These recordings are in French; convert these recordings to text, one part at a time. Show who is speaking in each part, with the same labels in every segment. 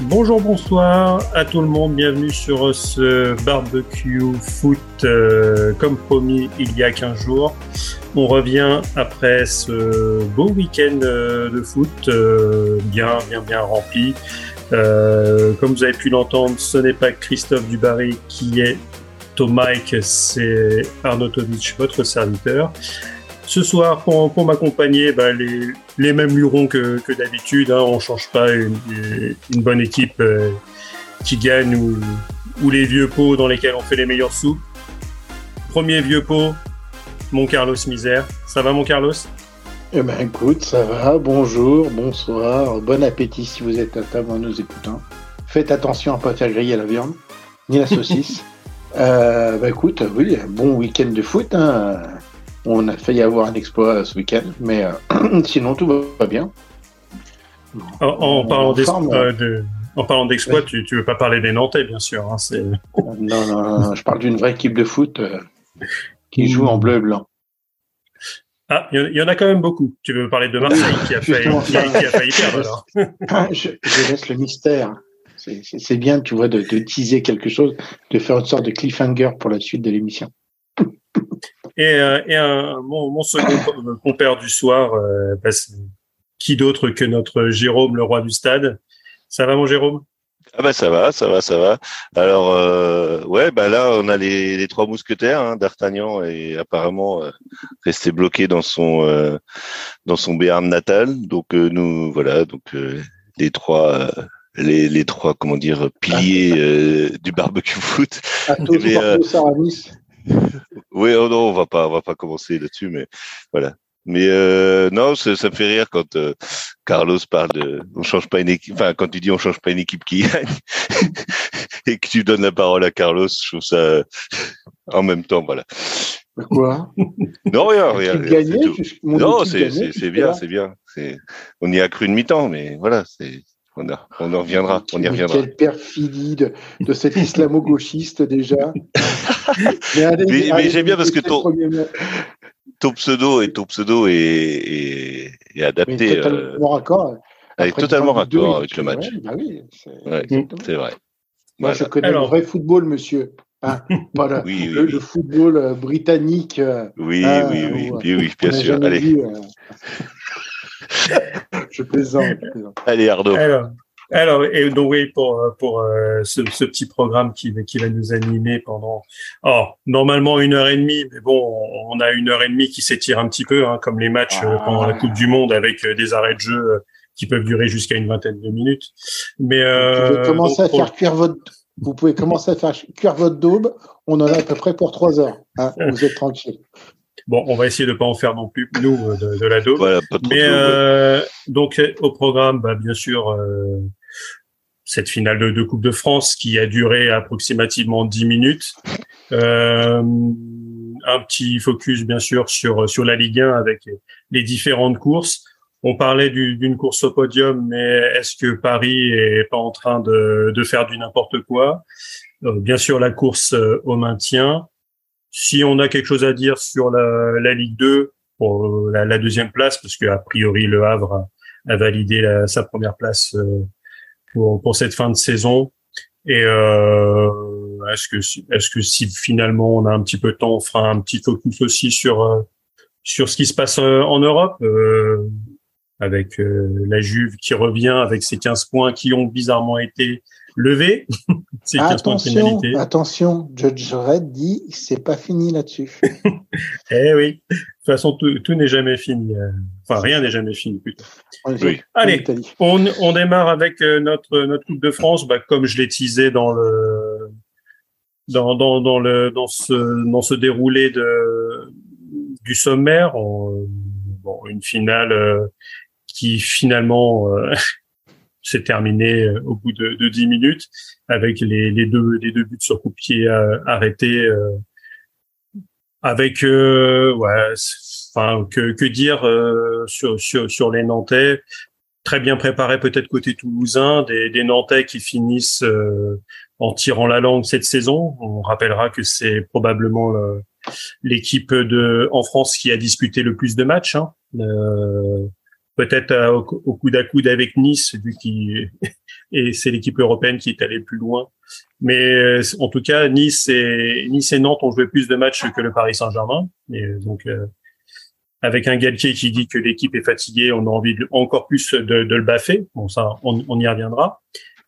Speaker 1: Bonjour, bonsoir à tout le monde. Bienvenue sur ce barbecue foot euh, comme promis il y a 15 jours. On revient après ce beau week-end euh, de foot euh, bien, bien, bien rempli. comme vous avez pu l'entendre, ce n'est pas Christophe Dubarry qui est au mic, c'est Arnaud Tovic, votre serviteur. Ce soir, pour, pour m'accompagner, bah, les, les, mêmes lurons que, que d'habitude. Hein, on change pas une, une bonne équipe euh, qui gagne ou, ou, les vieux pots dans lesquels on fait les meilleurs sous. Premier vieux pot, mon Carlos Misère. Ça va, mon Carlos?
Speaker 2: Eh ben, écoute, ça va. Bonjour, bonsoir, bon appétit si vous êtes à table en nous écoutant. Faites attention à ne pas faire griller la viande, ni la saucisse. euh, bah, écoute, oui, bon week-end de foot. Hein. On a failli avoir un exploit ce week-end, mais euh, sinon tout va bien.
Speaker 1: En, en parlant d'exploit, de, tu, tu veux pas parler des Nantais, bien sûr. Hein.
Speaker 2: Non, non, non, je parle d'une vraie équipe de foot euh, qui joue en bleu et blanc.
Speaker 1: Ah, il y en a quand même beaucoup. Tu veux parler de Marseille qui a failli, qui a, qui a failli perdre alors
Speaker 2: je, je, laisse le mystère. C'est, bien, tu vois, de, de teaser quelque chose, de faire une sorte de cliffhanger pour la suite de l'émission.
Speaker 1: Et, euh, et un, mon, mon, second compère du soir, euh, bah, qui d'autre que notre Jérôme, le roi du stade? Ça va, mon Jérôme?
Speaker 3: Ah bah ça va, ça va, ça va. Alors euh, ouais, bah là on a les, les trois mousquetaires, hein, d'Artagnan est apparemment euh, resté bloqué dans son euh, dans son Béarn natal. Donc euh, nous voilà, donc les trois les, les trois comment dire piliers du barbecue foot.
Speaker 2: Athos,
Speaker 3: oui, oh non, on va pas, on va pas commencer là-dessus, mais voilà. Mais euh, non, ça, ça, me fait rire quand euh, Carlos parle de, on change pas une équipe. Enfin, quand tu dis on change pas une équipe qui gagne et que tu donnes la parole à Carlos, je trouve ça en même temps, voilà.
Speaker 2: Quoi?
Speaker 3: Non, rien, rien.
Speaker 2: Gagné,
Speaker 3: non, c'est bien, c'est bien. On y a cru une mi-temps, mais voilà, c'est on, a, on en reviendra. On y reviendra.
Speaker 2: Quelle perfidie de, de cet islamo-gauchiste déjà.
Speaker 3: mais, allez, mais, mais j'aime bien parce que ton, ton pseudo et ton pseudo est, est, est adapté.
Speaker 2: Mais totalement euh, raccord.
Speaker 3: Avec totalement raccord avec le match.
Speaker 2: Ouais, bah oui, c'est
Speaker 3: ouais, vrai.
Speaker 2: Moi, voilà. je connais Alors, le vrai football, monsieur. Hein, voilà,
Speaker 3: oui, oui,
Speaker 2: le,
Speaker 3: oui.
Speaker 2: le, football euh, britannique. Euh,
Speaker 3: oui, hein, oui, oui, oui, oui, bien sûr. Allez.
Speaker 2: Vu, euh, je plaisante. Je plaisante.
Speaker 3: Allez, Arnaud.
Speaker 1: Alors, alors, et donc oui, pour pour euh, ce, ce, petit programme qui qui va nous animer pendant, oh, normalement une heure et demie, mais bon, on a une heure et demie qui s'étire un petit peu, hein, comme les matchs ah. pendant la Coupe du Monde avec des arrêts de jeu qui peuvent durer jusqu'à une vingtaine de minutes. Mais euh,
Speaker 2: vous pouvez commencer donc, à faire cuire votre, vous pouvez commencer à faire cuire votre daube. On en a à peu près pour trois heures. Hein, vous êtes tranquille.
Speaker 1: Bon, on va essayer de pas en faire non plus nous de, de la.
Speaker 3: Voilà,
Speaker 1: Mais euh, donc au programme, bah, bien sûr, euh, cette finale de, de, Coupe de France qui a duré approximativement 10 minutes. Euh, un petit focus bien sûr sur sur la Ligue 1 avec les différentes courses. On parlait d'une course au podium, mais est-ce que Paris est pas en train de, de faire du n'importe quoi? Euh, Bien sûr, la course au maintien. Si on a quelque chose à dire sur la, la Ligue 2 pour la, la, deuxième place, parce que a priori le Havre a, validé la, sa première place euh, pour, pour cette fin de saison. Et euh, est-ce que est-ce que si finalement on a un petit peu de temps, on fera un petit focus aussi sur euh, sur ce qui se passe en Europe euh, avec euh, la Juve qui revient avec ses 15 points qui ont bizarrement été levés.
Speaker 2: ces 15 attention, points de attention, Judge Red dit c'est pas fini là-dessus.
Speaker 1: eh oui, de toute façon tout, tout n'est jamais fini. Enfin rien n'est jamais fini plutôt.
Speaker 3: Oui.
Speaker 1: Allez, on, on, démarre avec euh, notre notre Coupe de France, bah, comme je l'ai teasé dans le dans, dans, dans le dans ce dans ce déroulé de du sommaire, on, bon, une finale euh, qui finalement euh, s'est terminée euh, au bout de, de 10 minutes avec les, les deux les deux buts sur coup pied arrêtés avec ouais enfin que, que dire euh, sur, sur, sur les Nantais très bien préparés peut-être côté toulousain des, des Nantais qui finissent euh, en tirant la langue cette saison on rappellera que c'est probablement l'équipe de en France qui a disputé le plus de matchs hein. euh, peut-être au, au coude à coude avec Nice, vu qui et c'est l'équipe européenne qui est allée plus loin. Mais en tout cas, Nice et Nice et Nantes ont joué plus de matchs que le Paris Saint-Germain. Et donc avec un Galtier qui dit que l'équipe est fatiguée, on a envie de, encore plus de, de, le baffer. Bon, ça, on, on y reviendra.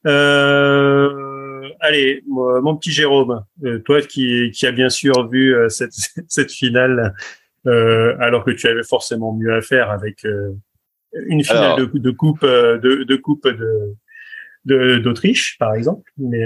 Speaker 1: Euh, allez, mon petit Jérôme, euh, toi qui, qui a bien sûr vu euh, cette, cette finale, euh, alors que tu avais forcément mieux à faire avec euh, une finale de, de, coupe de, de coupe de d'Autriche, par exemple. Mais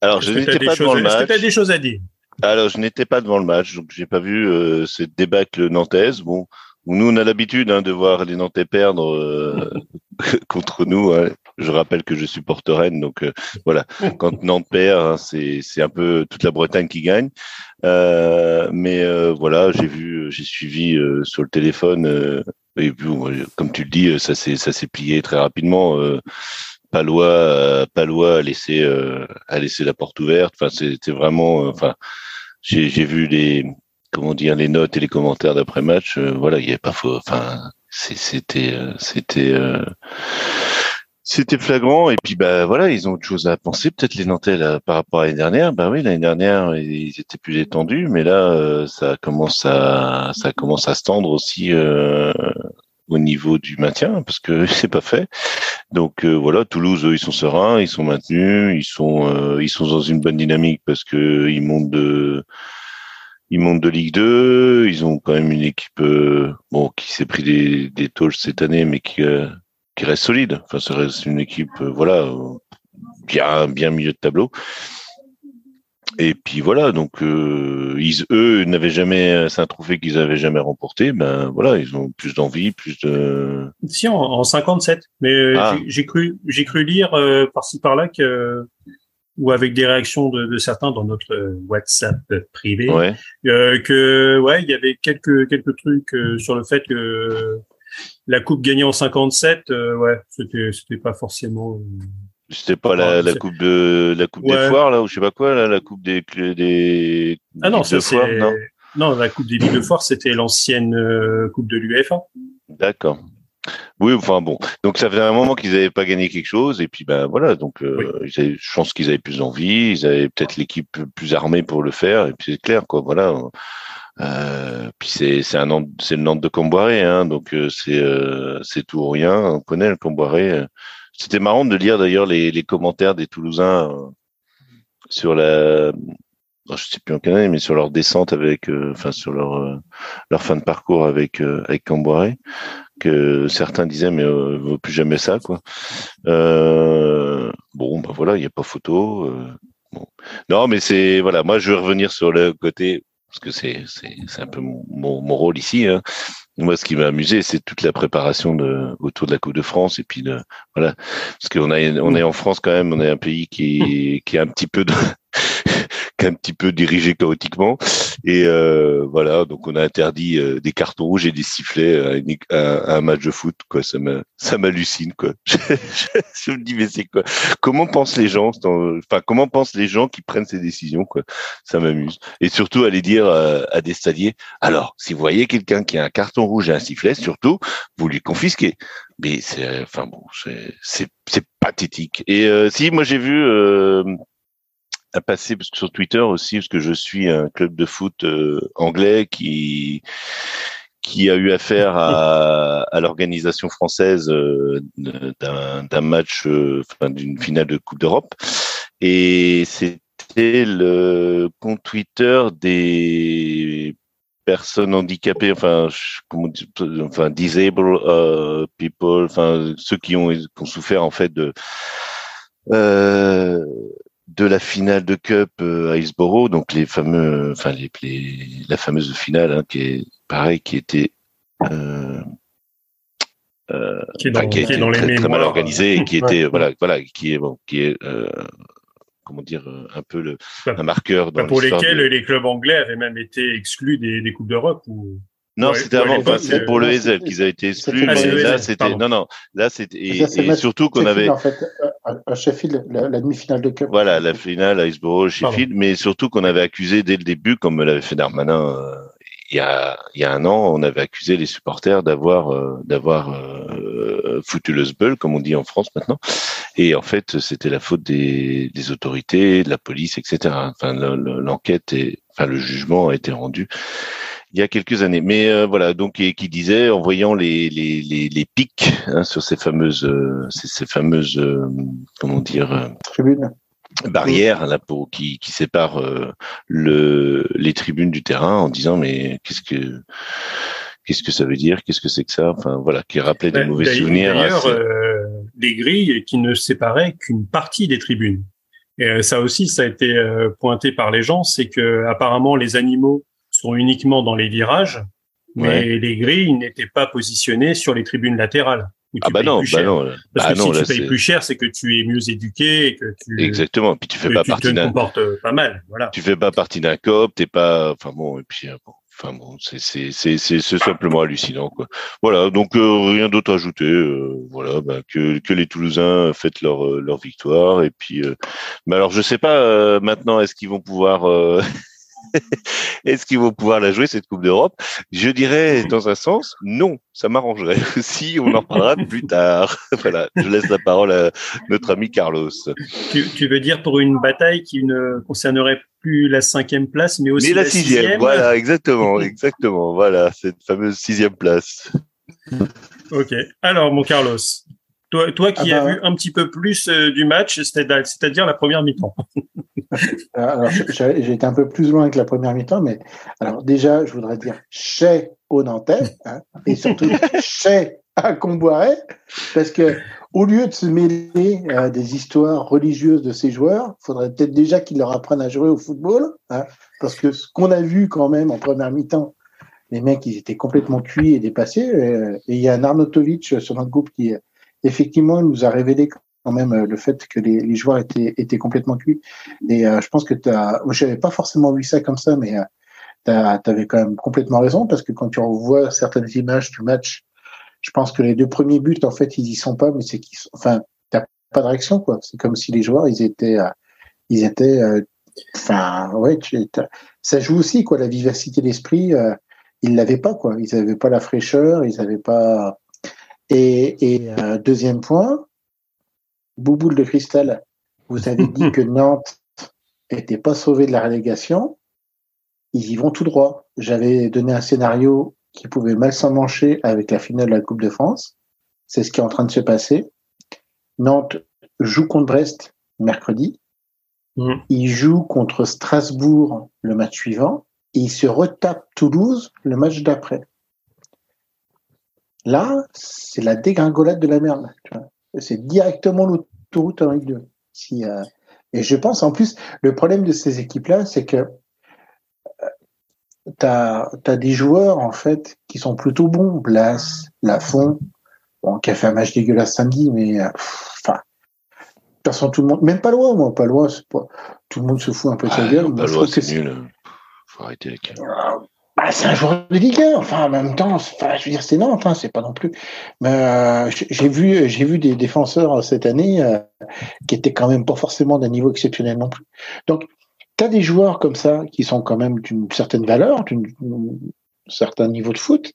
Speaker 3: alors, je n'étais pas dans le match.
Speaker 1: Est-ce que tu as des choses à dire?
Speaker 3: Alors, je n'étais pas devant le match, donc j'ai pas vu euh, cette débâcle nantaise. Bon, nous on a l'habitude hein, de voir les Nantais perdre euh, contre nous. Hein. Je rappelle que je supporte Rennes, donc euh, voilà. Quand Nantes perd, hein, c'est c'est un peu toute la Bretagne qui gagne. Euh, mais voilà, j'ai vu, j'ai suivi sur le téléphone. Et puis, comme tu le dis, ça s'est ça s'est plié très rapidement. Palois, Palois a laissé a laissé la porte ouverte. Enfin, c'était vraiment, enfin j'ai vu les comment dire les notes et les commentaires d'après match. Euh, voilà, il n'y avait pas faux. Enfin, c'était euh, c'était euh, c'était flagrant et puis bah voilà ils ont autre chose à penser peut-être les Nantais là, par rapport à l'année dernière. Bah oui l'année dernière ils étaient plus détendus mais là ça commence à ça commence à se tendre aussi au niveau du maintien parce que c'est pas fait. Donc voilà Toulouse eux, ils sont sereins ils sont maintenus ils sont ils sont dans une bonne dynamique parce que ils montent de ils montent de Ligue 2, ils ont quand même une équipe euh, bon qui s'est pris des, des cette année, mais qui, euh, qui reste solide. Enfin, ça reste une équipe euh, voilà bien bien milieu de tableau. Et puis voilà, donc ils eux n'avaient jamais, c'est un trophée qu'ils avaient jamais remporté. Ben voilà, ils ont plus d'envie, plus de.
Speaker 1: Si en, en 57, mais ah. j'ai cru j'ai cru lire par-ci par-là que ou avec des réactions de, de certains dans notre euh, WhatsApp privé,
Speaker 3: ouais.
Speaker 1: Euh, que ouais, il y avait quelques quelques trucs euh, sur le fait que la coupe gagnée en 57, euh, ouais, c'était c'était pas forcément.
Speaker 3: C'était pas la, la, coupe de la coupe des foires là ou je sais pas quoi là, la coupe des des.
Speaker 1: Ah non, ça non? non, la coupe des villes de foire, c'était l'ancienne coupe de l'UEFA.
Speaker 3: D'accord. Oui, enfin bon. Donc ça faisait un moment qu'ils n'avaient pas gagné quelque chose et puis ben voilà. Donc euh, je pense qu'ils avaient plus envie, ils avaient peut-être l'équipe plus armée pour le faire et puis c'est clair quoi. Voilà. Euh, puis c'est c'est un c'est le Nantes de Comboiré, hein, donc euh, c'est euh, c'est tout ou rien. On connaît le Comboiré. C'était marrant de lire d'ailleurs les, les commentaires des Toulousains sur la je sais plus en quelle mais sur leur descente avec, enfin sur leur leur fin de parcours avec avec Camboiré que certains disaient mais euh, vaut plus jamais ça quoi. Euh, bon ben voilà, il n'y a pas photo. Euh, bon. Non mais c'est voilà, moi je vais revenir sur le côté parce que c'est un peu mon, mon, rôle ici. Hein. Moi, ce qui m'a amusé, c'est toute la préparation autour de la Coupe de France et puis voilà, parce qu'on on est en France quand même, on est un pays qui qui est un petit peu de, un petit peu dirigé chaotiquement. Et euh, voilà, donc on a interdit euh, des cartons rouges et des sifflets à, un match de foot. Quoi, ça ça m'hallucine. Quoi. je, me dis mais c'est quoi? Comment pensent les gens Enfin, comment pensent les gens qui prennent ces décisions Quoi, ça m'amuse. Et surtout aller dire euh, à des stadiers alors, si vous voyez quelqu'un qui a un carton rouge et un sifflet, surtout vous lui confisquez. Mais c'est, enfin bon, c'est pathétique. Et si moi j'ai vu à passer sur Twitter aussi parce que je suis un club de foot euh, anglais qui qui a eu affaire à, à l'organisation française euh, d'un match, euh, enfin, d'une finale de Coupe d'Europe, et c'était le compte Twitter des personnes handicapées, enfin, comment, enfin, disabled people, enfin, ceux qui ont, qui ont souffert en fait de euh, de la finale de Cup euh, à Hillsborough, donc les fameux, enfin les, la fameuse finale hein, qui est pareil, qui était euh, euh, qui, est dans, qui, très, très, mal organisée et qui était voilà voilà qui est bon qui est euh, comment dire un peu le un marqueur
Speaker 1: dans pour lesquels les clubs anglais avaient même été exclus des, des coupes d'Europe ou
Speaker 3: non, c'était avant. Enfin, c'est pour le Hazel qu'ils avaient été exclus. Mais là, c'était non, non. Là, c'était et, surtout qu'on avait.
Speaker 2: En fait, à Sheffield, la, demi-finale de Cup.
Speaker 3: Voilà, la finale à Hillsborough, Sheffield, mais surtout qu'on avait accusé dès le début, comme l'avait fait Darmanin euh, il y a, il y a un an, on avait accusé les supporters d'avoir d'avoir foutu le sbeul, comme on dit en France maintenant. Et en fait, c'était la faute des, des, autorités, de la police, etc. Enfin, l'enquête et enfin le jugement a été rendu il y a quelques années. Mais euh, voilà, donc et qui disait en voyant les les les, les pics hein, sur ces fameuses euh, ces, ces, fameuses euh, comment dire
Speaker 2: tribunes.
Speaker 3: barrières là pour qui qui séparent le les tribunes du terrain en disant mais qu'est-ce que qu'est-ce que ça veut dire? Qu'est-ce que c'est que ça? Enfin voilà qui rappelait des mauvais souvenirs
Speaker 1: d'ailleurs les grilles qui ne séparaient qu'une partie des tribunes. Et ça aussi ça a été pointé par les gens c'est que apparemment les animaux sont uniquement dans les virages, mais les grilles n'étaient pas positionnées sur les tribunes latérales.
Speaker 3: Ah bah non, bah non,
Speaker 1: Parce
Speaker 3: bah
Speaker 1: que
Speaker 3: non,
Speaker 1: si tu payes plus cher, c'est que tu es mieux éduqué et que tu
Speaker 3: exactement. Puis tu fais pas
Speaker 1: tu
Speaker 3: partie
Speaker 1: te
Speaker 3: d'un
Speaker 1: comportes pas mal, voilà.
Speaker 3: tu fais pas partie d'un cop, t'es pas, enfin bon, et puis euh, bon, enfin bon, c'est c'est c'est c'est simplement hallucinant quoi. Voilà, donc euh, rien d'autre à ajouter. euh, voilà, bah, que que les Toulousains fêtent leur leur victoire et puis. euh, mais alors je sais pas euh, maintenant, est-ce qu'ils vont pouvoir euh, Est-ce qu'ils vont pouvoir la jouer cette Coupe d'Europe Je dirais dans un sens non, ça m'arrangerait. Si on en parlera plus tard. voilà, je laisse la parole à notre ami Carlos.
Speaker 1: Tu, tu veux dire pour une bataille qui ne concernerait plus la cinquième place, mais aussi
Speaker 3: Mais la sixième, voilà, exactement, exactement, voilà, cette fameuse sixième place.
Speaker 1: Ok. Alors, mon Carlos, toi, toi qui
Speaker 2: Ah
Speaker 1: as
Speaker 2: bah.
Speaker 1: vu un petit peu plus euh, du match, c'est-à- c'est-à-dire la première mi-temps.
Speaker 2: Alors, j'ai été un peu plus loin que la première mi-temps, mais alors déjà, je voudrais dire chez au Nantais, hein, et surtout chez à Comboiré, parce que au lieu de se mêler à des histoires religieuses de ces joueurs, il faudrait peut-être déjà qu'ils leur apprennent à jouer au football, hein, parce que ce qu'on a vu quand même en première mi-temps, les mecs, ils étaient complètement cuits et dépassés. euh, Et il y a un Arnautovic sur notre groupe qui, effectivement, nous a révélé quand même euh, le fait que les, les joueurs étaient, étaient complètement cuits. Et euh, je pense que tu as, j'avais pas forcément vu ça comme ça, mais euh, tu avais quand même complètement raison parce que quand tu revois certaines images du match, je pense que les deux premiers buts, en fait, ils y sont pas, mais c'est qu'ils sont, enfin, t'as pas de réaction, quoi. C'est comme si les joueurs, ils étaient, euh, ils étaient, euh, enfin, ouais, tu, ça joue aussi, quoi, la vivacité d'esprit, ils l'avaient pas, quoi. Ils avaient pas la fraîcheur, ils avaient pas, et, et euh, deuxième point, Bouboule de cristal, vous avez dit que Nantes était pas sauvé de la relégation. Ils y vont tout droit. J'avais donné un scénario qui pouvait mal s'emmancher avec la finale de la Coupe de France. C'est ce qui est en train de se passer. Nantes joue contre Brest mercredi.
Speaker 1: Mhm.
Speaker 2: Il joue contre Strasbourg le match suivant. Et il se retape Toulouse le match d'après. Là, c'est la dégringolade de la merde. C'est directement l'autoroute en Ligue 2. Si, euh, et je pense, en plus, le problème de ces équipes-là, c'est que tu as, des joueurs, en fait, qui sont plutôt bons. Blas, Lafont, bon, qui a fait un match dégueulasse samedi, mais euh, enfin, façon, tout le monde, même pas loin, moi, pas loin, pas, tout le monde se fout un peu de sa
Speaker 3: Ah,
Speaker 2: gueule.
Speaker 3: pas loin, c'est nul. Faut arrêter avec.
Speaker 2: Bah, c'est un joueur de Ligue 1. Enfin, en même temps, enfin, je veux dire, c'est Nantes, hein, c'est pas non plus. Mais euh, j'ai vu, j'ai vu des défenseurs cette année euh, qui étaient quand même pas forcément d'un niveau exceptionnel non plus. Donc, tu as des joueurs comme ça qui sont quand même d'une certaine valeur, d'un certain niveau de foot.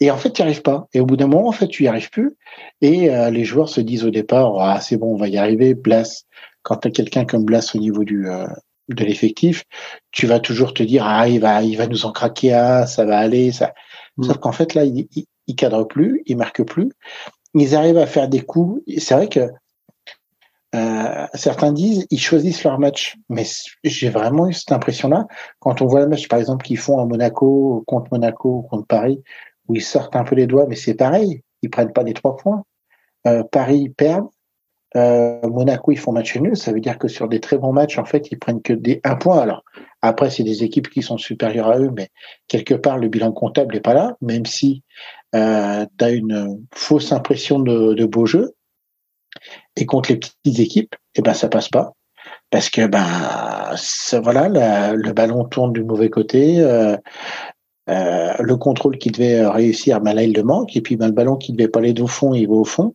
Speaker 2: Et en fait, tu n'y arrives pas. Et au bout d'un moment, en fait, tu n'y arrives plus. Et euh, les joueurs se disent au départ, ah, c'est bon, on va y arriver. Blas, quand tu as quelqu'un comme Blas au niveau du, euh, de l'effectif, tu vas toujours te dire, ah, il va, il va nous en craquer un, ça va aller. Ça.
Speaker 1: Mm.
Speaker 2: Sauf qu'en fait, là, il, il, il cadre plus, il marque plus. Ils arrivent à faire des coups. C'est vrai que euh, certains disent ils choisissent leur match, mais j'ai vraiment eu cette impression-là quand on voit le match, par exemple, qu'ils font à Monaco contre Monaco contre Paris, où ils sortent un peu les doigts, mais c'est pareil, ils prennent pas les trois points. Euh, Paris perd, euh, Monaco ils font match nul, ça veut dire que sur des très bons matchs, en fait, ils prennent que des un point. Alors après, c'est des équipes qui sont supérieures à eux, mais quelque part le bilan comptable n'est pas là, même si euh, tu as une fausse impression de, de beau jeu. Et contre les petites équipes, eh ben ça passe pas parce que ben voilà le ballon tourne du mauvais côté. euh, euh, le contrôle qui devait réussir, ben là il le manque. Et puis ben, le ballon qui devait pas aller au fond, il va au fond.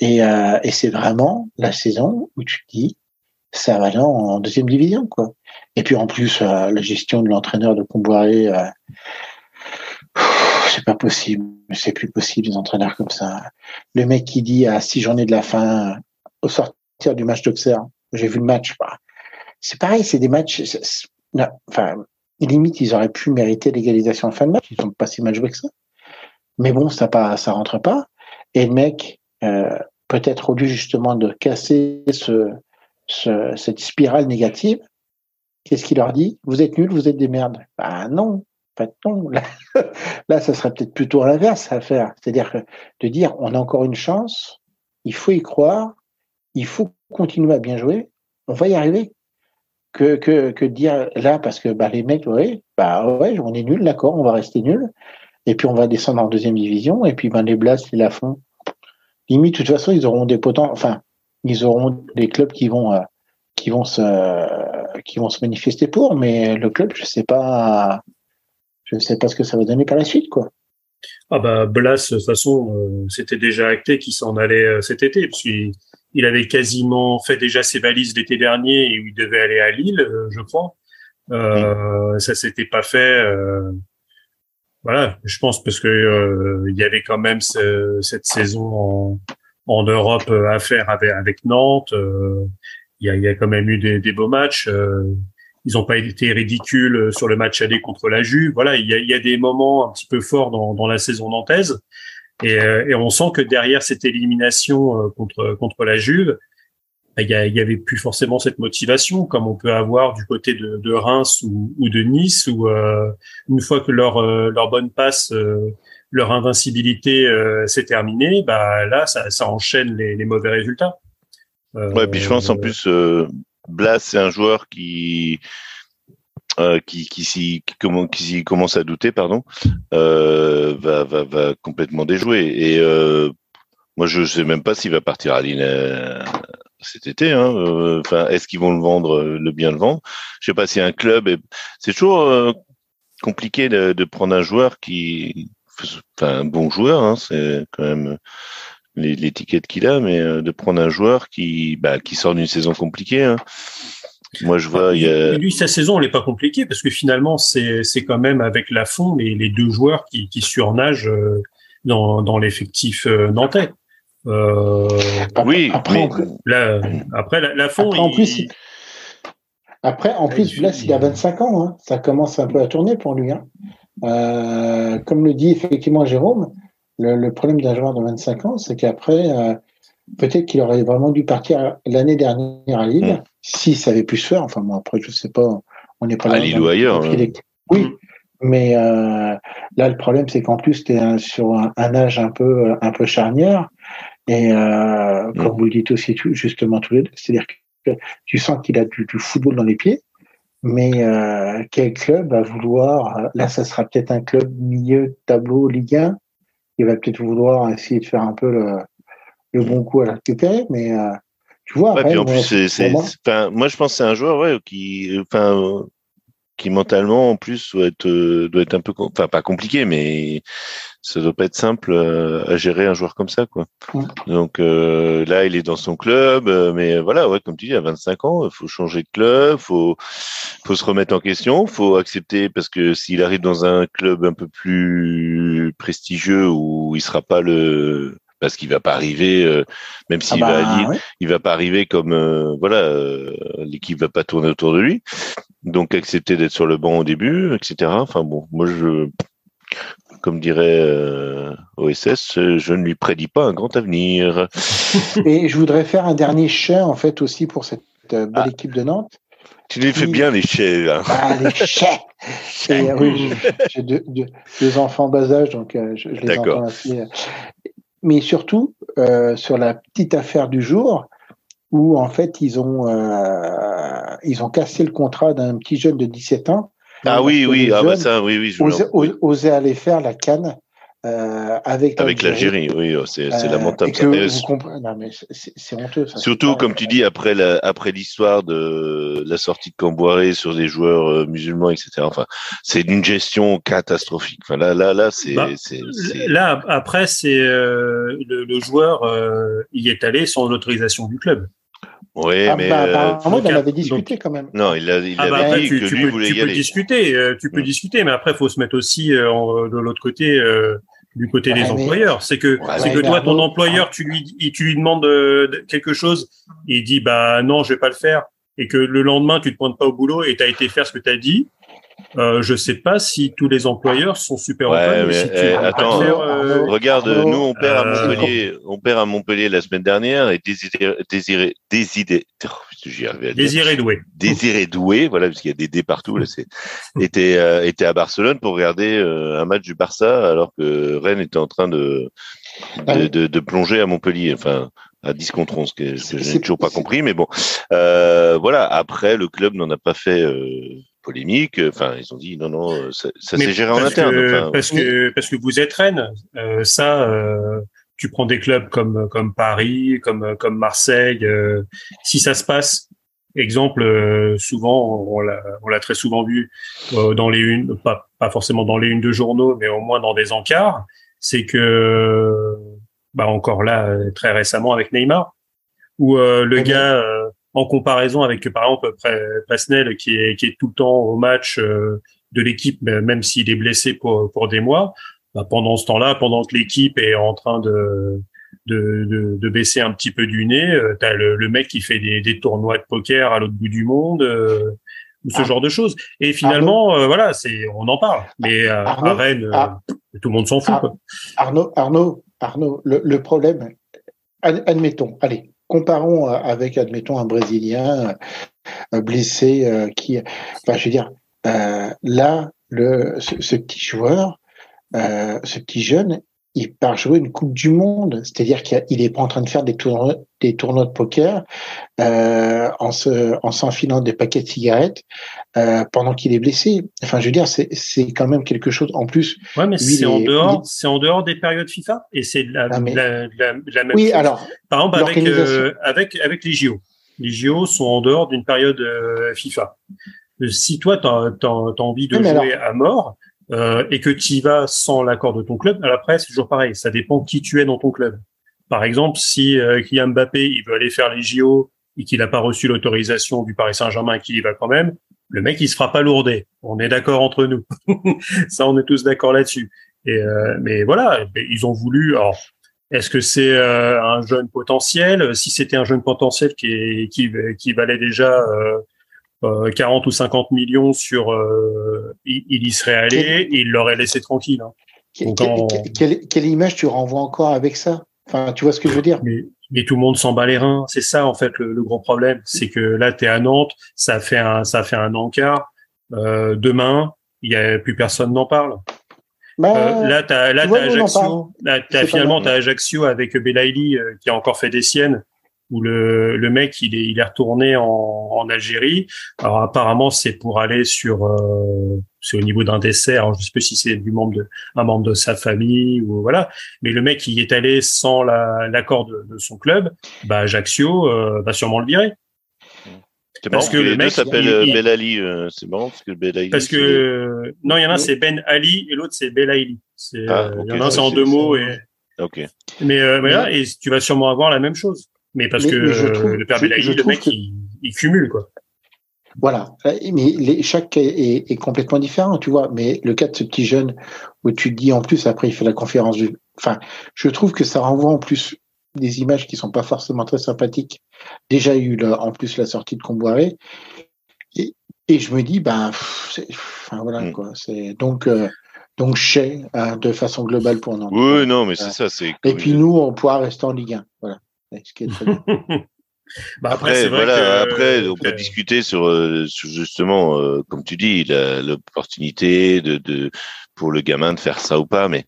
Speaker 2: Et, euh, et c'est vraiment la saison où tu te dis ça va aller en deuxième division quoi. Et puis en plus, la gestion de l'entraîneur de Comboiré, c'est pas possible. C'est plus possible des entraîneurs comme ça. Le mec qui dit à six journées de la fin, au sortir du match d'Auxerre, j'ai vu le match. Bah, c'est pareil, c'est des matchs. enfin, limite, ils auraient pu mériter l'égalisation en fin de match. Ils sont pas si mal joué que ça. Mais bon, ça pas, ça rentre pas. Et le mec, euh, peut-être au lieu justement de casser ce, ce cette spirale négative, qu'est-ce qu'il leur dit Vous êtes nuls, vous êtes des merdes. Bah non, en fait non. Là, ça serait peut-être plutôt l'inverse à faire. C'est-à-dire de dire on a encore une chance, il faut y croire, il faut continuer à bien jouer, on va y arriver. Que, dire là, parce que bah, les mecs, ouais, bah ouais, on est nul, d'accord, on va rester nul. Et puis on va descendre en deuxième division, et puis ben, les Blas, ils la font. Limite, de toute façon, ils auront des potents, enfin, ils auront des clubs qui vont, euh, qui vont se, qui vont se manifester pour, mais le club, je sais pas, je sais pas ce que ça va donner par la suite, quoi.
Speaker 1: Ah bah Blas, de toute façon, euh, c'était déjà acté qu'il s'en allait euh, cet été, puisqu'il il avait quasiment fait déjà ses valises l'été dernier et il devait aller à Lille, euh, je crois. Euh, Ça s'était pas fait. Voilà, je pense parce que il y avait quand même cette saison en, en, Europe à faire avec, avec Nantes. Il y, a, y, a, quand même eu des, des beaux matchs ils n'ont pas été ridicules euh, sur le match aller contre la Juve. Voilà, il y a, il y a des moments un petit peu forts dans, dans la saison nantaise. Et, euh, et, on sent que derrière cette élimination euh, contre contre la Juve, a, il y avait plus forcément cette motivation comme on peut avoir du côté de, Reims ou, de Nice où euh, une fois que leur leur bonne passe leur invincibilité s'est terminée bah là ça, enchaîne les, mauvais résultats
Speaker 3: ouais puis je pense en plus Blas, c'est un joueur qui euh, qui, qui, qui, commence à douter, pardon, euh, va, va, va complètement déjouer. Et euh, moi, je sais même pas s'il va partir à Lille euh, cet été. Hein. Euh, enfin, est-ce qu'ils vont le vendre, le bien le vendre? Je sais pas si un club. C'est toujours compliqué de, de, prendre un joueur qui, enfin, un bon joueur. Hein, c'est quand même l'étiquette qu'il a, mais euh, de prendre un joueur qui, bah, qui sort d'une saison compliquée. Hein. Moi, je vois. Il y a...
Speaker 1: Lui, sa saison, elle n'est pas compliquée parce que finalement, c'est quand même avec la fond les, les deux joueurs qui, qui surnagent euh, dans, dans l'effectif euh, nantais.
Speaker 3: Euh, oui,
Speaker 1: après, la, après la, la fond.
Speaker 2: Après, en plus, après, en plus, là, il a 25 ans, hein. ça commence un peu à tourner pour lui. Hein. Euh, comme le dit effectivement Jérôme, le, problème d'un joueur de 25 ans, c'est qu'après, euh, peut-être qu'il aurait vraiment dû partir l'année dernière à Lille, mm. si ça avait pu se faire. Enfin, moi, après, je sais pas, on n'est pas
Speaker 3: là. À Lille ou ailleurs. Hein.
Speaker 2: Oui, mm. mais euh, là, le problème, c'est qu'en plus, tu es sur un, âge un peu, un peu charnière. Et euh, mm. comme vous le dites aussi, justement, tous les deux, c'est-à-dire que tu sens qu'il a du, du, football dans les pieds. Mais euh, quel club va vouloir Là, ça sera peut-être un club milieu tableau Ligue 1 il va peut-être vouloir essayer de faire un peu le, le bon coup à la récupérer, mais euh, tu vois.
Speaker 3: Ouais, en plus, c'est, moi. moi, je pense que c'est un joueur ouais, qui, enfin, qui mentalement en plus doit être, euh, doit être un peu, enfin pas compliqué, mais ça doit pas être simple euh, à gérer un joueur comme ça, quoi. Donc euh, là, il est dans son club, mais voilà, ouais, comme tu dis, à 25 ans, il faut changer de club, faut, faut se remettre en question, faut accepter parce que s'il arrive dans un club un peu plus prestigieux où il sera pas le parce qu'il va pas arriver, même s'il ah va à bah, il va pas arriver comme voilà, l'équipe va pas tourner autour de lui. Donc accepter d'être sur le banc au début, etc. Enfin bon, moi je, comme dirait euh, OSS, je ne lui prédis pas un grand avenir.
Speaker 2: Et je voudrais faire un dernier chais en fait aussi pour cette euh, belle ah. équipe de Nantes.
Speaker 3: Tu les fais bien les chais là.
Speaker 2: Ah les chais. oui, j'ai deux, enfants bas âge donc euh, je, les entends assez. Mais surtout sur la petite affaire du jour, où en fait ils ont euh, ils ont cassé le contrat d'un petit jeune de 17 ans.
Speaker 3: Ah oui oui ah bah ça oui oui.
Speaker 2: Je oser, aller faire la canne euh, avec
Speaker 3: avec l'Algérie, oui, c'est euh, lamentable.
Speaker 2: c'est honteux. Ça,
Speaker 3: Surtout, comme tu dis, après la, après l'histoire de la sortie de Camboiré sur des joueurs euh, musulmans, etc. Enfin, c'est d'une gestion catastrophique. Enfin, là, là, là, c'est. Bah,
Speaker 1: là, après, c'est le, le, joueur y est allé sans l'autorisation du club.
Speaker 3: Oui,
Speaker 2: Ah,
Speaker 3: mais
Speaker 2: bah,
Speaker 3: euh,
Speaker 2: il en
Speaker 1: donc,
Speaker 2: avait
Speaker 1: donc-
Speaker 2: discuté quand même.
Speaker 3: non, il, a, il
Speaker 1: Ah bah
Speaker 3: avait
Speaker 1: après,
Speaker 3: dit
Speaker 1: tu,
Speaker 3: que
Speaker 1: tu
Speaker 3: lui
Speaker 1: peux,
Speaker 3: voulait
Speaker 1: tu
Speaker 3: y
Speaker 1: peux
Speaker 3: aller.
Speaker 1: discuter, euh, tu peux discuter, mais après, il faut se mettre aussi euh, de l'autre côté, euh, du côté
Speaker 2: Ouais,
Speaker 1: des
Speaker 2: mais-
Speaker 1: employeurs. C'est que,
Speaker 3: Ouais,
Speaker 1: c'est que toi, ton employeur, tu lui, il- tu lui demandes euh, de- quelque chose, il dit, bah non, je vais pas le faire, et que le lendemain, tu te pointes pas au boulot et tu as été faire ce que tu as dit. Euh, je sais pas si tous les employeurs sont super
Speaker 3: Ouais,
Speaker 1: employés,
Speaker 3: mais,
Speaker 1: si tu
Speaker 3: eh, attends,
Speaker 1: faire, euh,
Speaker 3: Regarde,
Speaker 2: Arnaud,
Speaker 3: nous on perd à
Speaker 1: euh,
Speaker 3: Montpellier, on perd à Montpellier la semaine dernière et Désiré, Désiré, Désiré, oh.
Speaker 1: Désiré doué.
Speaker 3: Désiré Doué, voilà, parce qu'il y a des D partout, là, c'est, était, euh, était à Barcelone pour regarder euh, un match du Barça, alors que Rennes était en train de, de, de, de plonger à Montpellier, enfin, à 10 contre 11, que, que je n'ai toujours pas compris, mais bon. Euh, voilà, après, le club n'en a pas fait euh, polémique, enfin, ils ont dit, non, non, euh, ça, ça s'est géré en interne.
Speaker 1: Que,
Speaker 3: enfin,
Speaker 1: parce que parce que vous êtes Rennes, euh, ça, euh, tu prends des clubs comme comme Paris, comme comme Marseille. euh, si ça se passe, exemple, euh, souvent on l'a on l'a très souvent vu euh, dans les unes, pas pas forcément dans les unes de journaux, mais au moins dans des encarts, c'est que bah encore là euh, très récemment avec Neymar, où euh, le
Speaker 2: mais-
Speaker 1: gars euh, en comparaison avec par exemple Presnel qui est qui est tout le temps au match. euh, de l'équipe, mais même s'il est blessé pour, pour des mois, bah, pendant ce temps-là, pendant que l'équipe est en train de, de, de, de baisser un petit peu du nez, euh, t'as le, le mec qui fait des, des tournois de poker à l'autre bout du monde, euh, ou ce
Speaker 2: Ah.
Speaker 1: genre de choses. Et finalement, euh, voilà, c'est on en parle. Mais
Speaker 2: Arnaud,
Speaker 1: à Rennes, tout le monde s'en fout. Quoi.
Speaker 2: Arnaud, Arnaud, Arnaud, le, le problème, ad- admettons, allez, comparons euh, avec, admettons, un Brésilien euh, blessé euh, qui, enfin, je veux dire, là, ce, petit joueur, ce petit jeune, il part jouer une Coupe du Monde, c'est-à-dire qu'il est pas en train de faire des tournois, des tournois de poker euh, en se, en s'enfilant des paquets de cigarettes euh, pendant qu'il est blessé. Enfin, je veux dire, c'est, c'est quand même quelque chose. En plus,
Speaker 1: Ouais, mais c'est en dehors,
Speaker 2: il
Speaker 1: c'est en dehors des périodes FIFA et c'est la,
Speaker 2: Ah, mais-
Speaker 1: la, la, la même
Speaker 2: oui,
Speaker 1: chose.
Speaker 2: alors,
Speaker 1: Par exemple, avec, euh, avec, avec les JO. Les JO sont en dehors d'une période FIFA. Si toi, tu as, envie de
Speaker 2: mais
Speaker 1: jouer à mort euh, et que tu y vas sans l'accord de ton club, alors après, c'est toujours pareil. Ça dépend qui tu es dans ton club. Par exemple, si euh, Kylian Mbappé il veut aller faire les JO et qu'il n'a pas reçu l'autorisation du Paris Saint-Germain et qu'il y va quand même, le mec, il se fera pas lourder. On est d'accord entre nous. Ça, on est tous d'accord là-dessus. Et euh, mais voilà, ils ont voulu. Alors, est-ce que c'est euh, un jeune potentiel? Si c'était un jeune potentiel qui, est, qui, qui valait déjà euh, euh, 40 ou 50 millions sur, euh, il, il y serait allé et il l'aurait laissé tranquille. hein. Donc, en-
Speaker 2: quelle, quelle image tu renvoies encore avec ça? Enfin, tu vois ce que je veux dire
Speaker 1: Mais, mais tout le monde s'en bat les reins. C'est ça en fait le, le gros problème, c'est que là tu es à Nantes, ça fait un ça fait un encart. Euh, demain, il y a plus personne n'en parle.
Speaker 2: Bah,
Speaker 1: Euh, là, t'as, là,
Speaker 2: tu nous, on en
Speaker 1: Ajaccio. Là,
Speaker 2: pas
Speaker 1: finalement,
Speaker 2: mal.
Speaker 1: t'as Ajaccio avec Belaïli euh, qui a encore fait des siennes, où le, le mec, il est, il est retourné en, en Algérie. Alors, apparemment, c'est pour aller sur, euh, c'est au niveau d'un décès. Alors, je sais pas si c'est du membre de, un membre de sa famille ou voilà. Mais le mec, il est allé sans la, l'accord de, de son club. Bah, Ajaccio, euh, va sûrement le virer.
Speaker 3: C'est
Speaker 1: parce que
Speaker 3: que
Speaker 1: le mec, il-
Speaker 3: Belali. euh, c'est marrant parce que Belali.
Speaker 1: Parce que, non, il y en a un, c'est Ben Ali et l'autre, c'est Belaïli.
Speaker 3: Ah,
Speaker 1: euh, il y en a un, c'est en deux mots et,
Speaker 3: Ok.
Speaker 1: Mais, euh,
Speaker 2: Mais-
Speaker 1: voilà, et tu vas sûrement avoir la même chose. Mais parce
Speaker 2: Mais-
Speaker 1: que
Speaker 2: mais je trouve-
Speaker 1: le père Belaïli, le mec,
Speaker 2: que-
Speaker 1: il, il cumule, quoi.
Speaker 2: Voilà. Mais les, chaque cas est, est complètement différent, tu vois. Mais le cas de ce petit jeune où tu te dis en plus après il fait la conférence du. Enfin, je trouve que ça renvoie en plus des images qui sont pas forcément très sympathiques. Déjà eu le- en plus la sortie de Comboiré. Et, et je me dis ben, pff, c'est- enfin voilà
Speaker 3: Mm.
Speaker 2: quoi. C'est donc euh, donc chez hein, de façon globale pour Nantes.
Speaker 3: Oui, non, mais c'est
Speaker 2: Euh,
Speaker 3: ça. C'est
Speaker 2: Et puis nous on pourra rester en Ligue 1. Voilà. Ce qui est très bien.
Speaker 1: Bah,
Speaker 3: Après,
Speaker 1: vrai
Speaker 3: voilà,
Speaker 1: que-
Speaker 3: après, on
Speaker 1: que-
Speaker 3: peut discuter sur, euh, sur justement, euh, comme tu dis, la- l'opportunité de, de pour le gamin de faire ça ou pas, mais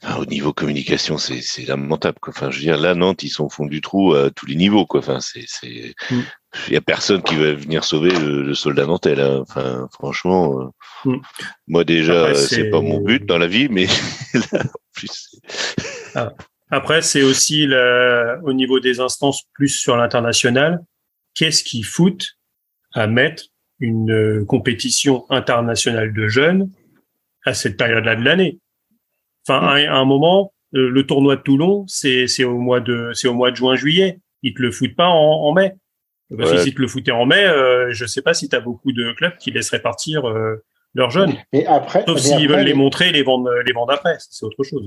Speaker 3: enfin, au niveau communication, c'est c'est lamentable. Quoi. Enfin, je veux dire, là, Nantes, ils sont au fond du trou à tous les niveaux. Quoi. Enfin, c'est, c'est,
Speaker 1: Mm.
Speaker 3: il y a personne qui va venir sauver le, le soldat nantais. Là. Enfin, franchement, euh,
Speaker 1: Mm.
Speaker 3: moi déjà, euh,
Speaker 1: c'est-
Speaker 3: pas mon but dans la vie, mais là, en plus,
Speaker 1: Après, c'est aussi la- au niveau des instances plus sur l'international. Qu'est-ce qui fout à mettre une euh, compétition internationale de jeunes à cette période-là de l'année? Enfin, à, à un moment, euh, le tournoi de Toulon, c'est c'est au mois de c'est au mois de juin-juillet. Ils te le foutent pas en, en mai. Bah, Physique le foutait en mai. Euh, je sais pas si tu as beaucoup de clubs qui laisseraient partir euh, leurs jeunes.
Speaker 2: Mais après,
Speaker 1: Sauf s'ils veulent les montrer, les vendre, les vendre après. C'est autre chose.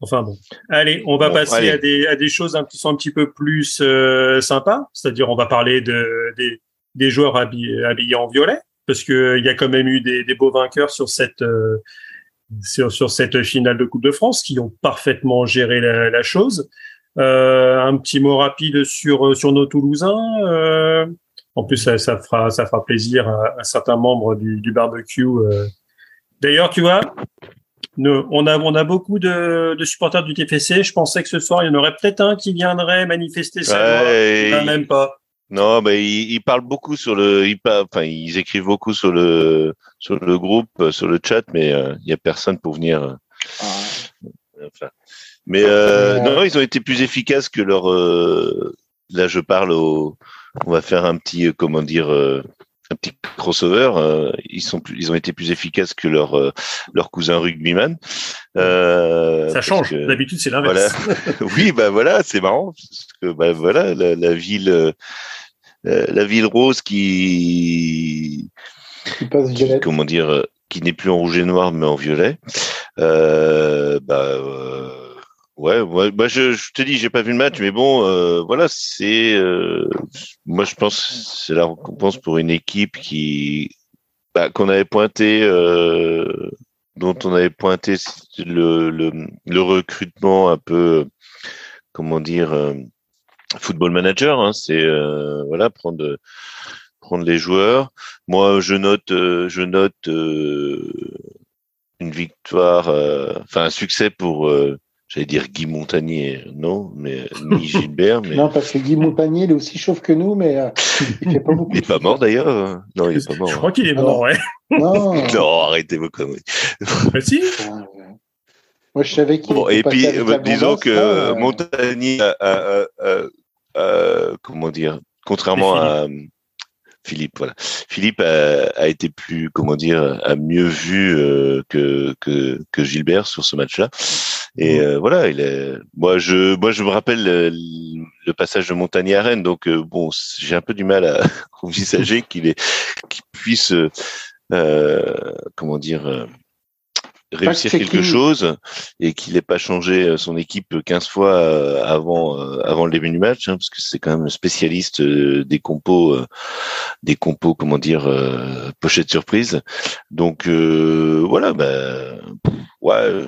Speaker 1: Enfin bon. Allez, on va passer À, des, à des choses qui sont un petit peu plus euh, sympas. C'est-à-dire, on va parler de, des, des joueurs habillés, habillés en violet. Parce que il y a quand même eu des, des beaux vainqueurs sur cette, euh, sur, sur, cette finale de Coupe de France qui ont parfaitement géré la, la chose. Euh, un petit mot rapide sur, sur nos Toulousains. Euh, en plus, ça, ça, fera, ça fera plaisir à, à certains membres du, du barbecue. Euh. D'ailleurs, tu vois, nous, on a, on a beaucoup de, de, supporters du TFC. Je pensais que ce soir, il y en aurait peut-être un qui viendrait manifester ça.
Speaker 3: Ouais,
Speaker 1: même pas.
Speaker 3: Non, mais ils, ils, parlent beaucoup sur le, ils, enfin, ils écrivent beaucoup sur le, sur le groupe, sur le chat, mais il n'y a personne pour venir. Ah. Enfin, mais euh, non, ils ont été plus efficaces que leur. Euh, là, je parle au. On va faire un petit, comment dire, euh, un petit crossover. ils sont, plus, ils ont été plus efficaces que leur leur cousin rugbyman.
Speaker 1: Ça change. D'habitude, c'est l'inverse.
Speaker 3: Voilà. oui, bah voilà, c'est marrant parce que bah voilà, la, la ville, la ville rose qui.
Speaker 2: Qui passe
Speaker 3: qui, comment dire, qui n'est plus en rouge et noir mais en violet. Euh, bah Ouais, ouais bah je, je, te dis, j'ai pas vu le match, mais bon, euh, voilà, c'est, euh, moi je pense, c'est la récompense pour une équipe qui, bah, qu'on avait pointé, euh, dont on avait pointé le, le, le, recrutement un peu, comment dire, euh, football manager. Hein, c'est euh, voilà, prendre prendre les joueurs. Moi, je note, je note une victoire, enfin un succès pour J'allais dire Guy Montagnier, non, mais ni Gilbert. Mais...
Speaker 2: non, parce que Guy Montagnier, il est aussi chauve que nous, mais euh,
Speaker 3: il fait pas beaucoup. il n'est pas mort d'ailleurs. Hein. Non, il est pas mort.
Speaker 1: Je crois qu'il est mort, ouais.
Speaker 3: Non, non arrêtez vos conneries.
Speaker 1: Bah, si.
Speaker 2: Moi, je savais qu'il.
Speaker 3: Bon, et puis, euh, disons que euh... Montagnier a, comment dire, contrairement à Philippe, voilà. Philippe a, a, été plus, comment dire, a mieux vu euh, que, que, que Gilbert sur ce match-là. Et euh, voilà, il est. Moi, je, moi, je me rappelle le, le passage de Montagnier à Rennes, donc euh, bon, j'ai un peu du mal à envisager qu'il est, qu'il puisse, euh, comment dire, réussir quelque chose et qu'il n'ait pas changé son équipe 15 fois avant avant le début du match, hein, parce que c'est quand même spécialiste des compos, des compos, comment dire, pochette surprise. Donc voilà, ben ouais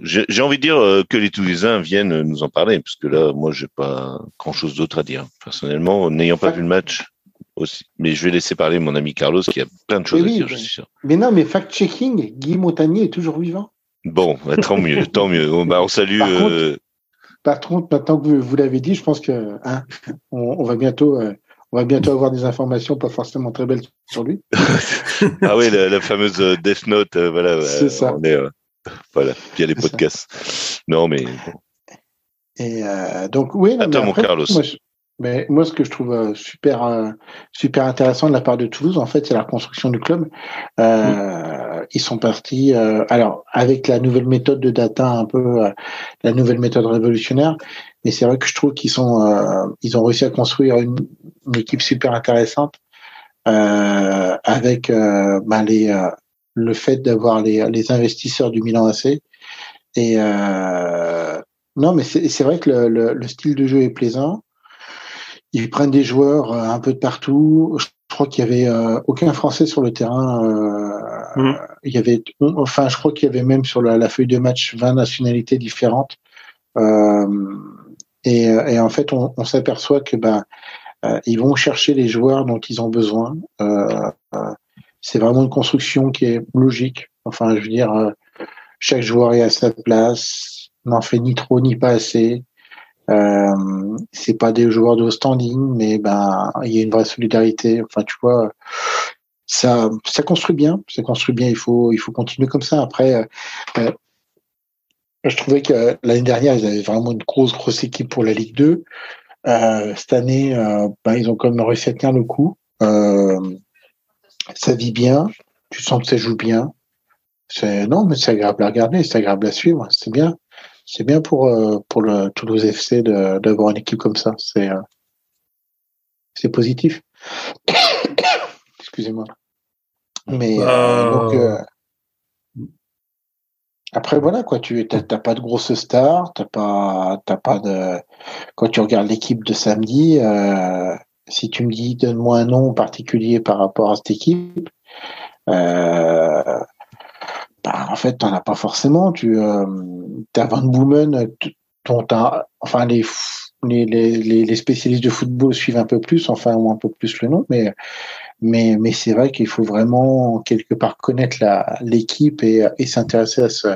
Speaker 3: j'ai envie de dire euh, que les Toulousains viennent nous en parler, parce que là, moi, j'ai pas grand-chose d'autre à dire. Personnellement, n'ayant pas vu le match aussi, mais je vais laisser parler mon ami Carlos qui a plein de choses à dire, je suis sûr.
Speaker 2: Mais non, mais fact-checking, Guy Montagnier est toujours vivant.
Speaker 3: Bon, bah, tant mieux, tant mieux. Bah, on salue.
Speaker 2: Par, euh... contre, maintenant que vous, l'avez dit, je pense que hein, on, va bientôt. Euh, on va bientôt avoir des informations pas forcément très belles sur lui.
Speaker 3: ah oui, la, fameuse euh, Death Note, voilà.
Speaker 2: C'est ça.
Speaker 3: On est, voilà, via les podcasts. Non, mais.
Speaker 2: Et donc, oui.
Speaker 3: Non, Attends, mon Carlos.
Speaker 2: Moi, mais moi, ce que je trouve euh, super, euh, super intéressant de la part de Toulouse, en fait, c'est la reconstruction du club. Euh, Ils sont partis, euh, alors, avec la nouvelle méthode de data, un peu la nouvelle méthode révolutionnaire. Mais c'est vrai que je trouve qu'ils sont, ils ont réussi à construire une, une équipe super intéressante avec ben, les le fait d'avoir les, les investisseurs du Milan AC. Et euh, non, mais c'est vrai que le, le, style de jeu est plaisant. Ils prennent des joueurs euh, un peu de partout. Je crois qu'il y avait euh, aucun Français sur le terrain. Euh, mmh. Il y avait, enfin, je crois qu'il y avait même sur la, la, feuille de match 20 nationalités différentes. Euh, et, et, en fait, on, on s'aperçoit que ben, ils vont chercher les joueurs dont ils ont besoin. Euh, c'est vraiment une construction qui est logique. Enfin, je veux dire, euh, chaque joueur est à sa place, n'en fait ni trop ni pas assez. Euh, c'est pas des joueurs de standing, mais ben il y a une vraie solidarité. Enfin, tu vois, ça ça construit bien, ça construit bien. Il faut il faut continuer comme ça. Après, euh, euh je trouvais que l'année dernière ils avaient vraiment une grosse grosse équipe pour la Ligue 2. Euh, cette année, ben, ils ont quand même réussi à tenir le coup. Euh, ça vit bien, tu sens que ça joue bien. Non, mais c'est agréable à regarder, c'est agréable à suivre, c'est bien. C'est bien pour euh, pour le Toulouse FC d'avoir une équipe comme ça. C'est euh, c'est positif. Excusez-moi. Mais euh, donc, après voilà quoi, tu t'as pas de grosses stars, t'as pas t'as pas de quand tu regardes l'équipe de samedi, si tu me dis donne-moi un nom particulier par rapport à cette équipe, euh, bah, en fait t'en as pas forcément. Tu euh, as Van Boomen, dont enfin les les, les, les spécialistes de football suivent un peu plus, enfin ou un peu plus le nom, mais mais, mais c'est vrai qu'il faut vraiment quelque part connaître l'équipe et, et s'intéresser à ce,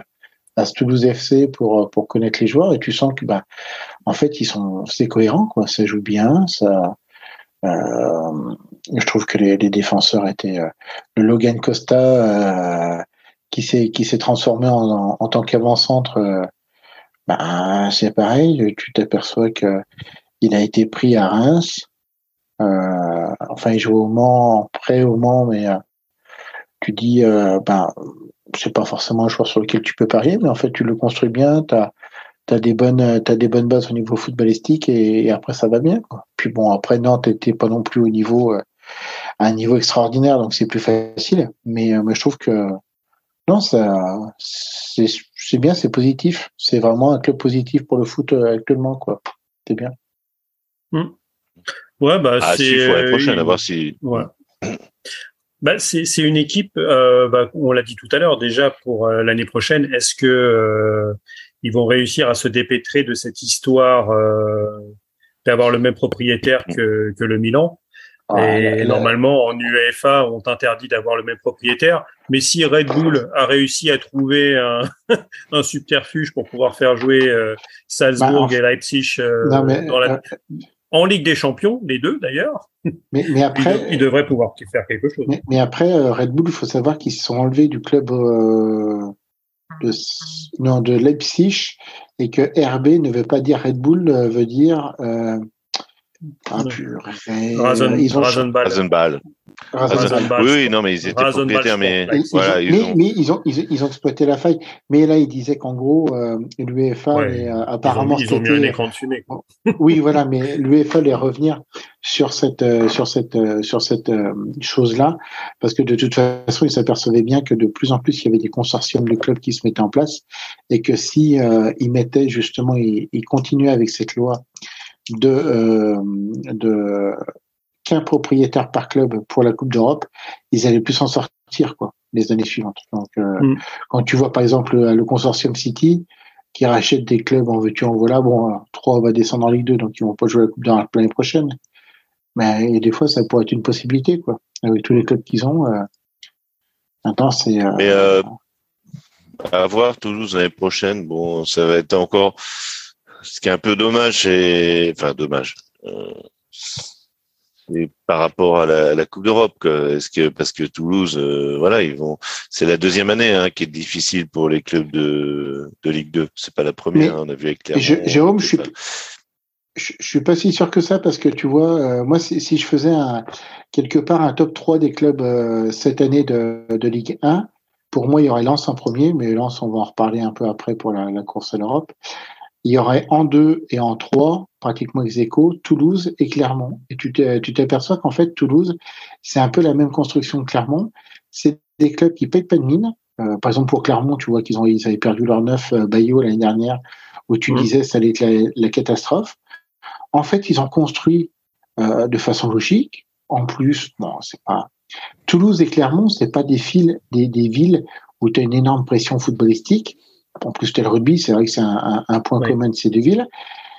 Speaker 2: à ce Toulouse FC pour, pour connaître les joueurs. Et tu sens que, bah, en fait, ils sont, c'est cohérent, quoi. Ça joue bien, ça. Euh, je trouve que les, les défenseurs étaient euh, le Logan Costa euh, qui s'est qui s'est transformé en, en, tant qu'avant-centre. Euh, bah, c'est pareil. Tu t'aperçois que il a été pris à Reims. Euh, enfin, il joue au Mans, près au Mans, mais euh, tu dis, euh, ben, c'est pas forcément un choix sur lequel tu peux parier, mais en fait, tu le construis bien, tu as, des bonnes as des bonnes bases au niveau footballistique et, après ça va bien. Puis bon, après Nantes n'était pas non plus au niveau à un niveau extraordinaire, donc c'est plus facile. Mais, mais je trouve que non, ça c'est bien, c'est positif. C'est vraiment un club positif pour le foot actuellement, quoi. C'est bien.
Speaker 1: Mmh. Ouais, bah,
Speaker 3: ah,
Speaker 1: c'est.
Speaker 3: l'année euh, prochaine, à voir si.
Speaker 1: Ouais. Bah, c'est une équipe, euh, bah, on l'a dit tout à l'heure déjà pour euh, l'année prochaine. Est-ce que euh, ils vont réussir à se dépêtrer de cette histoire euh, d'avoir le même propriétaire que, que le Milan? Ah, Et normalement, en UEFA, on t'interdit d'avoir le même propriétaire. Mais si Red Bull a réussi à trouver un, un subterfuge pour pouvoir faire jouer Salzbourg bah, et Leipzig non, mais, dans la en Ligue des Champions, les deux d'ailleurs.
Speaker 2: Mais, mais après,
Speaker 1: ils, devraient pouvoir faire quelque chose.
Speaker 2: Mais, après, euh, Red Bull, il faut savoir qu'ils se sont enlevés du club euh, de, non, de Leipzig et que RB ne veut pas dire Red Bull, euh, veut dire
Speaker 3: Oui, oui, non, mais ils étaient propriétaires, mais voilà,
Speaker 2: ils, ont... mais, ils, ont... ils, ont, exploité la faille. Mais là, ils disaient qu'en gros, euh, l'UEFA, euh, apparemment,
Speaker 1: ils ont, mis un écran de fumée.
Speaker 2: oui, voilà, mais l'UEFA allait revenir sur cette euh, sur cette euh, sur cette euh, chose-là, parce que de toute façon, ils s'apercevaient bien que de plus en plus, il y avait des consortiums de clubs qui se mettaient en place, et que si ils mettaient justement, ils, ils continuaient avec cette loi de, euh, de qu'un propriétaire par club pour la Coupe d'Europe, ils allaient plus s'en sortir quoi les années suivantes. Donc euh, mm. quand tu vois par exemple le consortium City qui rachète des clubs en veux-tu en voilà, bon, trois va descendre en Ligue 2, donc ils vont pas jouer la Coupe d'Europe l'année prochaine. Mais des fois, ça pourrait être une possibilité, quoi. Avec tous les clubs qu'ils ont. Euh, maintenant, c'est. Euh,
Speaker 3: Mais euh, à voir Toulouse l'année prochaine. Bon, ça va être encore ce qui est un peu dommage, c'est enfin dommage. Euh, par rapport à la, la Coupe d'Europe, est-ce que parce que Toulouse, euh, voilà, ils vont, c'est la deuxième année hein, qui est difficile pour les clubs de, de Ligue 2. C'est pas la première. hein, on a vu avec
Speaker 2: Clermont. Jérôme, je suis, je, suis pas si sûr que ça parce que tu vois, euh, moi, si, si, je faisais un, quelque part un top 3 des clubs cette année de, de Ligue 1, pour moi, il y aurait Lens en premier, mais Lens, on va en reparler un peu après pour la, la course à l'Europe il y aurait en deux et en trois, pratiquement ex aequo, Toulouse et Clermont. Et tu t'aperçois qu'en fait, Toulouse, c'est un peu la même construction que Clermont. C'est des clubs qui payent pas de mine. Euh, par exemple, pour Clermont, tu vois qu'ils ont, ils avaient perdu leur neuf euh, Bayo l'année dernière, où tu mmh. disais ça allait être la, catastrophe. En fait, ils ont construit euh, de façon logique. En plus, bon, c'est pas Toulouse et Clermont, c'est pas des, fils, des, des villes où tu as une énorme pression footballistique en plus, tel rugby, c'est vrai que c'est un, point commun de ces deux villes.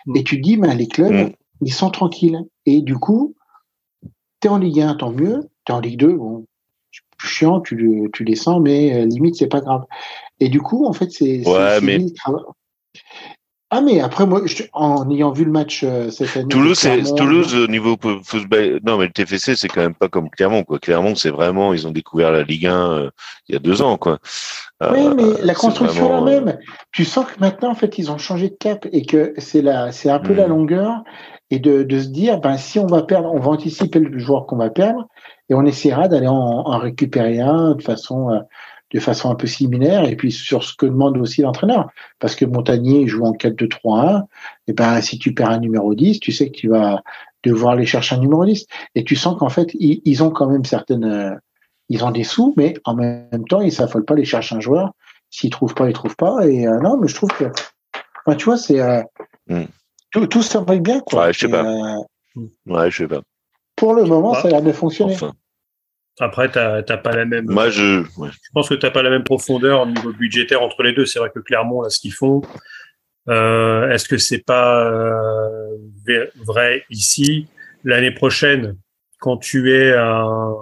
Speaker 2: Mm. Et tu te dis, ben, les clubs, ils sont tranquilles. Et du coup, tu es en Ligue 1, tant mieux. Tu es en Ligue 2, bon, plus chiant, tu, tu les sens, mais euh, limite, c'est pas grave. Et du coup, en fait, c'est.
Speaker 3: Ouais, mais.
Speaker 2: Ah mais après moi, en ayant vu le match euh, cette année.
Speaker 3: Toulouse, Toulouse au niveau football. Non mais le TFC c'est quand même pas comme Clermont quoi. Clermont c'est vraiment ils ont découvert la Ligue 1 euh, il y a deux ans quoi.
Speaker 2: oui mais la construction la même. Tu sens que maintenant en fait ils ont changé de cap et que c'est la c'est un peu la hmm. longueur et de, de se dire ben si on va perdre on va anticiper le joueur qu'on va perdre et on essaiera d'aller en, en récupérer un de façon de façon un peu similaire, et puis sur ce que demande aussi l'entraîneur. Parce que Montagnier joue en 4-2-3-1, et ben si tu perds un numéro 10, tu sais que tu vas devoir aller chercher un numéro 10. Et tu sens qu'en fait, ils, ont quand même certaines... Euh, ils ont des sous, mais en même temps, ils s'affolent pas aller chercher un joueur. S'ils trouvent pas, ils trouvent pas. Et euh, non, mais je trouve que... tu vois, c'est... Euh, hmm. tout, tout ça va bien, quoi.
Speaker 3: Ouais, je sais pas. ouais, je sais pas.
Speaker 2: Pour le moment, ça a l'air de fonctionner. Enfin.
Speaker 1: Après, tu n'as pas la même.
Speaker 3: Moi, je.
Speaker 1: Je pense que tu n'as pas la même profondeur au niveau budgétaire entre les deux. C'est vrai que Clermont, là, ce qu'ils font, euh, est-ce que c'est pas euh, vrai ici? L'année prochaine, quand tu es un,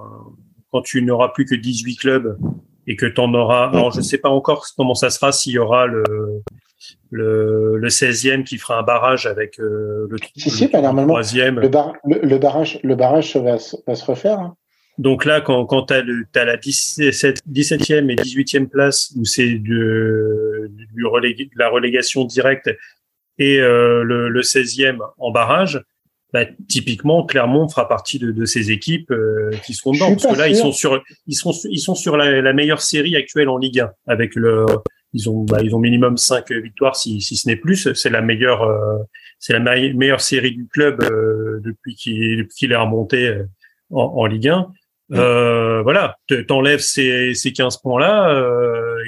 Speaker 1: quand tu n'auras plus que 18 clubs et que tu en auras. Alors, je ne sais pas encore comment ça sera s'il y aura le, le, le 16e qui fera un barrage avec euh, le,
Speaker 2: si, si, bah, normalement, troisième. Le, le, barrage, le barrage va, va se refaire. Hein.
Speaker 1: Donc là, quand, quand tu as, as, la 17, 17e et 18e place, où c'est de, de, la relégation directe, et euh, le, le 16e en barrage, bah, typiquement, Clermont fera partie de, de ces équipes euh, qui seront dedans. Parce que là, ils sont sur, ils sont, ils sont sur la, la, meilleure série actuelle en Ligue 1, avec le, ils ont, bah, ils ont minimum 5 victoires, si, si ce n'est plus. C'est la meilleure, euh, c'est la meilleure série du club euh, depuis qu'il qu'il est remonté en, en Ligue 1. Euh, voilà, t'enlèves ces, ces 15 points-là, euh,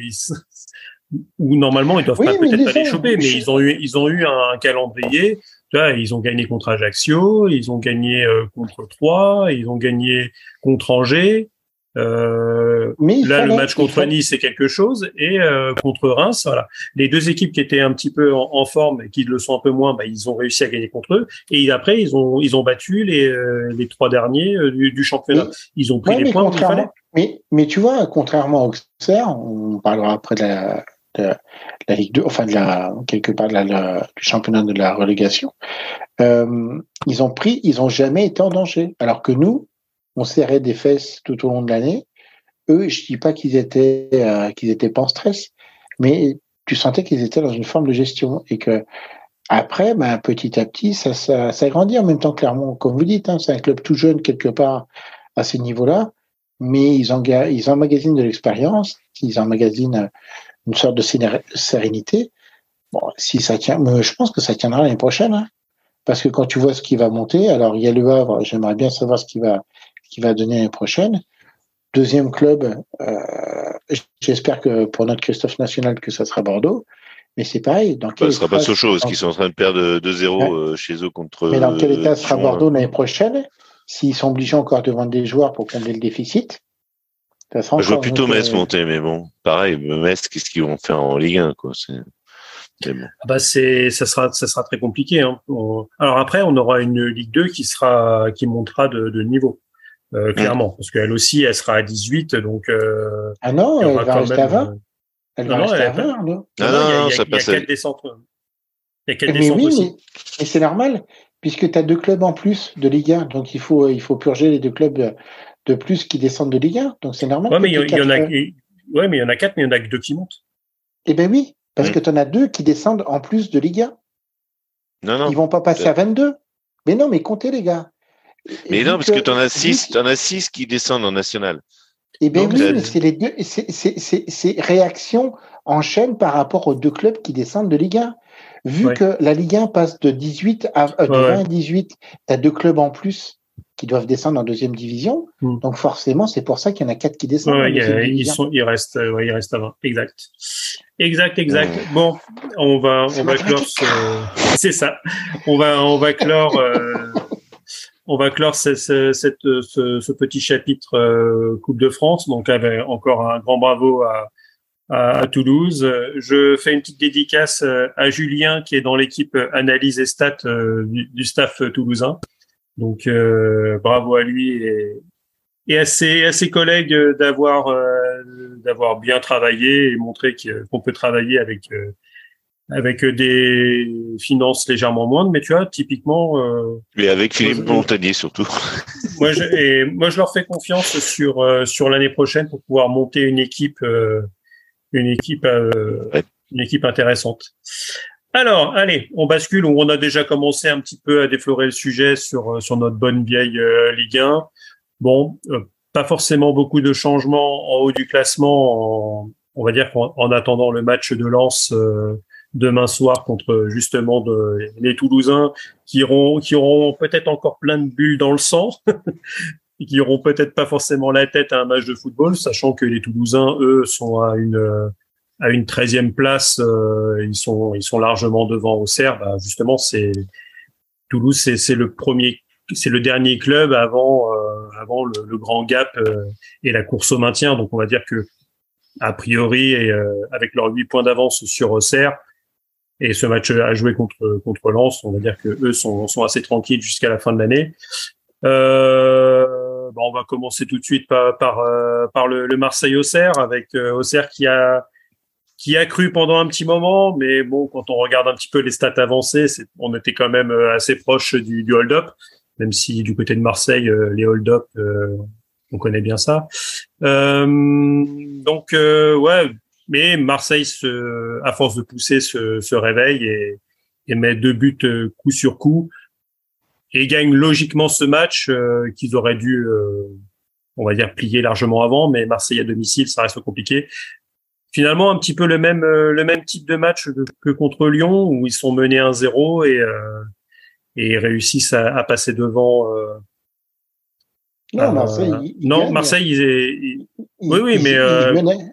Speaker 1: où normalement ils doivent pas peut-être pas les choper, mais ils ont eu ils ont eu un calendrier. Tu vois, ils ont gagné contre Ajaccio, ils ont gagné euh, contre Troyes, ils ont gagné contre Angers. Euh, là, le match contre Nice, c'est quelque chose, et euh, contre Reims, voilà. Les deux équipes qui étaient un petit peu en, forme et qui le sont un peu moins, bah, ils ont réussi à gagner contre eux. Et après, ils ont ils ont battu les euh, les trois derniers du, championnat. ils ont pris les points
Speaker 2: Mais mais tu vois, contrairement au Auxerre, on parlera après de la, de la Ligue 2, enfin de la quelque part de la, du championnat de la relégation. ils ont pris, ils ont jamais été en danger, alors que nous, on serrait des fesses tout au long de l'année. Eux, je dis pas qu'ils étaient euh, qu'ils étaient pas en stress, mais tu sentais qu'ils étaient dans une forme de gestion et que après, ben, petit à petit, ça, ça, ça grandit en même temps, clairement, comme vous dites, hein, c'est un club tout jeune quelque part à ce niveau-là, mais ils, ils emmagasinent de l'expérience, ils emmagasinent une sorte de sérénité. Bon, si ça tient, je pense que ça tiendra l'année prochaine, hein, parce que quand tu vois ce qui va monter, alors il y a le Havre, j'aimerais bien savoir ce qui va, qui va donner l'année prochaine. Deuxième club, euh, j'espère que pour notre Christophe National que ça sera Bordeaux. Mais c'est pareil.
Speaker 3: Dans quel ce sera pas Sochaux, parce qu'ils sont en train de perdre 2-0 euh, chez eux contre.
Speaker 2: Mais dans quel état sera Bordeaux l'année prochaine S'ils sont obligés encore de vendre des joueurs pour combler le déficit?
Speaker 3: Ça sera Je vois plutôt Metz monter, mais bon, pareil, Metz, qu'est-ce qu'ils vont faire en Ligue 1 quoi
Speaker 1: ah bah c'est, ça sera, ça sera très compliqué. Hein. Alors après, on aura une Ligue 2 qui sera, qui montera de, de niveau. Euh, clairement, parce qu'elle aussi, elle sera à 18, donc. Euh,
Speaker 2: ah non, elle va rester à 20. Elle va rester à 20, non
Speaker 3: Non, non, ça passe.
Speaker 1: Il y a quatre descentes. Il y a quatre
Speaker 2: mais oui, aussi. Mais, c'est normal, puisque tu as deux clubs en plus de Ligue 1, donc il faut, il faut purger les deux clubs de plus qui descendent de Ligue 1, donc c'est normal.
Speaker 1: Ouais, mais il y, en a, ouais, mais il y en a quatre, mais il y en a que deux qui montent.
Speaker 2: Eh ben oui, parce que tu en as deux qui descendent en plus de Ligue 1.
Speaker 3: Non, non.
Speaker 2: Ils vont pas passer à 22. Mais non, mais comptez les gars.
Speaker 3: Mais non, parce que tu en as six, en as six qui descendent en national.
Speaker 2: Eh bien oui, mais c'est les deux, ces réactions en chaîne par rapport aux deux clubs qui descendent de Ligue 1. Vu que la Ligue 1 passe de 18 à de 20 à 18, tu as deux clubs en plus qui doivent descendre en deuxième division. Hmm. Donc forcément, c'est pour ça qu'il y en a quatre qui descendent.
Speaker 1: Ouais, ils, sont, ils restent, ouais, ils restent à 20. Exact. Exact, exact. Bon, on va, on va clore ce... C'est ça. On va, on va clore euh, on va clore ce, petit chapitre euh, Coupe de France. Donc, avec encore un grand bravo à, Toulouse. Je fais une petite dédicace euh, à Julien qui est dans l'équipe analyse et stats euh, du, staff toulousain. Donc, bravo à lui et, à, ses, collègues d'avoir bien travaillé et montré qu'on peut travailler avec avec euh, des finances légèrement moindres, mais tu vois, typiquement. Euh,
Speaker 3: et avec Philippe Montagnier surtout.
Speaker 1: moi, je, et moi, je leur fais confiance sur euh, sur l'année prochaine pour pouvoir monter une équipe, euh, une équipe, une équipe intéressante. Alors, allez, on bascule. On a déjà commencé un petit peu à déflorer le sujet sur sur notre bonne vieille Ligue 1. Bon, pas forcément beaucoup de changements en haut du classement. on va dire qu'en attendant le match de Lens demain soir contre justement de, les Toulousains qui auront qui auront peut-être encore plein de bulles dans le sang qui auront peut-être pas forcément la tête à un match de football, sachant que les Toulousains eux sont à une à une treizième place, euh, ils sont ils sont largement devant Auxerre. Bah, justement, c'est Toulouse, c'est c'est le premier, c'est le dernier club avant euh, avant le, le, grand gap euh, et la course au maintien. Donc on va dire que a priori et avec leurs huit points d'avance sur Auxerre, et ce match à jouer contre contre Lens, on va dire que eux sont sont assez tranquilles jusqu'à la fin de l'année. Euh, on va commencer tout de suite par par, euh, par le, le Marseille Auxerre avec euh, Auxerre qui a qui a cru pendant un petit moment, mais bon, quand on regarde un petit peu les stats avancées, on était quand même euh, assez proche du, du hold-up, même si du côté de Marseille, les hold-up, on connaît bien ça. donc ouais, mais Marseille, se, à force de pousser, se, se réveille et, et, met deux buts euh, coup sur coup et gagne logiquement ce match euh, qu'ils auraient dû, euh, on va dire, plier largement avant. Mais Marseille à domicile, ça reste compliqué. Finalement, un petit peu le même le même type de match que contre Lyon où ils sont menés 1-0 et et réussissent à, à passer devant.
Speaker 2: non, Marseille.
Speaker 1: non, Marseille, ils, oui, oui, mais ils,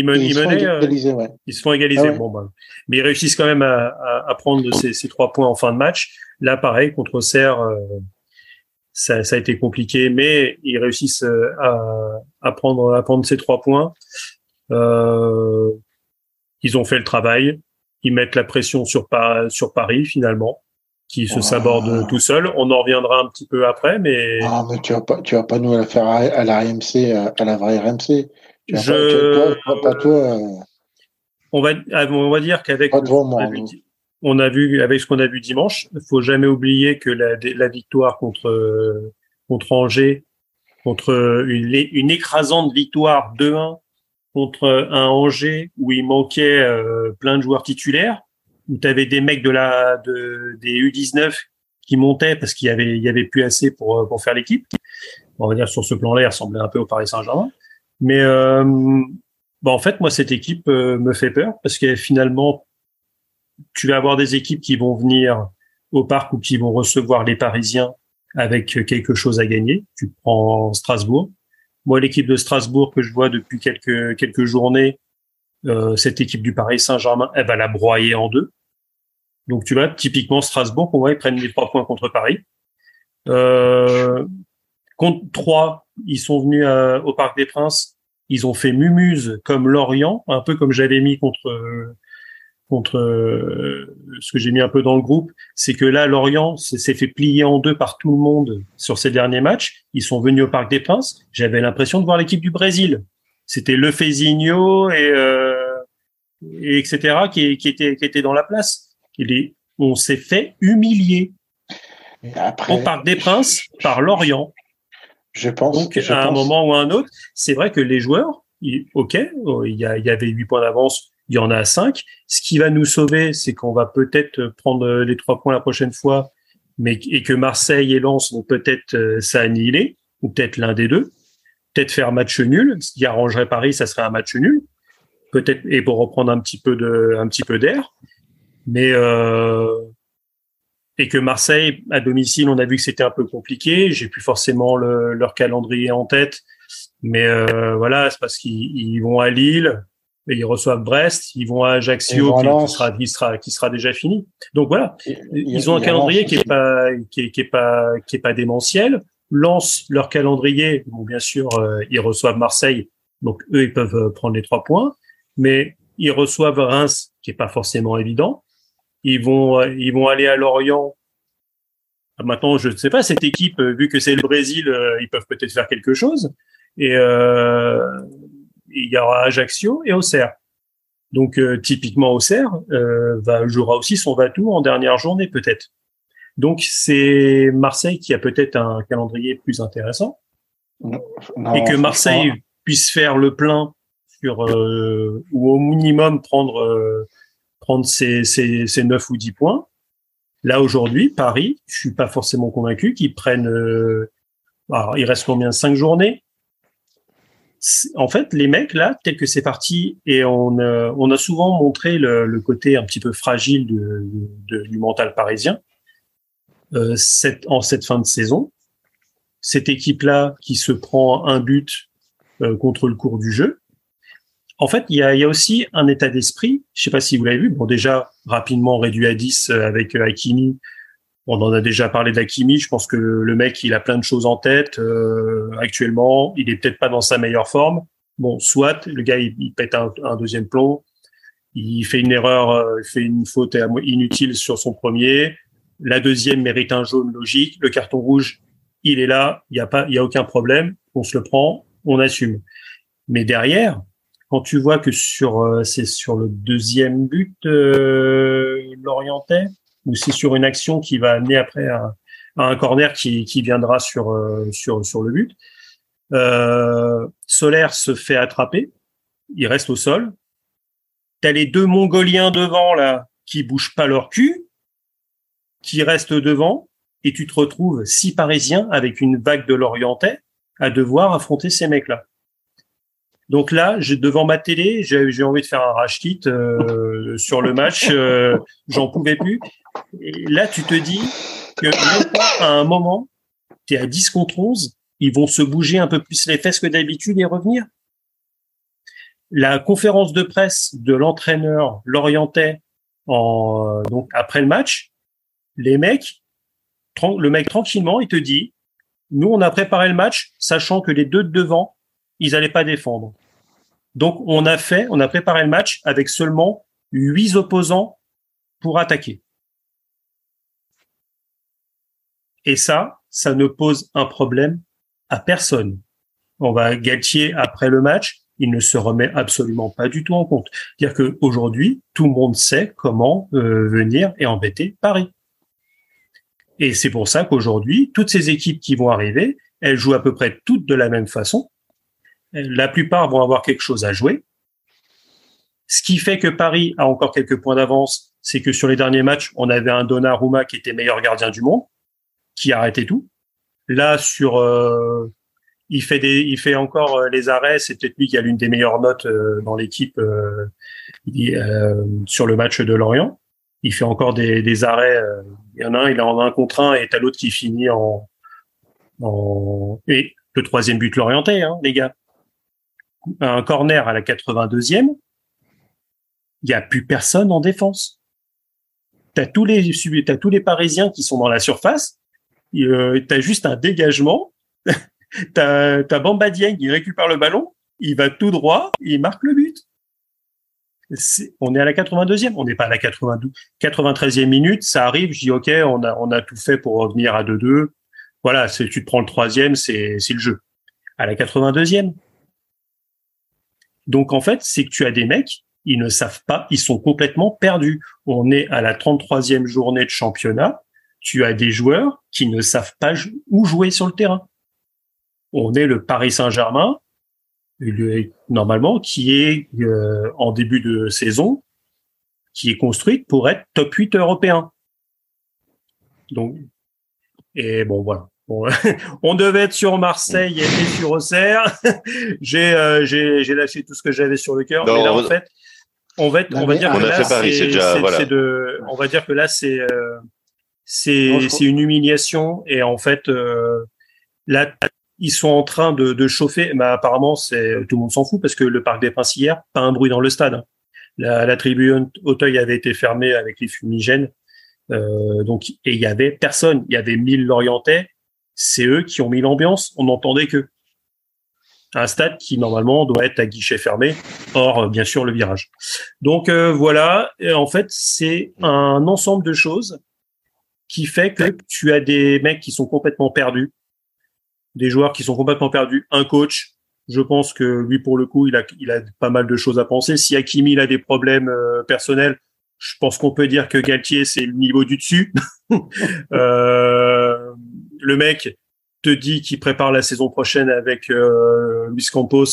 Speaker 1: ils, menaient, euh, ils se font égaliser. Ah bon, bah. Mais ils réussissent quand même à, à, à prendre ces, ces, trois points en fin de match. Là, pareil, contre Serre, euh, ça, ça, a été compliqué, mais ils réussissent euh, à, à, prendre, à prendre ces trois points. Euh, ils ont fait le travail. Ils mettent la pression sur, sur Paris, finalement qui se saborde tout seul. On en reviendra un petit peu après, mais.
Speaker 2: Ah, mais tu vas pas, tu vas pas nous la faire à la RMC, à la vraie RMC.
Speaker 1: Je... on va, on va dire qu'avec on a vu avec ce qu'on a vu dimanche, il faut jamais oublier que la, la victoire contre contre Angers, contre une, une écrasante victoire 2-1 contre un Angers où il manquait euh, plein de joueurs titulaires, où tu avais des mecs de la de, des U19 qui montaient parce qu'il y avait il y avait plus assez pour pour faire l'équipe. On va dire sur ce plan-là, il ressemblait un peu au Paris Saint-Germain. Mais euh, bah en fait, moi, cette équipe euh, me fait peur parce que finalement, tu vas avoir des équipes qui vont venir au parc ou qui vont recevoir les Parisiens avec quelque chose à gagner. Tu prends Strasbourg. Moi, l'équipe de Strasbourg que je vois depuis quelques quelques journées, euh, cette équipe du Paris Saint-Germain, elle va la broyer en deux. Donc, tu vois, typiquement Strasbourg, pour moi, ils prennent les trois points contre Paris. Euh, contre trois, ils sont venus euh, au Parc des Princes. Ils ont fait mumuse comme Lorient, un peu comme j'avais mis contre contre euh, ce que j'ai mis un peu dans le groupe, c'est que là Lorient s'est fait plier en deux par tout le monde sur ces derniers matchs. Ils sont venus au Parc des Princes. J'avais l'impression de voir l'équipe du Brésil. C'était Le Fezinho et, euh, et etc. Qui, qui était qui était dans la place. Il on s'est fait humilier après, au Parc des Princes par Lorient.
Speaker 2: Je pense.
Speaker 1: Donc, à un moment ou à un autre, c'est vrai que les joueurs, ok, oh, il y, a, il y avait huit points d'avance, il y en a cinq. Ce qui va nous sauver, c'est qu'on va peut-être prendre les trois points la prochaine fois, mais et que Marseille et Lens vont peut-être euh, s'annihiler, ou peut-être l'un des deux. Peut-être faire match nul. Ce qui arrangerait Paris, ça serait un match nul. Peut-être et pour reprendre un petit peu de, un petit peu d'air. Mais euh, et que Marseille à domicile, on a vu que c'était un peu compliqué. J'ai plus forcément le, leur calendrier en tête, mais euh, voilà, c'est parce qu'ils vont à Lille et ils reçoivent Brest, ils vont à Ajaccio qui, qui, sera qui sera qui sera déjà fini. Donc voilà, ils ont un calendrier qui est pas qui est, qui est pas qui est pas démentiel. Lance leur calendrier, bon bien sûr euh, ils reçoivent Marseille, donc eux ils peuvent euh, prendre les trois points, mais ils reçoivent Reims qui est pas forcément évident ils vont, ils vont aller à Lorient. Ah, maintenant, je ne sais pas, cette équipe, euh, vu que c'est le Brésil, euh, ils peuvent peut-être faire quelque chose. Et euh, il y aura Ajaccio et Auxerre. Donc, typiquement, Auxerre va, jouera aussi son Vatou en dernière journée, peut-être. Donc, c'est Marseille qui a peut-être un calendrier plus intéressant. et que Marseille puisse faire le plein sur, ou au minimum prendre prendre ces, ces, ces 9 ou 10 points. Là, aujourd'hui, Paris, je suis pas forcément convaincu qu'ils prennent... Euh, alors, il reste combien? Cinq journées? En fait, les mecs là, tel que c'est parti, et on, on a souvent montré le, côté un petit peu fragile du mental parisien. cette, en cette fin de saison, cette équipe-là qui se prend un but contre le cours du jeu, en fait, il y a, y a, aussi un état d'esprit. Je sais pas si vous l'avez vu. Bon, déjà rapidement réduit à 10 euh, avec euh, Hakimi. On en a déjà parlé d'Hakimi. Je pense que le mec, il a plein de choses en tête euh, actuellement. Il est peut-être pas dans sa meilleure forme. Bon, soit le gars, il, pète un, deuxième plomb. Il fait une erreur, il fait une faute inutile sur son premier. La deuxième mérite un jaune logique. Le carton rouge, il est là. Il y a pas, il y a aucun problème. On se le prend, on assume. Mais derrière, quand tu vois que sur euh, c'est sur le deuxième but euh, l'orientais ou c'est sur une action qui va amener après à, un corner qui, qui viendra sur euh, sur sur le but. Euh, Solaire se fait attraper, il reste au sol. T'as les deux Mongoliens devant là qui bougent pas leur cul, qui restent devant, et tu te retrouves six Parisiens avec une vague de l'orientais à devoir affronter ces mecs-là. Donc là, devant ma télé, j'ai envie de faire un rage kit euh, sur le match. Euh, J'en pouvais plus. Et là, tu te dis que à un moment, tu es à 10 contre 11, ils vont se bouger un peu plus les fesses que d'habitude et revenir. La conférence de presse de l'entraîneur l'orientait en donc après le match, les mecs, le mec tranquillement, il te dit, nous on a préparé le match, sachant que les deux de devant ils n'allaient pas défendre. Donc on a fait, on a préparé le match avec seulement huit opposants pour attaquer. Et ça, ça ne pose un problème à personne. On va Galtier après le match, il ne se remet absolument pas du tout en compte. C'est-à-dire qu'aujourd'hui, tout le monde sait comment euh, venir et embêter Paris. Et c'est pour ça qu'aujourd'hui, toutes ces équipes qui vont arriver, elles jouent à peu près toutes de la même façon, la plupart vont avoir quelque chose à jouer. Ce qui fait que Paris a encore quelques points d'avance, c'est que sur les derniers matchs, on avait un Donnarumma qui était meilleur gardien du monde, qui arrêtait tout. Là, sur, euh, il fait des, il fait encore euh, les arrêts. C'est peut-être lui qui a l'une des meilleures notes euh, dans l'équipe sur le match de Lorient. Il fait encore des, arrêts. Il y en a un, il est en un contre un, et t'as l'autre qui finit en, en et le troisième but l'orienté, hein, les gars un corner à la 82e, il n'y a plus personne en défense. T'as tous les as tous les Parisiens qui sont dans la surface. Euh, tu as juste un dégagement. t'as as Bamba Dieng qui récupère le ballon. Il va tout droit. Il marque le but. on est à la 82e. On n'est pas à la 92, 93e minute. Ça arrive. Je dis OK. On a on a tout fait pour revenir à 2-2. Voilà. Tu te prends le troisième. C'est c'est le jeu. À la 82e. Donc en fait, c'est que tu as des mecs, ils ne savent pas, ils sont complètement perdus. On est à la 33e journée de championnat, tu as des joueurs qui ne savent pas où jouer sur le terrain. On est le Paris Saint-Germain, normalement, qui est euh, en début de saison, qui est construite pour être top 8 européen. Donc, et bon, voilà. on devait être sur Marseille et sur Auxerre. j'ai, euh, j'ai, j'ai lâché tout ce que j'avais sur le cœur. Mais là, en fait, on va, on va dire que là, c'est, de, on va dire que là, c'est, euh, c'est, c'est une humiliation et en fait, euh, là, ils sont en train de, de chauffer. Mais apparemment, c'est tout le monde s'en fout parce que le Parc des Princes hier, pas un bruit dans le stade. La, la tribune Auteuil avait été fermée avec les fumigènes. Euh, donc, et il y avait personne. Il y avait mille Lorientais c'est eux qui ont mis l'ambiance. On n'entendait que un stade qui normalement doit être à guichet fermé, or euh, bien sûr le virage. Donc euh, voilà, en fait c'est un ensemble de choses qui fait que tu as des mecs qui sont complètement perdus, des joueurs qui sont complètement perdus, un coach. Je pense que lui pour le coup il a pas mal de choses à penser. Si Hakimi il a des problèmes euh, personnels, je pense qu'on peut dire que Galtier c'est le niveau du dessus. le mec te dit qu'il prépare la saison prochaine avec euh, Luis Campos,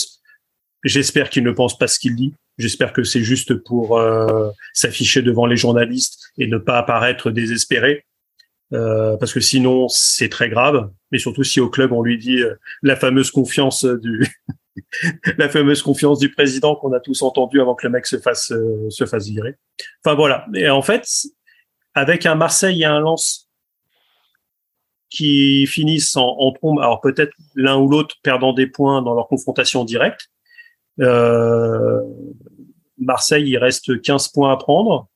Speaker 1: j'espère qu'il ne pense pas ce qu'il dit. J'espère que c'est juste pour euh, s'afficher devant les journalistes et ne pas apparaître désespéré. Euh, parce que sinon c'est très grave, mais surtout si au club on lui dit euh, la fameuse confiance du la fameuse confiance du président qu'on a tous entendu avant que le mec se fasse se fasse virer. Enfin voilà. Et en fait, avec un Marseille et un Lens qui finissent en, en trombe, alors peut-être l'un ou l'autre perdant des points dans leur confrontation directe. Euh, Marseille, il reste 15 points à prendre.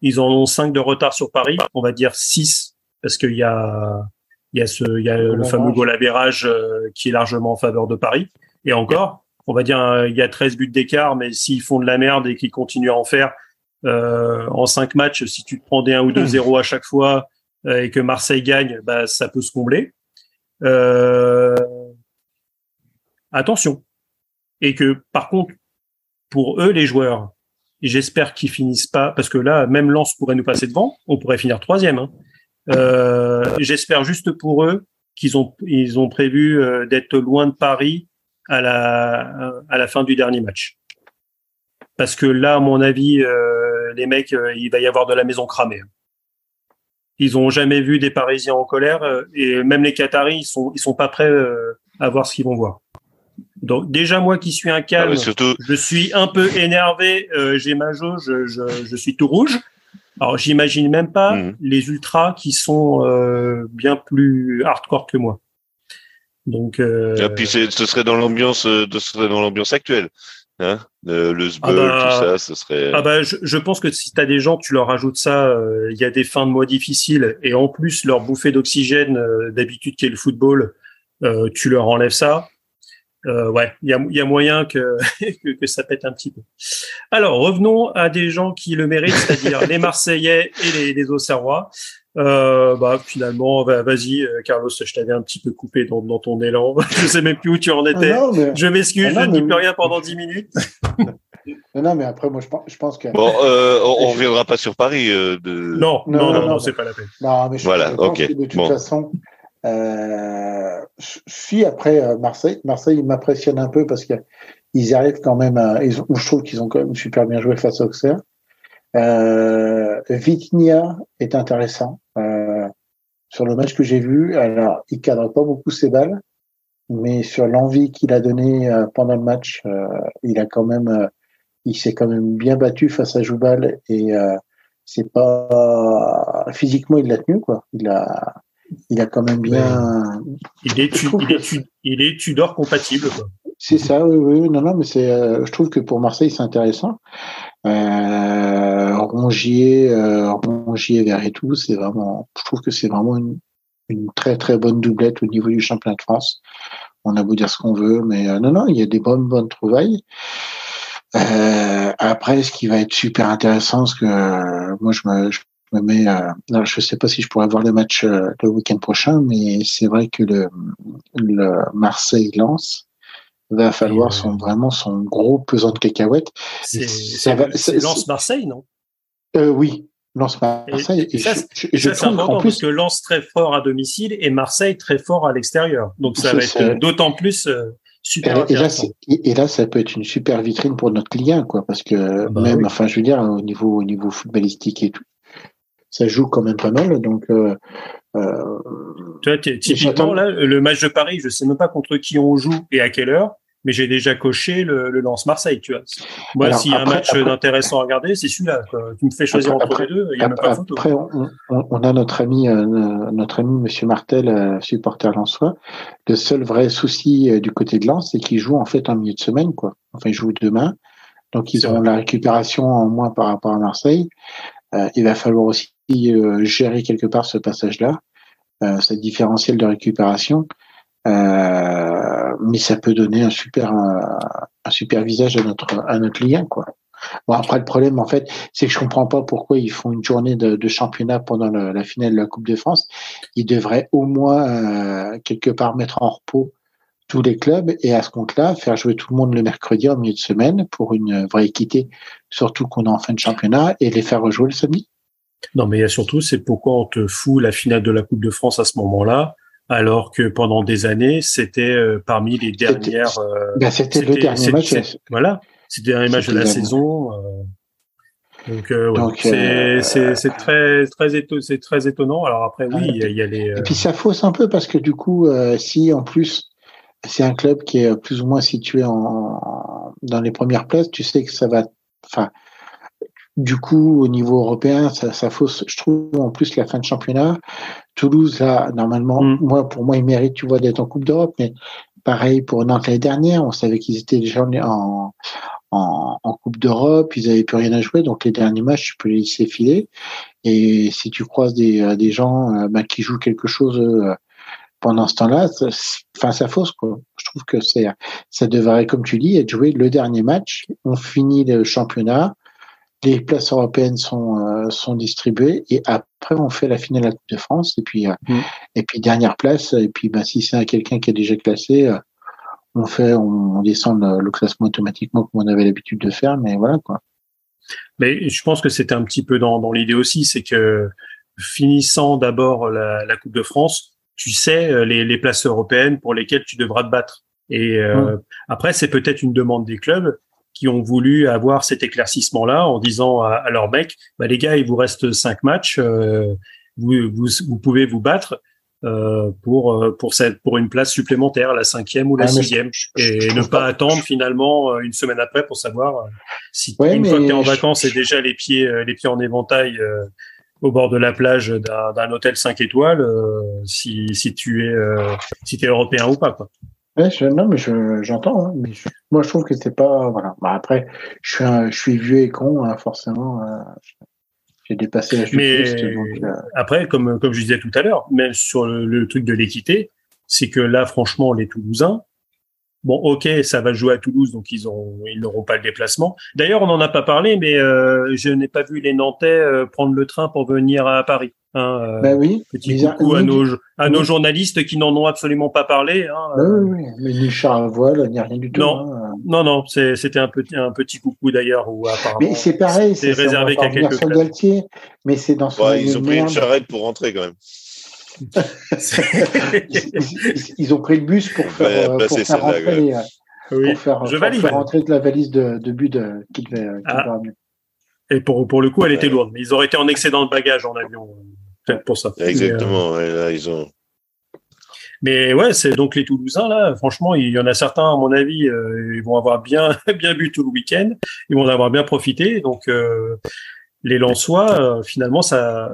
Speaker 1: Ils en ont 5 de retard sur Paris. On va dire 6 parce qu'il y a il y a ce il y a le fameux goal euh, qui est largement en faveur de Paris. Et encore, on va dire il y a 13 buts d'écart, mais s'ils font de la merde et qu'ils continuent à en faire euh, en 5 matchs, si tu te prends des 1 ou 2-0 à chaque fois euh, et que Marseille gagne, bah, ça peut se combler. Euh, attention. Et que par contre, pour eux, les joueurs, j'espère qu'ils finissent pas, parce que là, même Lens pourrait nous passer devant, on pourrait finir troisième. Hein. Euh, j'espère juste pour eux qu'ils ont ils ont prévu euh, d'être loin de Paris à la à la fin du dernier match. Parce que là, à mon avis, euh, les mecs, il va y avoir de la maison cramée. Ils ont jamais vu des Parisiens en colère et même les Qataris, ils sont ils sont pas prêts à voir ce qu'ils vont voir. Donc déjà moi qui suis un calme, ah je suis un peu énervé, j'ai ma jauge, je, je, suis tout rouge. Alors j'imagine même pas mmh. les ultras qui sont euh, bien plus hardcore que moi. Donc. Euh...
Speaker 3: Et puis ce serait dans l'ambiance, euh, ce serait dans l'ambiance actuelle. Hein le, le ah bah, tout ça, ce serait.
Speaker 1: Ah bah, je, je pense que si tu as des gens, tu leur ajoutes ça. Euh, il y a des fins de mois difficiles et en plus leur bouffée d'oxygène d'habitude qui est le football, tu leur enlèves ça euh, ouais, il y a, y a, moyen que, que, ça pète un petit peu. Alors, revenons à des gens qui le méritent, c'est-à-dire les Marseillais et les, les Auxerrois. Euh, bah finalement, vas-y, euh, Carlos, je t'avais un petit peu coupé dans, dans, ton élan. je sais même plus où tu en étais. Ah je m'excuse, ah je ne dis plus rien pendant dix minutes.
Speaker 2: non, non, mais après, moi, je pense, je pense que.
Speaker 3: Bon, euh, on, ne reviendra pas sur Paris. Euh, de...
Speaker 1: Non, non, non, non, c'est pas la peine.
Speaker 2: Non, mais je,
Speaker 3: voilà, ok.
Speaker 2: de toute façon, euh, suis après euh, Marseille. Marseille m'impressionne un peu parce qu'ils arrivent quand même à. Ils je trouve qu'ils ont quand même super bien joué face à Auxerre. Euh, Vitinha est intéressant. Euh, sur le match que j'ai vu, alors il cadre pas beaucoup ses balles, mais sur l'envie qu'il a donnée euh, pendant le match, il a quand même, il s'est quand même bien battu face à Joubal et c'est pas physiquement il l'a tenu quoi. Il a il a quand même bien.
Speaker 1: Il est, il, est, Tudor compatible.
Speaker 2: C'est ça, oui, oui. Non, non, mais c'est. Euh, je trouve que pour Marseille, c'est intéressant. Euh, Rongier, euh, Rongier vers et tout, c'est vraiment. Je trouve que c'est vraiment une, une, très très bonne doublette au niveau du championnat de France. On a beau dire ce qu'on veut, mais euh, non, non, il y a des bonnes bonnes trouvailles. Euh, après, ce qui va être super intéressant, parce que moi, je me, je mais euh, je ne sais pas si je pourrais voir le match euh, le week-end prochain, mais c'est vrai que le, le Marseille lance va falloir son vraiment son gros pesant de cacahuètes.
Speaker 1: C'est lance Marseille, non?
Speaker 2: Euh, Oui, lance Marseille.
Speaker 1: Et, ça, c'est important plus, parce que lance très fort à domicile et Marseille très fort à l'extérieur. Donc ça va être d'autant plus. Super
Speaker 2: et, là, et, là, ça peut être une super vitrine pour notre client, quoi, parce que ah bah même, enfin, je veux dire, au niveau, au niveau footballistique et tout, ça joue quand même pas mal. Donc, euh,
Speaker 1: euh, tu vois, typiquement là, le match de Paris, je sais même pas contre qui on joue et à quelle heure, mais j'ai déjà coché le, le Lance Marseille. Tu vois, moi, s'il y a un match intéressant à regarder, c'est celui-là. Tu me fais choisir entre les deux, il y a même pas photo.
Speaker 2: Après, on, on, a notre ami, euh, notre ami Monsieur Martel, euh, supporter lensois. Le seul vrai souci euh, du côté de Lens, c'est qu'il joue en fait en milieu de semaine, quoi. Enfin, il joue demain. Donc, ils ont la récupération en moins par rapport à Marseille. Euh, il va falloir aussi euh, gérer quelque part ce passage-là, euh, ce différentiel de récupération. mais ça peut donner un super un, super visage à notre à notre lien quoi. Bon après le problème en fait c'est que je comprends pas pourquoi ils font une journée de, de championnat pendant la finale de la Coupe de France. Ils devraient au moins quelque part mettre en repos tous les clubs et à ce compte-là faire jouer tout le monde le mercredi en milieu de semaine pour une vraie équité, surtout qu'on est en fin de championnat et les faire rejouer le samedi.
Speaker 1: Non, mais surtout, c'est pourquoi on te fout la finale de la Coupe de France à ce moment-là, alors que pendant des années, c'était euh, parmi les dernières.
Speaker 2: c'était euh, ben, le dernier match.
Speaker 1: Voilà, c'était le dernier match de la saison. Euh. donc, ouais, c'est très très c'est très étonnant. Alors après, oui, il y, a les.
Speaker 2: Et puis ça fausse un peu parce que du coup, si en plus c'est un club qui est plus ou moins situé en, dans les premières places. Tu sais que ça va, enfin, du coup, au niveau européen, ça, ça fausse, je trouve, en plus la fin de championnat. Toulouse, là, normalement, mm. moi, pour moi, ils méritent, tu vois, d'être en Coupe d'Europe, mais pareil pour Nantes l'année dernière, on savait qu'ils étaient déjà en, en, en Coupe d'Europe, ils avaient plus rien à jouer, donc les derniers matchs, tu peux les laisser filer. Et si tu croises des, des gens euh, bah, qui jouent quelque chose euh, pendant ce temps-là, enfin, ça fausse, quoi. Je trouve que c'est, ça devrait, comme tu dis, être joué le dernier match. On finit le championnat les places européennes sont euh, sont distribuées et après on fait la finale de la Coupe de France et puis euh, mm. et puis dernière place et puis ben si c'est quelqu'un qui est déjà classé euh, on fait on, descend le, classement automatiquement comme on avait l'habitude de faire mais voilà quoi.
Speaker 1: Mais je pense que c'était un petit peu dans, dans l'idée aussi, c'est que finissant d'abord la, la, Coupe de France, tu sais les, les, places européennes pour lesquelles tu devras te battre. Et mm. après, c'est peut-être une demande des clubs, qui ont voulu avoir cet éclaircissement-là en disant à, à leurs mecs, bah, les gars, il vous reste cinq matchs, euh, vous, vous, vous, pouvez vous battre euh, pour euh, pour cette pour une place supplémentaire, la cinquième ou la ah, sixième, et ne pas attendre finalement euh, une semaine après pour savoir si une fois que tu es en vacances et déjà les pieds les pieds en éventail au bord de la plage d'un hôtel 5 étoiles, si si tu es si es européen ou pas quoi.
Speaker 2: Ouais, je, non, mais j'entends. Hein, mais moi, je trouve que c'est pas. Voilà. Bah, après, je suis, un, je suis vieux et con, hein, forcément. Euh, j'ai dépassé
Speaker 1: la mais euh, après, comme, comme je disais tout à l'heure, même sur le truc de l'équité, c'est que là, franchement, les Toulousains, Bon, ok, ça va jouer à Toulouse, donc ils ont, ils n'auront pas le déplacement. D'ailleurs, on n'en a pas parlé, mais euh, je n'ai pas vu les Nantais euh, prendre le train pour venir à Paris.
Speaker 2: Hein, euh, ben oui.
Speaker 1: Petit coucou à nos, à nos journalistes qui n'en ont absolument pas parlé. Hein,
Speaker 2: ben oui, oui, mais ni char voile, ni rien du tout.
Speaker 1: Non, hein. non, non, c'était un petit, un petit coucou d'ailleurs où apparemment.
Speaker 2: Mais c'est pareil, c'est réservé qu'à quelques Galtier, mais c'est dans son.
Speaker 3: Ouais, ils ont pris une charrette pour rentrer quand même
Speaker 2: ils, ont pris le bus pour faire, euh, pour faire rentrer, euh, pour faire, Je rentrer de la valise de, de but qui devait, ah.
Speaker 1: Et pour, pour le coup, elle était lourde. Mais ils auraient été en excédent de bagages en avion, peut-être pour ça.
Speaker 3: Exactement. Mais, là, ils ont.
Speaker 1: Mais ouais, c'est donc les Toulousains là. Franchement, il y en a certains, à mon avis, euh, ils vont avoir bien bien bu tout le week-end. Ils vont en avoir bien profité. Donc les Lensois, finalement, ça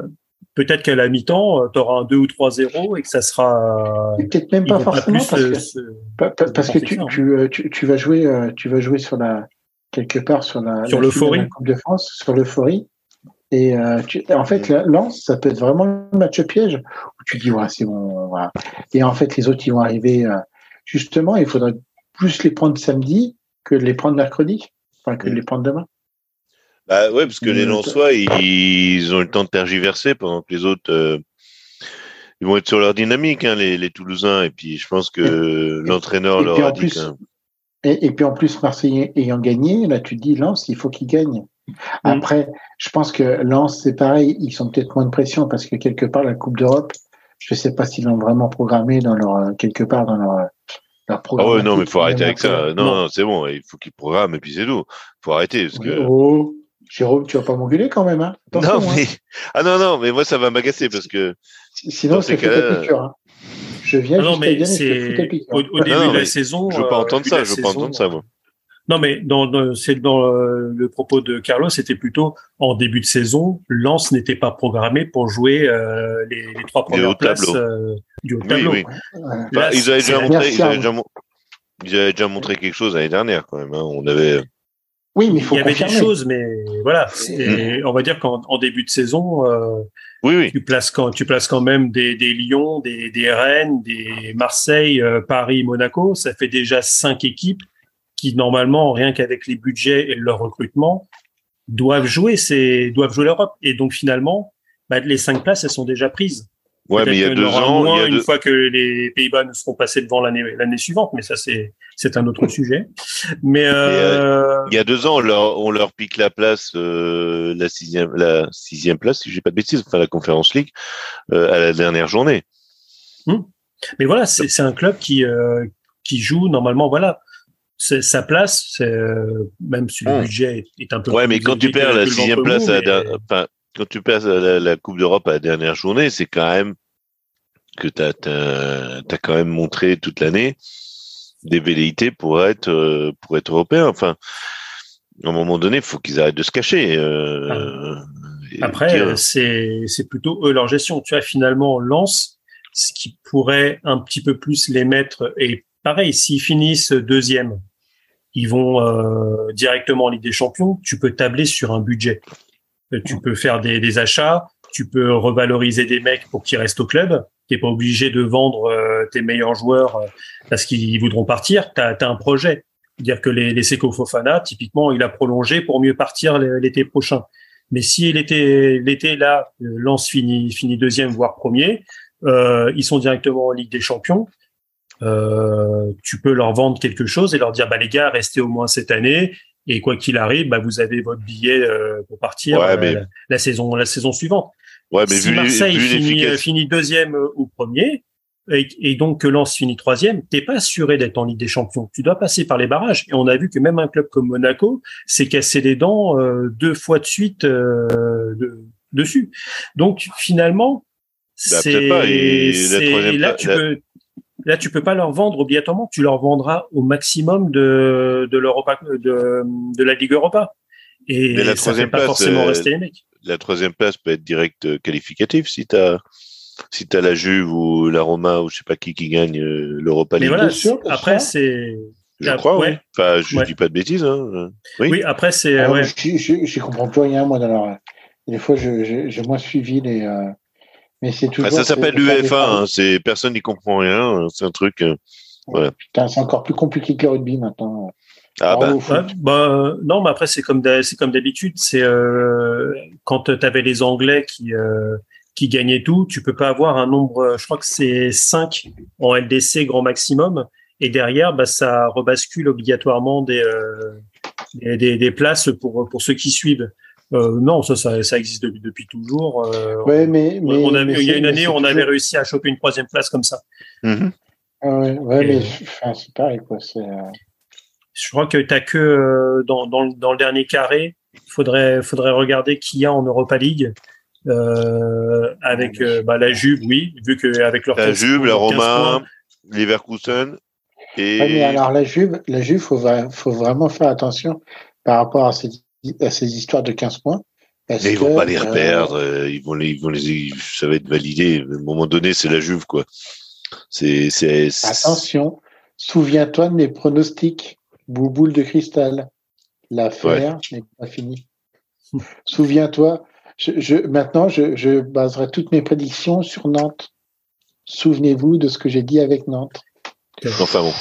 Speaker 1: peut-être qu'à la mi-temps, euh, tu auras un 2 ou 3-0 et que ça sera.
Speaker 2: Peut-être même pas forcément parce que, tu, euh, tu, tu, vas jouer, euh, tu vas jouer sur la quelque part sur la
Speaker 1: sur l'euphorie
Speaker 2: Coupe de France, sur l'euphorie. Et en fait, Lance, ça peut être vraiment le match piège où tu dis ouais c'est bon. Voilà. Et en fait, les autres ils vont arriver. justement, il faudrait plus les prendre samedi que de les prendre mercredi, enfin que de les prendre demain.
Speaker 3: Bah ouais, parce que les Lensois, ils, ont eu le temps de tergiverser pendant que les autres, euh, ils vont être sur leur dynamique, hein, les, les, Toulousains. Et puis, je pense que l'entraîneur leur a dit.
Speaker 2: et, puis en plus, Marseille ayant gagné, là, tu te dis Lens, il faut qu'il gagne. Mm. Après, je pense que Lens, c'est pareil, ils sont peut-être moins de pression parce que quelque part, la Coupe d'Europe, je ne sais pas s'ils l'ont vraiment programmé dans leur quelque part dans leur
Speaker 3: leur programme. Ah ouais, non, mais il faut arrêter avec ça. Non, non, c'est bon, il faut qu'ils programment et puis c'est tout. Il faut arrêter parce que.
Speaker 2: Oh. Jérôme, tu vas pas m'engueuler quand même, hein
Speaker 3: Non, hein. mais ah non, non, mais moi ça va m'agacer parce que
Speaker 2: sinon c'est ta piqûre. Hein. Je viens ah
Speaker 1: non, mais c'est au, au, début de la saison.
Speaker 3: Je veux pas euh, entendre ça. Je veux pas entendre ça, moi.
Speaker 1: Non, mais dans, c'est dans euh, le propos de Carlos, c'était plutôt en début de saison, Lens n'était pas programmé pour jouer euh, les, les, trois premières places euh, du haut tableau. Oui, oui.
Speaker 3: Là, ils, avaient déjà montré, ils, avaient déjà, ils avaient déjà montré quelque chose l'année dernière quand même. Hein. On avait
Speaker 2: oui, mais il faut
Speaker 1: Il y avait des choses, mais voilà. On va dire qu'en début de saison, euh,
Speaker 3: oui, oui.
Speaker 1: tu places quand tu places quand même des, des Lyon, des, des Rennes, des Marseille, euh, Paris, Monaco. Ça fait déjà cinq équipes qui normalement, rien qu'avec les budgets et leur recrutement, doivent jouer, c'est doivent jouer l'Europe. Et donc finalement, bah, les cinq places, elles sont déjà prises.
Speaker 3: Ouais, mais il y a deux ans,
Speaker 1: moins une fois que les Pays-Bas ne seront passés devant l'année l'année suivante, mais ça c'est c'est un autre sujet. Mais euh...
Speaker 3: il y a deux ans, on leur, on leur pique la place, euh, la sixième la sixième place, si j'ai pas de bêtises, enfin la Conférence League euh, à la dernière journée.
Speaker 1: Hum. Mais voilà, c'est c'est un club qui euh, qui joue normalement, voilà. Sa place, euh, même si le hum. budget est un peu.
Speaker 3: Ouais, mais quand tu perds la sixième place, à enfin, quand tu perds la, la Coupe d'Europe à la dernière journée, c'est quand même que tu as, quand même montré toute l'année des velléités pour être pour être européen. Enfin, à un moment donné, il faut qu'ils arrêtent de se cacher.
Speaker 1: Ah. Après, c'est c'est plutôt eux leur gestion. Tu vois, finalement, Lance, ce qui pourrait un petit peu plus les mettre et pareil, s'ils finissent deuxième, ils vont euh, directement en Ligue des Champions. Tu peux tabler sur un budget. Euh, tu peux faire des, des achats, tu peux revaloriser des mecs pour qu'ils restent au club. T'es pas obligé de vendre euh, tes meilleurs joueurs parce qu'ils voudront partir. T'as as un projet. Dire que les, les Seco Fofana, typiquement, il a prolongé pour mieux partir l'été prochain. Mais si l'été, l'été là, Lance finit, finit deuxième voire premier, euh, ils sont directement en Ligue des Champions. Euh, tu peux leur vendre quelque chose et leur dire bah les gars restez au moins cette année et quoi qu'il arrive bah vous avez votre billet euh, pour partir euh, la, saison la saison suivante.
Speaker 3: Ouais, mais
Speaker 1: si Marseille finit, finit, deuxième ou premier et, et, donc que Lens finit troisième, t'es pas assuré d'être en Ligue des Champions. Tu dois passer par les barrages et on a vu que même un club comme Monaco s'est cassé les dents deux fois de suite de, dessus. Donc finalement bah, c'est là tu peux Là, tu peux pas leur vendre obligatoirement. Tu leur vendras au maximum de de l'Europa, de, de la Ligue Europa. Et
Speaker 3: la ça troisième pas place,
Speaker 1: forcément rester les mecs.
Speaker 3: La troisième place peut être direct euh, qualificative si tu as si as la Juve ou la Roma ou je sais pas qui qui gagne euh, l'Europa League.
Speaker 1: Mais voilà, sûr, après c'est.
Speaker 3: Je crois, oui. Enfin, je dis pas de bêtises. Hein.
Speaker 1: Oui. oui. après c'est.
Speaker 2: Ah, ouais. Je, je, je, comprends plus rien moi dans leur. Des fois, je j'ai moins suivi les. Euh mais c'est toujours.
Speaker 3: Ah, ça s'appelle l'UEFA. Hein, c'est personne n'y comprend rien. Hein, c'est un truc. Euh, voilà.
Speaker 2: Putain, c'est encore plus compliqué que le rugby maintenant.
Speaker 1: Ah bah. bah. non, mais après c'est comme c'est comme d'habitude. C'est euh, quand tu avais les Anglais qui euh, qui gagnaient tout, tu peux pas avoir un nombre. Je crois que c'est 5 en LDC grand maximum. Et derrière, bah, ça rebascule obligatoirement des, euh, des, des, places pour, pour ceux qui suivent. Euh, non, ça, ça, ça, existe depuis, depuis toujours.
Speaker 2: Euh, ouais, mais, mais,
Speaker 1: on il y a une année, on avait réussi à choper une troisième place comme ça.
Speaker 2: Mm-hmm. ouais, ouais mais c'est pareil, quoi. Euh,
Speaker 1: Je crois que tu que euh, dans, dans, dans, le dernier carré, il faudrait, faudrait regarder qui y a en Europa League. Euh, avec bah, la Juve, oui, vu qu'avec leur
Speaker 3: la Juve, la Roma, Leverkusen et.
Speaker 2: Ouais, mais alors la Juve, la Juve, faut, faut vraiment faire attention par rapport à ces histoires de 15 points.
Speaker 3: Mais ils vont pas les euh, reperdre, euh, ils vont les, ils vont les, ça va être validé. À un moment donné, c'est la Juve, quoi. C'est, c'est.
Speaker 2: Attention, souviens-toi de mes pronostics, bouboule de cristal. L'affaire n'est pas finie. souviens-toi, je, je, maintenant, je, je baserai toutes mes prédictions sur Nantes. Souvenez-vous de ce que j'ai dit avec Nantes.
Speaker 3: Enfin bon.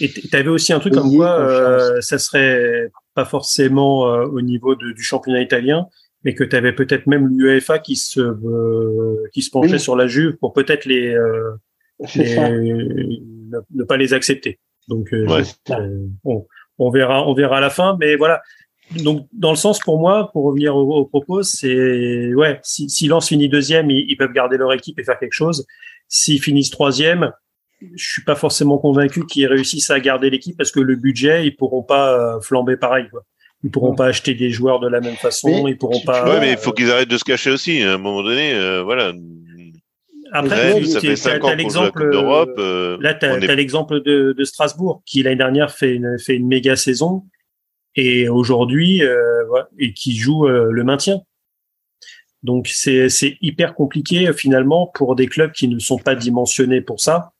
Speaker 1: Et tu avais aussi un truc comme quoi euh, ça serait pas forcément euh, au niveau de, du championnat italien, mais que tu avais peut-être même l'UEFA qui se euh, qui se penchait sur la Juve pour peut-être les, euh, ne, pas les accepter. Donc on, on, verra on verra à la fin, mais voilà. Donc dans le sens pour moi, pour revenir au, propos, c'est ouais si, si Lens finit deuxième, ils, ils peuvent garder leur équipe et faire quelque chose. S'ils finissent troisième, je suis pas forcément convaincu qu'ils réussissent à garder l'équipe parce que le budget, ils pourront pas euh, flamber pareil. Quoi. Ils pourront pas acheter des joueurs de la même façon. ils pourront pas.
Speaker 3: Ouais, mais il faut qu'ils arrêtent de se cacher aussi. À un moment donné, euh, voilà.
Speaker 1: Après, cinq ans l'exemple d'Europe. Euh, là, tu as, l'exemple de, de, Strasbourg qui l'année dernière fait une, fait une méga saison et aujourd'hui et qui joue le maintien. Donc c'est hyper compliqué finalement pour des clubs qui ne sont pas dimensionnés pour ça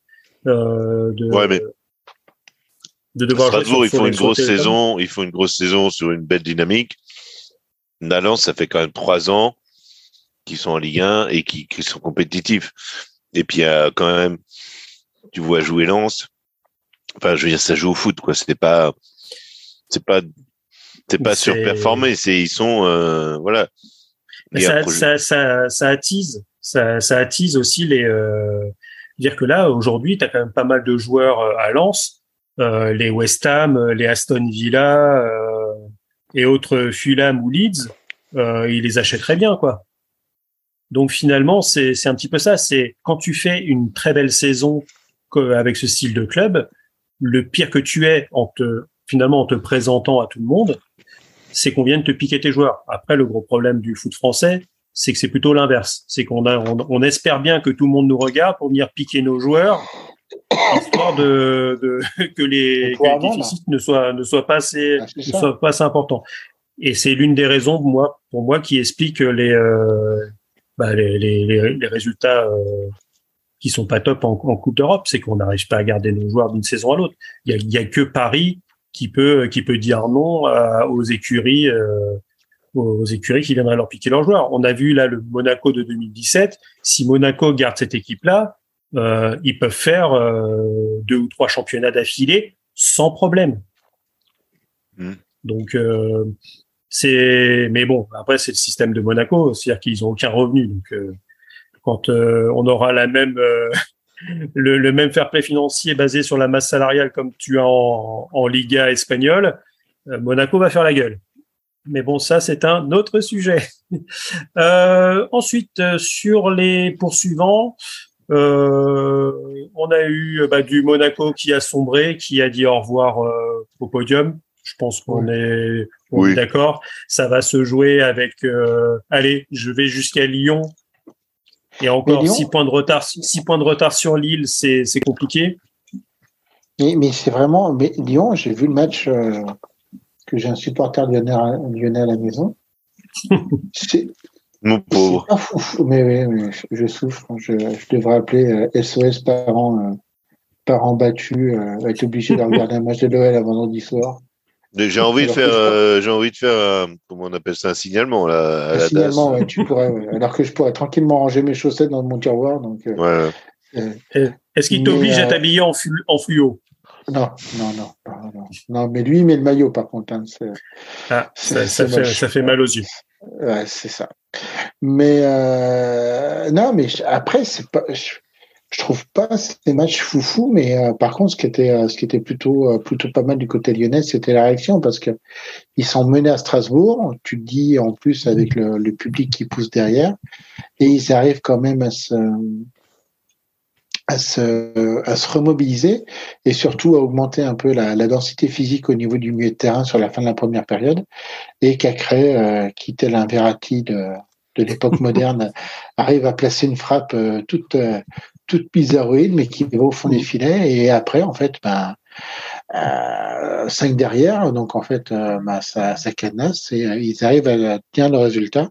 Speaker 1: euh, de,
Speaker 3: ouais, mais de devoir Strasbourg, ils font une grosse saison, ils font une grosse saison sur une belle dynamique. Nalens, ça fait quand même trois ans qu'ils sont en Ligue 1 et qui, qui sont compétitifs. Et puis il y a quand même, tu vois jouer Lens. Enfin, je veux dire, ça joue au foot, quoi. C'était pas, c'est pas, c'est pas surperformé. C'est ils sont, euh, voilà.
Speaker 1: Ça, ça, ça, ça, attise, ça, ça attise aussi les. Euh, dire que là, aujourd'hui, tu as quand même pas mal de joueurs euh, à Lens, euh, les West Ham, les Aston Villa et autres Fulham ou Leeds, ils les achèteraient bien, quoi. Donc finalement, c'est un petit peu ça. C'est quand tu fais une très belle saison avec ce style de club, le pire que tu es en te finalement en te présentant à tout le monde, c'est qu'on vient de te piquer tes joueurs. Après, le gros problème du foot français, c'est que c'est plutôt l'inverse. C'est qu'on a, on, espère bien que tout le monde nous regarde pour venir piquer nos joueurs histoire de, de que les,
Speaker 2: On
Speaker 1: que les déficits ne soient ne soient pas assez
Speaker 2: Ah, c'est
Speaker 1: ne soient pas assez importants. Et c'est l'une des raisons moi pour moi qui explique les euh, bah, les, les, les, résultats euh, qui sont pas top en, en Coupe d'Europe, c'est qu'on n'arrive pas à garder nos joueurs d'une saison à l'autre. Il y y a que Paris qui peut qui peut dire non à- aux écuries euh, aux écuries qui viendraient leur piquer leurs joueurs. On a vu là le Monaco de 2017. Si Monaco garde cette équipe-là, euh, ils peuvent faire euh, deux ou trois championnats d'affilée sans problème.
Speaker 3: Mm.
Speaker 1: Donc euh, c'est, mais bon, après c'est le système de Monaco, c'est-à-dire qu'ils ont aucun revenu. Donc euh, quand euh, on aura la même euh, le, le même fair play financier basé sur la masse salariale comme tu as en, en Liga espagnole, Monaco va faire la gueule. Mais bon, ça c'est un autre sujet. Ensuite, sur les poursuivants, euh, on a eu bah, du Monaco qui a sombré, qui a dit au revoir euh, au podium. Je pense qu'on est, on
Speaker 3: Oui.
Speaker 1: est d'accord. Ça va se jouer avec. euh, allez, je vais jusqu'à Lyon. Et encore
Speaker 2: Lyon-
Speaker 1: six points de retard. Six points de retard sur Lille, c'est c'est compliqué.
Speaker 2: Mais, mais c'est vraiment. Mais Lyon, j'ai vu le match euh, que j'ai un supporter lyonnais, à- lyonnais à la maison. C'est
Speaker 3: Mon pauvre.
Speaker 2: c'est pas fou, fou, mais, mais, mais je- je souffre. Je, je devrais appeler euh, SOS parents, euh, parents battus, euh, être obligé de regarder un match de l'OL à vendredi soir.
Speaker 3: J'ai envie de faire, euh, j'ai envie de faire, un- comment on appelle ça, un signalement là, à
Speaker 2: Un
Speaker 3: la
Speaker 2: signalement,
Speaker 3: DAS.
Speaker 2: ouais, tu pourrais. ouais. Alors que je pourrais tranquillement ranger mes chaussettes dans mon tiroir. Donc, euh,
Speaker 3: Ouais.
Speaker 2: euh,
Speaker 1: Est-ce qu'il t'oblige à
Speaker 2: euh,
Speaker 1: t'habiller en, flu- en fluo?
Speaker 2: Non, non, non, non, non. Non, mais lui, il met le maillot par contre. hein,
Speaker 1: ah, ça, ça fait, ça fait mal aux yeux.
Speaker 2: Ouais, c'est ça. Mais euh, non, mais je- après, c'est pas. Je, je trouve pas ces matchs foufou, mais euh, par contre, ce qui était, euh, ce qui était plutôt, euh, plutôt pas mal du côté lyonnais, c'était la réaction parce que ils sont menés à Strasbourg. Tu te dis en plus avec le, le public qui pousse derrière, et ils arrivent quand même à se, à se, à se remobiliser et surtout à augmenter un peu la, la densité physique au niveau du milieu de terrain sur la fin de la première période et Cacré, euh, qui tel un Verratti de, de l'époque moderne, arrive à placer une frappe euh, toute, euh, toute bizarroïde, mais qui va au fond des filets. Et après, en fait, ben, euh, cinq derrière, donc en fait, euh, ben, ça, ça cadenasse et euh, ils arrivent à tenir le résultat.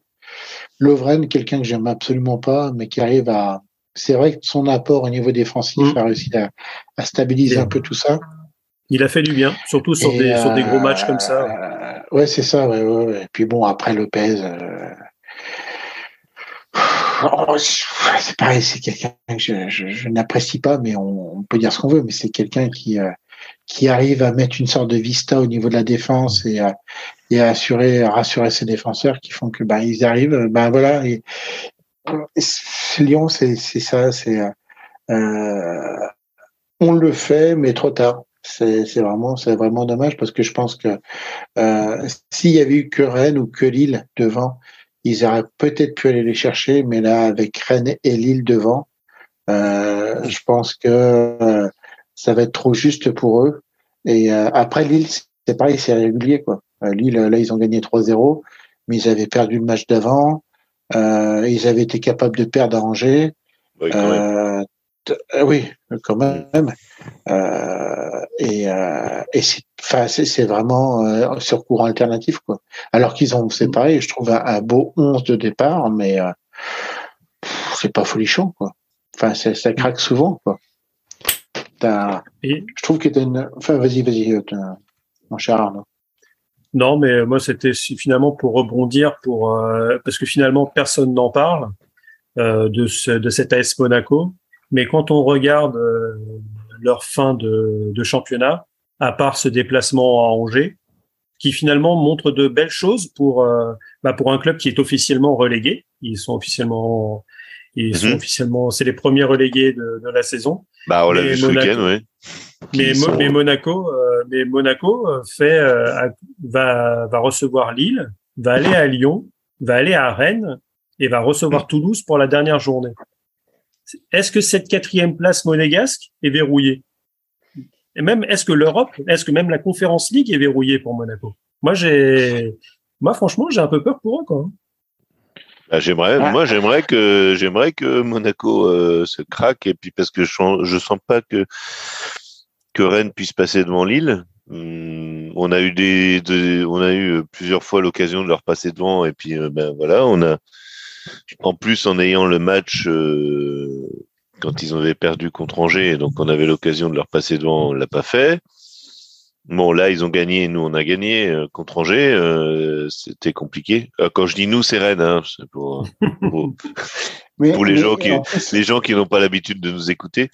Speaker 2: Lovren, quelqu'un que j'aime absolument pas, mais qui arrive à. C'est vrai que son apport au niveau défensif
Speaker 1: Mm.
Speaker 2: a réussi à, à stabiliser un peu tout ça.
Speaker 1: Il a fait du bien, surtout sur,
Speaker 2: Et,
Speaker 1: des, sur des gros
Speaker 2: euh,
Speaker 1: matchs comme ça.
Speaker 2: euh, ouais, c'est ça. Ouais, ouais, ouais. Et puis bon, après Lopez, euh... oh, c'est pareil, c'est quelqu'un que je, n'apprécie pas, mais on, peut dire ce qu'on veut, mais c'est quelqu'un qui euh, qui arrive à mettre une sorte de vista au niveau de la défense et à, assurer, rassurer ses défenseurs qui font que bah ils arrivent, ben voilà. Et, c'est- Lyon, c'est ça, c'est euh, euh, on le fait, mais trop tard. C'est vraiment, c'est vraiment dommage parce que je pense que euh, s'il y avait eu que Rennes ou que Lille devant, ils auraient peut-être pu aller les chercher, mais là, avec Rennes et Lille devant, euh, je pense que euh, ça va être trop juste pour eux. Et euh, après Lille, c'est pareil, c'est régulier quoi. Euh, Lille, là, ils ont gagné 3-0, mais ils avaient perdu le match d'avant. Euh, ils avaient été capables de perdre à Angers.
Speaker 3: Ouais, quand même.
Speaker 2: T- euh, oui, quand même. Euh, et euh, et c'est, vraiment euh, sur courant alternatif, quoi. Alors qu'ils ont, c'est pareil, je trouve un, un beau 11 de départ, mais euh, c'est pas folichon, quoi. Enfin, ça craque souvent, quoi. Je trouve que t'as une. Enfin, vas-y, vas-y, euh, mon cher Arnaud.
Speaker 1: non, mais moi, c'était finalement pour rebondir, pour euh, parce que finalement, personne n'en parle euh, de, ce, de cet AS Monaco. Mais quand on regarde euh, leur fin de, de championnat, à part ce déplacement à Angers, qui finalement montre de belles choses pour euh, bah, pour un club qui est officiellement relégué. Ils sont officiellement ils sont
Speaker 3: Mhm.
Speaker 1: officiellement c'est les premiers relégués de, de la saison.
Speaker 3: Bah, on l'a
Speaker 1: mais
Speaker 3: vu ce
Speaker 1: Monaco-
Speaker 3: week-end, oui.
Speaker 1: Mais,
Speaker 3: Qui
Speaker 1: Mo-
Speaker 3: sont-
Speaker 1: mais Monaco, euh, mais Monaco euh, fait euh, va va recevoir Lille, va aller à Lyon, va aller à Rennes et va recevoir Toulouse pour la dernière journée. Est-ce que cette quatrième place monégasque est verrouillée? Et même est-ce que l'Europe, est-ce que même la Conférence League est verrouillée pour Monaco? Moi j'ai, moi franchement j'ai un peu peur pour eux quoi.
Speaker 3: Bah, j'aimerais,
Speaker 2: Ah.
Speaker 3: moi, j'aimerais que, j'aimerais que Monaco euh, se craque et puis parce que je, sens- je sens pas que que Rennes puisse passer devant Lille. Hum, on a eu des, des- on a eu plusieurs fois l'occasion de leur passer devant et puis euh, ben voilà, on a en plus en ayant le match euh, quand ils avaient perdu contre Angers, donc on avait l'occasion de leur passer devant, on l'a pas fait. Bon, là, ils ont gagné, nous, on a gagné euh, contre Angers. euh, C'était compliqué. Euh, quand je dis nous, c'est Rennes. Hein, c'est pour, pour
Speaker 2: Mais-
Speaker 3: Pour les
Speaker 2: mais
Speaker 3: gens qui- les gens qui n'ont pas l'habitude de nous écouter.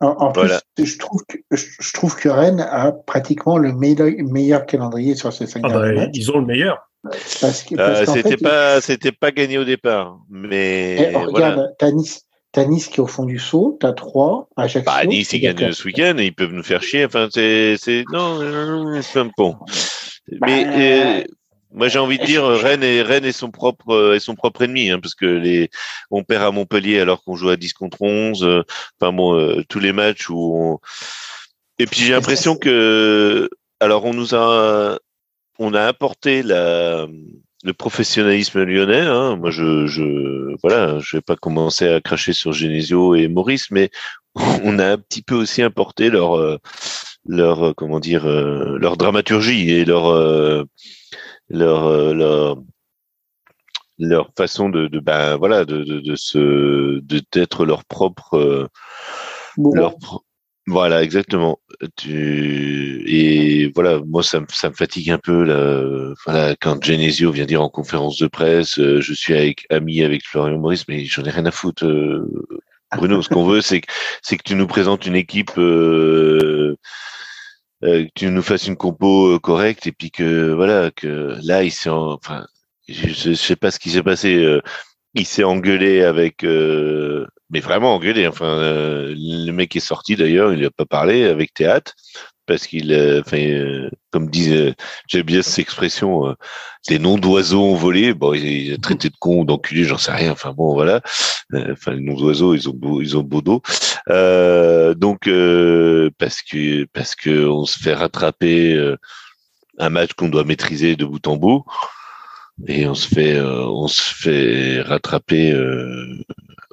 Speaker 2: En, en plus,
Speaker 3: Voilà.
Speaker 2: je trouve que je, je trouve que Rennes a pratiquement le meilleur, meilleur calendrier sur ces cinq
Speaker 1: Ah bah,
Speaker 2: derniers matchs.
Speaker 1: ils ont le meilleur.
Speaker 3: Euh, c'était pas, c'était pas gagné au départ, mais
Speaker 2: eh,
Speaker 3: voilà.
Speaker 2: regarde, t'as Nice, t'as Nice qui est au fond du saut, t'as trois, Ajaccio.
Speaker 3: Bah, Nice, ils gagnent ce week-end, et ils peuvent nous faire chier. Enfin, c'est, c'est, non, c'est un. Mais
Speaker 2: Bah,
Speaker 3: euh, moi, j'ai envie de dire, Rennes est, Rennes est son propre, euh, est son propre ennemi, hein, parce que les, on perd à Montpellier alors qu'on joue à 10 contre 11. euh, Enfin bon, euh, tous les matchs où on. Et puis j'ai l'impression que, alors on nous a, on a apporté la, le professionnalisme lyonnais. Hein. Moi, je, je, voilà, je vais pas commencer à cracher sur Genesio et Maurice, mais on a un petit peu aussi importé leur, euh, leur, euh, comment dire, euh, leur dramaturgie et leur, euh, leur, euh, leur, leur façon de, de ben voilà, de, de, de se, de d'être leur propre, euh,
Speaker 2: Bon,
Speaker 3: leur pro- voilà exactement. Tu... et voilà moi ça me ça me fatigue un peu là voilà quand Genesio vient dire en conférence de presse euh, je suis avec ami avec Florian Maurice mais j'en ai rien à foutre euh, Bruno. Ce qu'on veut c'est que c'est que tu nous présentes une équipe euh, euh, que tu nous fasses une compo euh, correcte et puis que voilà que là il s'est en- enfin je, sais pas ce qui s'est passé euh, il s'est engueulé avec euh, mais vraiment engueulé enfin euh, le mec est sorti d'ailleurs il a pas parlé avec théâtre parce qu'il euh, enfin euh, comme disait j'aime bien cette expression euh, des noms d'oiseaux ont volé. Bon il, a traité de con ou d'enculé j'en sais rien. Enfin bon voilà. Euh, enfin les noms d'oiseaux ils ont beau, ils ont beau dos. Euh, donc euh, parce que parce que on se fait rattraper euh, un match qu'on doit maîtriser de bout en bout. Et on se fait euh, on se fait rattraper euh,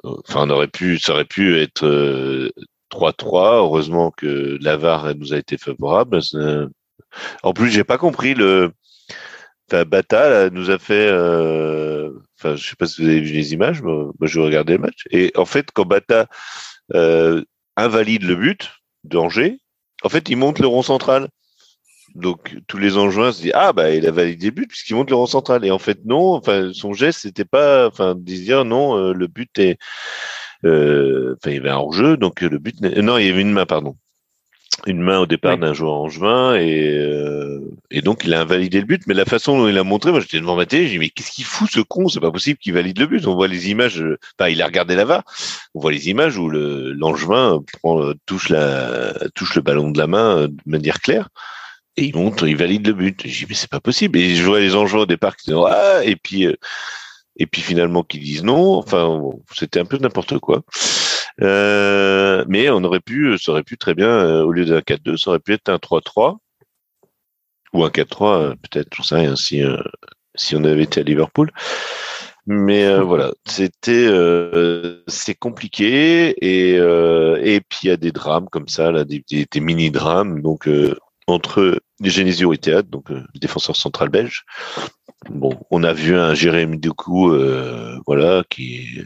Speaker 3: enfin on aurait pu ça aurait pu être euh, 3-3 heureusement que l'avare nous a été favorable. Ça- en plus j'ai pas compris le enfin Bata là, nous a fait euh, enfin je sais pas si vous avez vu les images moi, moi je regardais le match. Et en fait quand Bata euh, invalide le but d'Angers en fait il monte le rond central. Donc tous les Angevins se disent ah bah il a validé le but puisqu'il monte le rond central. Et en fait non enfin son geste c'était pas enfin de dire non euh, le but est euh, enfin il y avait un hors-jeu donc euh, le but n'est- non il y avait une main pardon une main au départ
Speaker 1: Oui.
Speaker 3: d'un joueur angevin et euh, et donc il a invalidé le but mais la façon dont il a montré moi j'étais devant ma télé j'ai dit mais qu'est-ce qu'il fout ce con? C'est pas possible qu'il valide le but on voit les images euh, enfin il a regardé la VAR on voit les images où le l'angevin prend euh, touche la touche le ballon de la main euh, de manière claire et il monte, il valide le but. J'ai dit, mais c'est pas possible. Et je vois les enjeux au départ qui disaient, ah, et puis, euh, et puis finalement qui disent non. Enfin, c'était un peu n'importe quoi. Euh, mais on aurait pu, ça aurait pu très bien, euh, au lieu d'un 4-2, ça aurait pu être un 3-3 ou un 4-3, euh, peut-être, je sais rien, si, euh, si on avait été à Liverpool. Mais euh, voilà, c'était euh, c'est compliqué et euh, et puis il y a des drames comme ça là, des, des, des mini drames donc euh, entre Genesio et Théâtre, donc euh, le défenseur central belge. Bon, on a vu un Jérémy Doku, euh, voilà, qui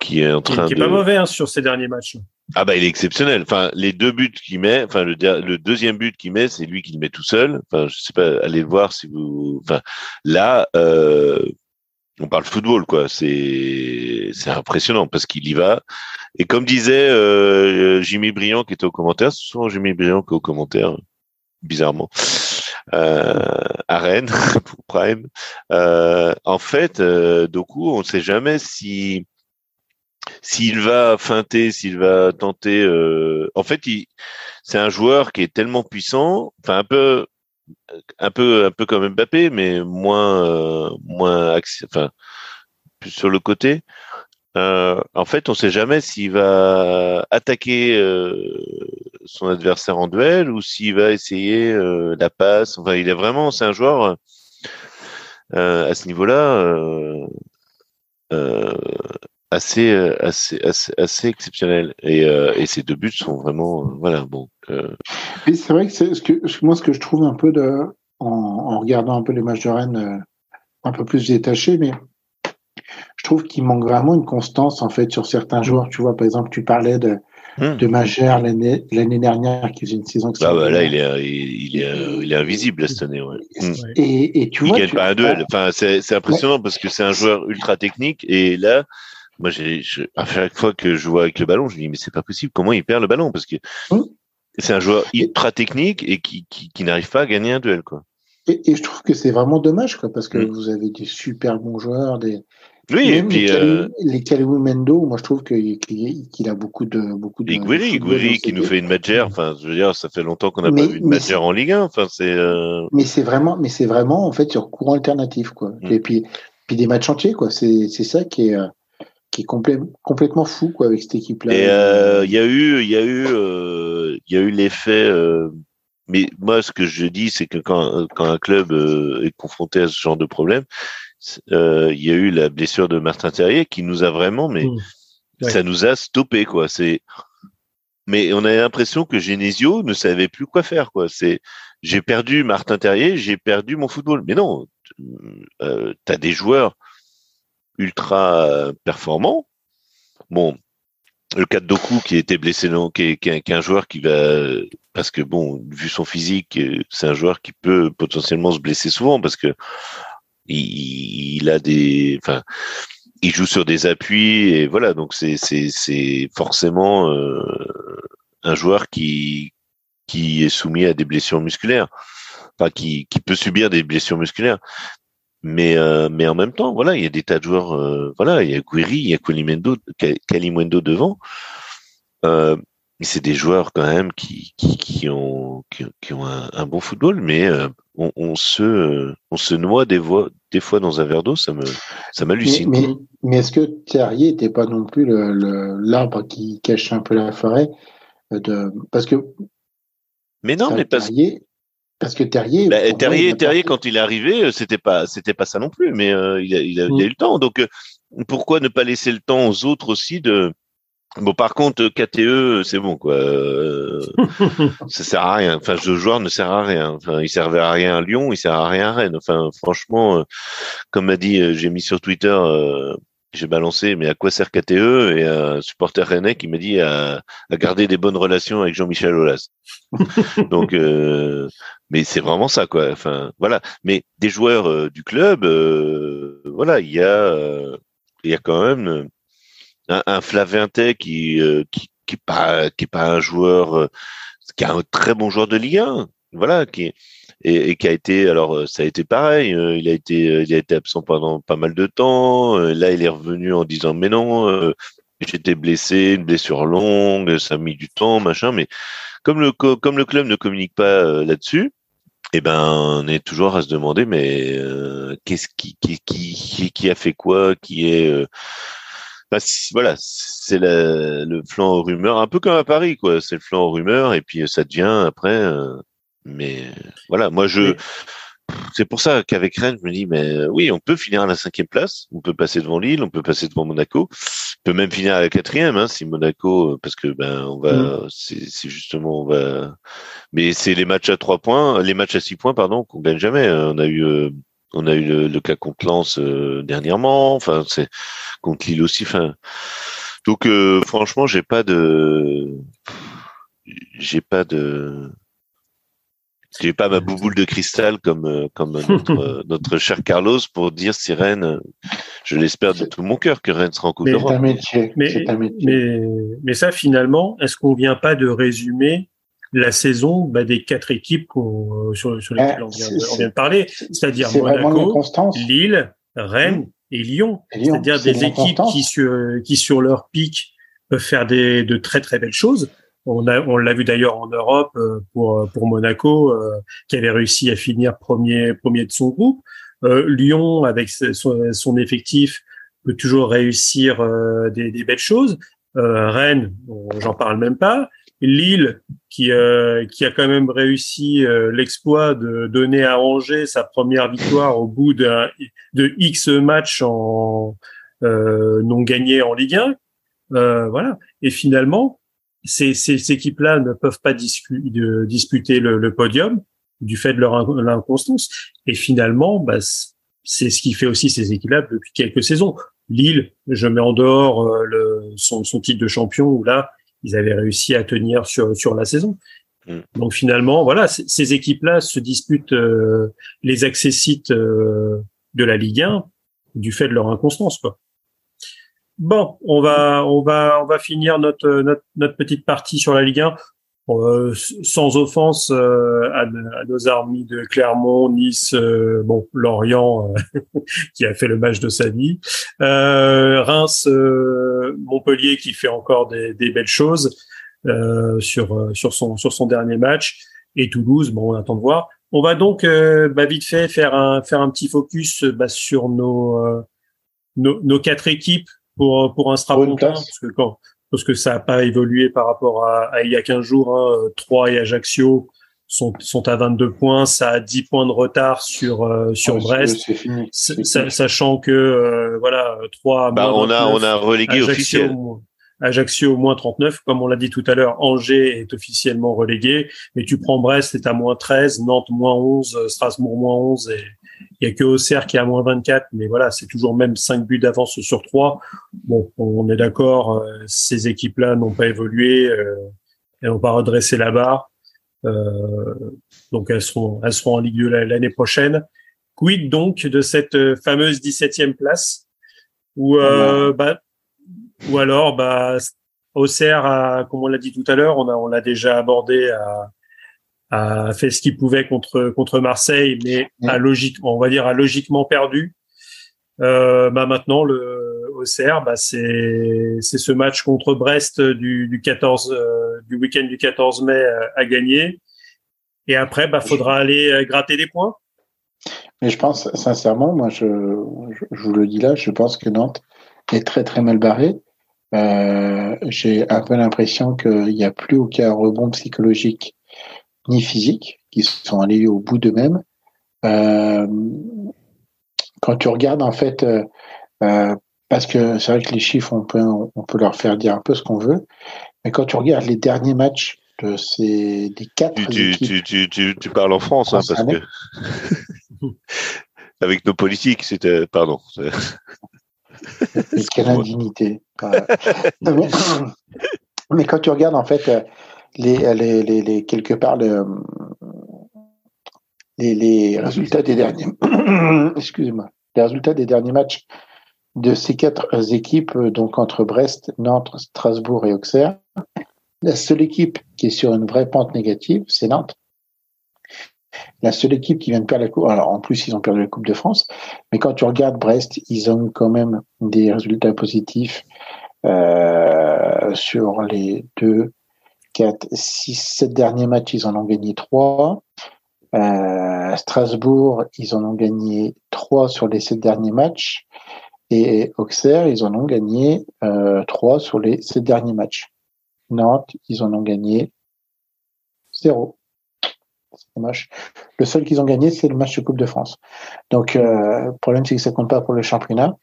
Speaker 3: qui est en
Speaker 1: Qui,
Speaker 3: train
Speaker 1: qui est
Speaker 3: de
Speaker 1: pas mauvais hein, sur ces derniers matchs.
Speaker 3: ah bah il est exceptionnel. Enfin les deux buts qu'il met, enfin le deuxième but qu'il met, c'est lui qui le met tout seul. Enfin je sais pas, allez le voir si vous. Enfin là, euh, on parle football quoi. C'est c'est impressionnant parce qu'il y va. Et comme disait euh, Jimmy Briand qui était au commentaire, c'est souvent Jimmy Briand qui est au commentaire, bizarrement. Euh, à Rennes pour Prime. Euh, en fait, euh, Doku, on ne sait jamais si s'il va feinter, s'il va tenter. euh, En fait, c'est un joueur qui est tellement puissant, enfin un peu, un peu, un peu comme Mbappé, mais moins, euh, moins, enfin plus sur le côté. Euh, en fait, on ne sait jamais s'il va attaquer son adversaire en duel ou s'il va essayer euh, la passe. Enfin, il est vraiment, c'est un joueur. à ce niveau-là assez, assez, assez, assez exceptionnel. Et, et ces deux buts sont vraiment, voilà, bon.
Speaker 2: c'est vrai que, c'est ce que moi, ce que je trouve un peu de, en, regardant un peu les matchs de Rennes un peu plus détachés, mais je trouve qu'il manque vraiment une constance en fait sur certains joueurs. Tu vois, par exemple, tu parlais de, hmm. de Magère l'année dernière qui faisait une saison
Speaker 3: ah bah là, il est, il, est, il est invisible cette année. Ouais.
Speaker 2: Hmm. Et, et, tu il
Speaker 3: vois, gagne pas un duel. Enfin, c'est impressionnant parce que c'est un joueur ultra technique et là. Moi, j'ai, à chaque fois que je vois avec le ballon, je me dis mais c'est pas possible. Comment il perd le ballon? Parce que hmm. c'est un joueur ultra technique et qui, qui, qui n'arrive pas à gagner un duel, quoi.
Speaker 2: Et, je trouve que c'est vraiment dommage, quoi, parce que vous avez des super bons joueurs, des,
Speaker 3: oui, et puis
Speaker 2: les Kalou euh, Mendo, moi je trouve qu'il a beaucoup de beaucoup de.
Speaker 3: Et Guiri, qui nous fait une matchère. Enfin, je veux dire, ça fait longtemps qu'on n'a pas vu une matchère en Ligue 1. Enfin, c'est. Euh,
Speaker 2: mais c'est vraiment, mais c'est vraiment en fait sur courant alternatif, quoi. Mm. Et puis, puis des matchs entiers, quoi. C'est c'est ça qui est euh, qui est complètement fou, quoi, avec cette équipe-là.
Speaker 3: Et il y a eu, il y a eu, il y a eu l'effet. mais moi, ce que je dis, c'est que quand quand un club est confronté à ce genre de problème euh, il y a eu la blessure de Martin Terrier qui nous a vraiment, mais mmh. ça nous a stoppé quoi. C'est, mais on a l'impression que Genesio ne savait plus quoi faire quoi. C'est, j'ai perdu Martin Terrier, j'ai perdu mon football. Mais non, euh, tu as des joueurs ultra performants. Bon, le cas de Doku qui était blessé, non, qui est, qui est, un joueur qui va, parce que bon, vu son physique, c'est un joueur qui peut potentiellement se blesser souvent parce que il, a des, enfin, il joue sur des appuis et voilà. Donc c'est c'est c'est forcément euh, un joueur qui qui est soumis à des blessures musculaires, enfin qui qui peut subir des blessures musculaires. Mais euh, mais en même temps, voilà, il y a des tas de joueurs. Euh, voilà, il y a Guiri, il y a Kalimwendo, Kalimwendo devant. Euh, c'est des joueurs quand même qui, qui, qui ont, qui, ont un, bon football, mais euh, on, on, se, on se noie des, des fois dans un verre d'eau, ça me, ça m'hallucine.
Speaker 2: Mais, mais, est-ce que Terrier n'était pas non plus l'arbre qui cache un peu la forêt euh, de, parce que.
Speaker 3: Mais non, mais parce
Speaker 2: Terrier, parce que Terrier.
Speaker 3: Bah, Terrier, Terrier, quand il est arrivé, euh, c'était pas, c'était pas ça non plus, mais il, a, il, a, il a eu le temps. Donc, pourquoi ne pas laisser le temps aux autres aussi de, Bon, par contre, KTE, c'est bon, quoi. Euh, ça sert à rien. Enfin, ce joueur ne sert à rien. Enfin, il servait à rien à Lyon, il sert à rien à Rennes. Enfin, franchement, euh, comme m'a dit, euh, j'ai mis sur Twitter, j'ai balancé, mais à quoi sert KTE Et un supporter rennais qui m'a dit à, garder des bonnes relations avec Jean-Michel Aulas. Donc, mais c'est vraiment ça, quoi. Enfin, voilà. Mais des joueurs du club, voilà, il y a, il y a quand même un, un qui, euh, qui qui pas qui pas un joueur euh, qui est un très bon joueur de Ligue 1 voilà qui et, qui a été alors euh, ça a été pareil il a été il a été absent pendant pas mal de temps là il est revenu en disant mais non j'étais blessé une blessure longue ça a mis du temps machin mais comme le comme le club ne communique pas là-dessus eh ben on est toujours à se demander mais qu'est-ce qui, qui qui qui a fait quoi qui est bah, voilà, c'est le flanc aux rumeurs, un peu comme à Paris, quoi. C'est le flanc aux rumeurs et puis ça devient après. Euh, mais voilà, moi je. C'est pour ça qu'avec Rennes, je me dis, mais oui, on peut finir à la cinquième place, on peut passer devant Lille, on peut passer devant Monaco, on peut même finir à la quatrième, hein, si Monaco, parce que ben on va, mm. c'est justement on va, mais c'est les matchs à trois points, les matchs à six points, pardon, qu'on gagne jamais. On a eu euh, on a eu le, cas contre Lens euh, dernièrement, enfin c'est contre Lille aussi. Enfin, donc euh, franchement, j'ai pas de, j'ai pas de, j'ai pas ma bouboule de cristal comme euh, comme notre, notre cher Carlos pour dire si Rennes, je l'espère de tout mon cœur que Rennes sera en Coupe d'Europe.
Speaker 1: Mais, mais, mais, ça finalement, est-ce qu'on vient pas de résumer la saison bah, des quatre équipes euh, sur, sur, lesquelles on, vient, de parler, c'est-à-dire Monaco, Lille, Rennes mmh. et Lyon. C'est-à-dire des équipes qui sur, qui sur leur pic peuvent faire des, de très très belles choses. On a, on l'a vu d'ailleurs en Europe euh, pour pour Monaco, euh, qui avait réussi à finir premier premier de son groupe. Lyon, avec son, son, effectif, peut toujours réussir des, des, belles choses. Rennes, j'en parle même pas. Lille qui euh, qui a quand même réussi euh, l'exploit de donner à Angers sa première victoire au bout de X matchs en euh, non gagnés en Ligue 1. voilà. Et finalement, ces, ces équipes-là ne peuvent pas disputer le, le, podium du fait de leur inconstance. Et finalement, bah, c'est ce qui fait aussi ces équipes-là depuis quelques saisons. Lille, je mets en dehors euh, le, son, son, titre de champion où là, ils avaient réussi à tenir sur, sur la saison. Mm. Donc finalement, voilà, ces équipes-là se disputent euh, les accessites euh, de la Ligue 1 du fait de leur inconstance, quoi. Bon, on va, on va, on va finir notre, notre, notre petite partie sur la Ligue 1. Euh, sans offense euh, à, nos armées de Clermont, Nice, euh, bon Lorient qui a fait le match de sa vie, Reims, Montpellier qui fait encore des, des belles choses sur sur son sur son dernier match. Et Toulouse, bon on attend de voir. On va donc bah, vite fait faire un faire un petit focus bah, sur nos, nos, nos quatre équipes pour pour un strapontin parce que quand parce que ça n'a pas évolué par rapport à, il y a 15 jours. Hein. 3 et Ajaccio sont, sont à 22 points, ça a 10 points de retard sur euh, sur Brest, sachant que euh, voilà 3
Speaker 3: bah, on a on a relégué officiel.
Speaker 1: Ajaccio moins 39, comme on l'a dit tout à l'heure, Angers est officiellement relégué, mais tu prends Brest, c'est à moins 13, Nantes moins 11, Strasbourg moins 11 et il y a que Auxerre qui est à moins 24, mais voilà, c'est toujours même 5 buts d'avance sur 3. Bon, on est d'accord, euh, ces équipes-là n'ont pas évolué, euh, elles n'ont pas redressé la barre. Euh, donc elles seront, elles seront en Ligue 2 l'année prochaine. Quid donc de cette fameuse 17e place? Ou euh, bah, ou alors bah Auxerre, a, comme on l'a dit tout à l'heure, on a on l'a déjà abordé à a fait ce qu'il pouvait contre contre Marseille, mais a logique, on va dire a logiquement perdu. Euh, bah maintenant le Auxerre, bah c'est c'est ce match contre Brest du, du 14 euh, du week-end du 14 mai euh, à gagner. Et après, bah faudra aller euh, gratter des points.
Speaker 2: Mais je pense sincèrement, moi je, je, vous le dis là, je pense que Nantes est très très mal barré. Euh, J'ai un peu l'impression qu'il n'y a plus aucun rebond psychologique ni physiques, qui sont allés au bout d'eux-mêmes. Euh, quand tu regardes, en fait, euh, euh, parce que c'est vrai que les chiffres, on peut, on peut leur faire dire un peu ce qu'on veut, mais quand tu regardes les derniers matchs de ces des quatre
Speaker 3: tu,
Speaker 2: équipes,
Speaker 3: tu, tu, tu, parles en France, hein, parce que avec nos politiques, c'était pardon.
Speaker 2: quelle indignité. mais, mais, quand tu regardes en fait les, quelque part le, les, les résultats des derniers excusez-moi les résultats des derniers matchs de ces quatre équipes donc entre Brest, Nantes, Strasbourg et Auxerre. La seule équipe qui est sur une vraie pente négative, c'est Nantes. La seule équipe qui vient de perdre la coupe, alors en plus ils ont perdu la Coupe de France, mais quand tu regardes Brest, ils ont quand même des résultats positifs euh, sur les deux, 4, 6, 7 derniers matchs, ils en ont gagné 3. Euh, Strasbourg, ils en ont gagné 3 sur les 7 derniers matchs. Et Auxerre, ils en ont gagné euh, 3 sur les 7 derniers matchs. Nantes, ils en ont gagné 0. C'est dommage. Le seul qu'ils ont gagné, c'est le match de Coupe de France. Donc, euh, le problème, c'est que ça compte pas pour le championnat.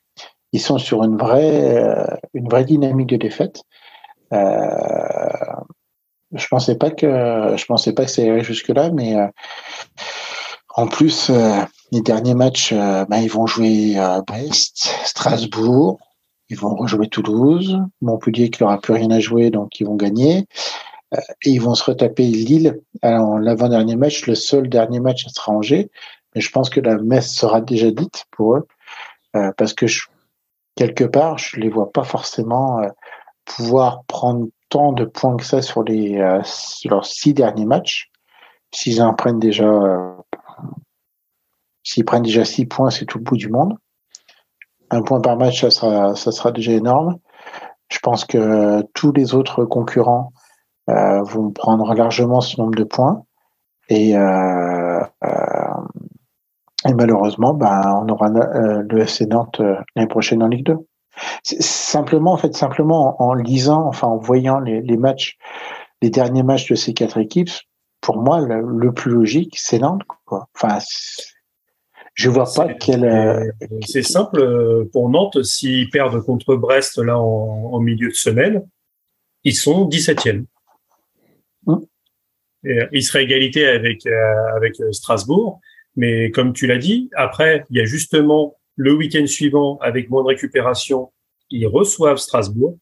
Speaker 2: Ils sont sur une vraie, euh, une vraie dynamique de défaite. Euh, je pensais pas que je pensais pas que ça irait jusque là, mais euh, en plus euh, les derniers matchs, euh, ben, ils vont jouer à Brest, Strasbourg, ils vont rejouer Toulouse, Montpellier qui n'aura plus rien à jouer, donc ils vont gagner. et ils vont se retaper Lille. Alors, l'avant-dernier match, le seul dernier match sera Angers, mais je pense que la messe sera déjà dite pour eux, parce que quelque part, je les vois pas forcément pouvoir prendre de points que ça sur les euh, leurs six derniers matchs. S'ils en prennent déjà, euh, s'ils prennent déjà six points, c'est tout le bout du monde. Un point par match, ça sera, ça sera déjà énorme. Je pense que tous les autres concurrents euh, vont prendre largement ce nombre de points. Et, et malheureusement, ben, on aura le FC Nantes l'année prochaine en Ligue 2. Simplement, en fait, simplement en, lisant, enfin en voyant les, les, matchs, les derniers matchs de ces quatre équipes, pour moi, le, plus logique, c'est Nantes. Quoi. Enfin, je vois pas quel. Euh,
Speaker 1: c'est simple euh, pour Nantes. S'ils perdent contre Brest là en, milieu de semaine, ils sont 17e. Hum. ils seraient égalité avec avec Strasbourg. Mais comme tu l'as dit, après, il y a justement le week-end suivant, avec moins de récupération, ils reçoivent Strasbourg.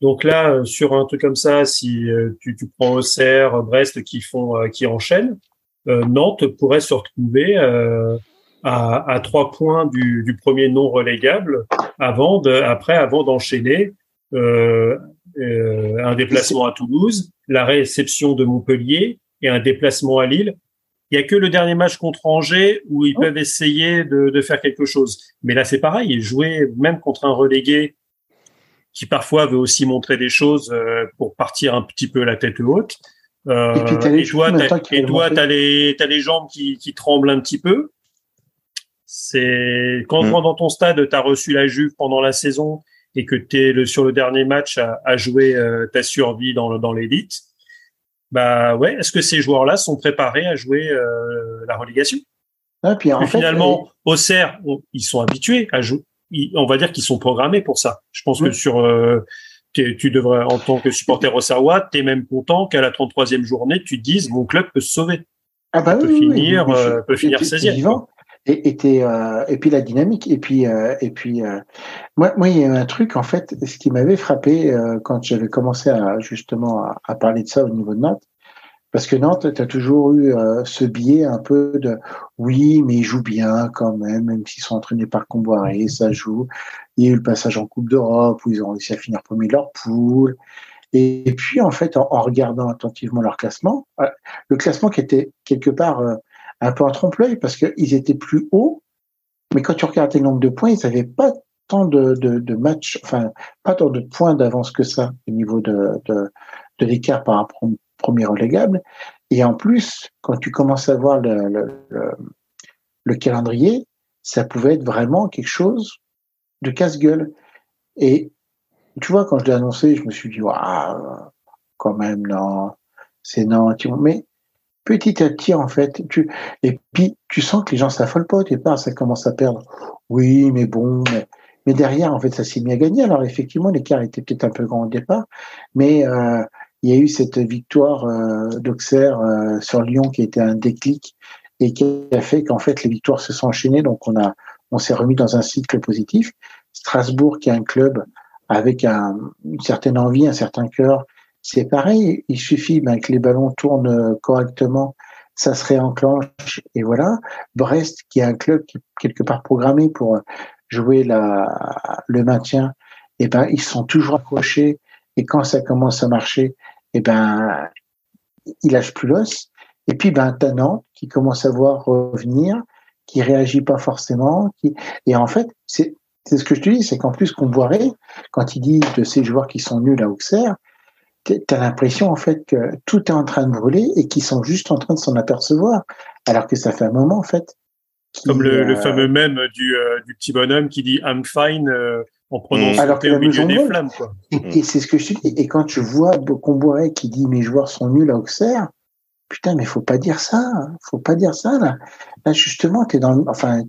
Speaker 1: Donc là, euh, sur un truc comme ça, si euh, tu, tu prends Auxerre, Brest qui font, euh, qui enchaînent, Nantes pourrait se retrouver à, à trois points du, du premier non relégable avant de, après, avant d'enchaîner euh, un déplacement à Toulouse, la réception de Montpellier et un déplacement à Lille. Il y a que le dernier match contre Angers où ils oh. peuvent essayer de, de, faire quelque chose. Mais là, c'est pareil. Jouer même contre un relégué qui parfois veut aussi montrer des choses euh, pour partir un petit peu la tête haute. Euh, et, puis et toi, tu as les, as les jambes qui, qui tremblent un petit peu. C'est quand, mm. dans ton stade, tu as reçu la Juve pendant la saison et que tu es le, sur le dernier match à, à jouer euh, ta survie dans, dans l'élite. Bah ouais, est-ce que ces joueurs-là sont préparés à jouer euh, la relégation?
Speaker 2: Ah, puis en fait,
Speaker 1: Finalement, au CER, ils sont habitués à jouer, on va dire qu'ils sont programmés pour ça. Je pense que sur euh, tu devrais, en tant que supporter au Serrois, tu es même content qu'à la 33e journée, tu te dises mon club peut se sauver.
Speaker 2: Ah bah peut
Speaker 1: finir, euh, peut finir 16e.
Speaker 2: Et, et, euh, et, puis la dynamique. Et puis, et puis moi, moi, il y a un truc, en fait, ce qui m'avait frappé quand j'avais commencé à justement à, à, parler de ça au niveau de notes, parce que Nantes, tu toujours eu euh, ce biais un peu de oui, mais ils jouent bien quand même, même s'ils sont entraînés par Comboiré, ça joue. Il y a eu le passage en Coupe d'Europe où ils ont réussi à finir premier de leur poule. Et, puis, en fait, en, regardant attentivement leur classement, euh, le classement qui était quelque part euh, un peu en trompe-l'œil parce qu'ils étaient plus hauts, mais quand tu regardais le nombre de points, ils n'avaient pas tant de, de, matchs, enfin, pas tant de points d'avance que ça au niveau de, de, de l'écart par rapport premier relégable. Et en plus, quand tu commences à voir le, le, calendrier, ça pouvait être vraiment quelque chose de casse-gueule. Et tu vois, quand je l'ai annoncé, je me suis dit, waouh, quand même, non, c'est non. Mais petit à petit, en fait, tu, et puis, tu sens que les gens s'affolent pas au départ, ça commence à perdre. Oui, mais bon, mais, derrière, en fait, ça s'est mis à gagner. Alors, effectivement, l'écart était peut-être un peu grand au départ, mais euh, il y a eu cette victoire euh, d'Auxerre euh, sur Lyon qui était un déclic et qui a fait qu'en fait les victoires se sont enchaînées. Donc on a, on s'est remis dans un cycle positif. Strasbourg, qui est un club avec un, une certaine envie, un certain cœur, c'est pareil. Il suffit ben, que les ballons tournent correctement, ça se réenclenche et voilà. Brest, qui est un club qui est quelque part programmé pour jouer la, le maintien, et eh ben ils sont toujours accrochés. Et quand ça commence à marcher, et eh ben, il lâche plus l'os. Et puis, ben, t'as qui commence à voir revenir, qui réagit pas forcément, qui, et en fait, c'est, c'est ce que je te dis, c'est qu'en plus, qu'on voirait, quand il dit de ces joueurs qui sont nuls à Auxerre, t'as l'impression, en fait, que tout est en train de brûler et qu'ils sont juste en train de s'en apercevoir. Alors que ça fait un moment, en fait.
Speaker 1: Comme le, le, fameux même du, euh, du petit bonhomme qui dit I'm fine, euh, en prenant mmh. Alors que au milieu des flammes. Quoi.
Speaker 2: Et, c'est ce que je te dis. Et quand je vois Comboiré qui dit mes joueurs sont nuls à Auxerre, putain, mais faut pas dire ça. Faut pas dire ça là. Là justement, es dans le, enfin,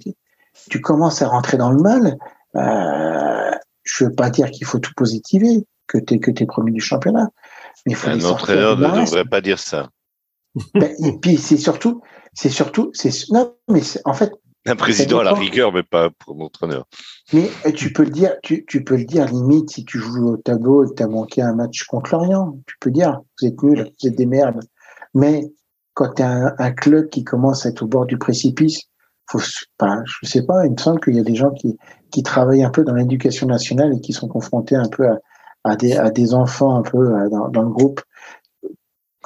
Speaker 2: tu commences à rentrer dans le mal. Euh, je veux pas dire qu'il faut tout positiver, que t'es que t'es premier du championnat.
Speaker 3: Mais faut un entraîneur ne devrait pas dire ça.
Speaker 2: Ben, et puis c'est surtout, c'est surtout, c'est non, mais en fait,
Speaker 3: un président à la rigueur, mais pas pour l'entraîneur.
Speaker 2: Mais euh, tu peux le dire, tu, tu, peux le dire limite si tu joues au tableau et que tu as manqué un match contre l'Orient. Tu peux dire, vous êtes nuls, vous êtes des merdes. Mais quand tu as un, club qui commence à être au bord du précipice, faut, pas, je sais pas, il me semble qu'il y a des gens qui, qui travaillent un peu dans l'éducation nationale et qui sont confrontés un peu à, à, des, à des enfants un peu euh, dans, dans le groupe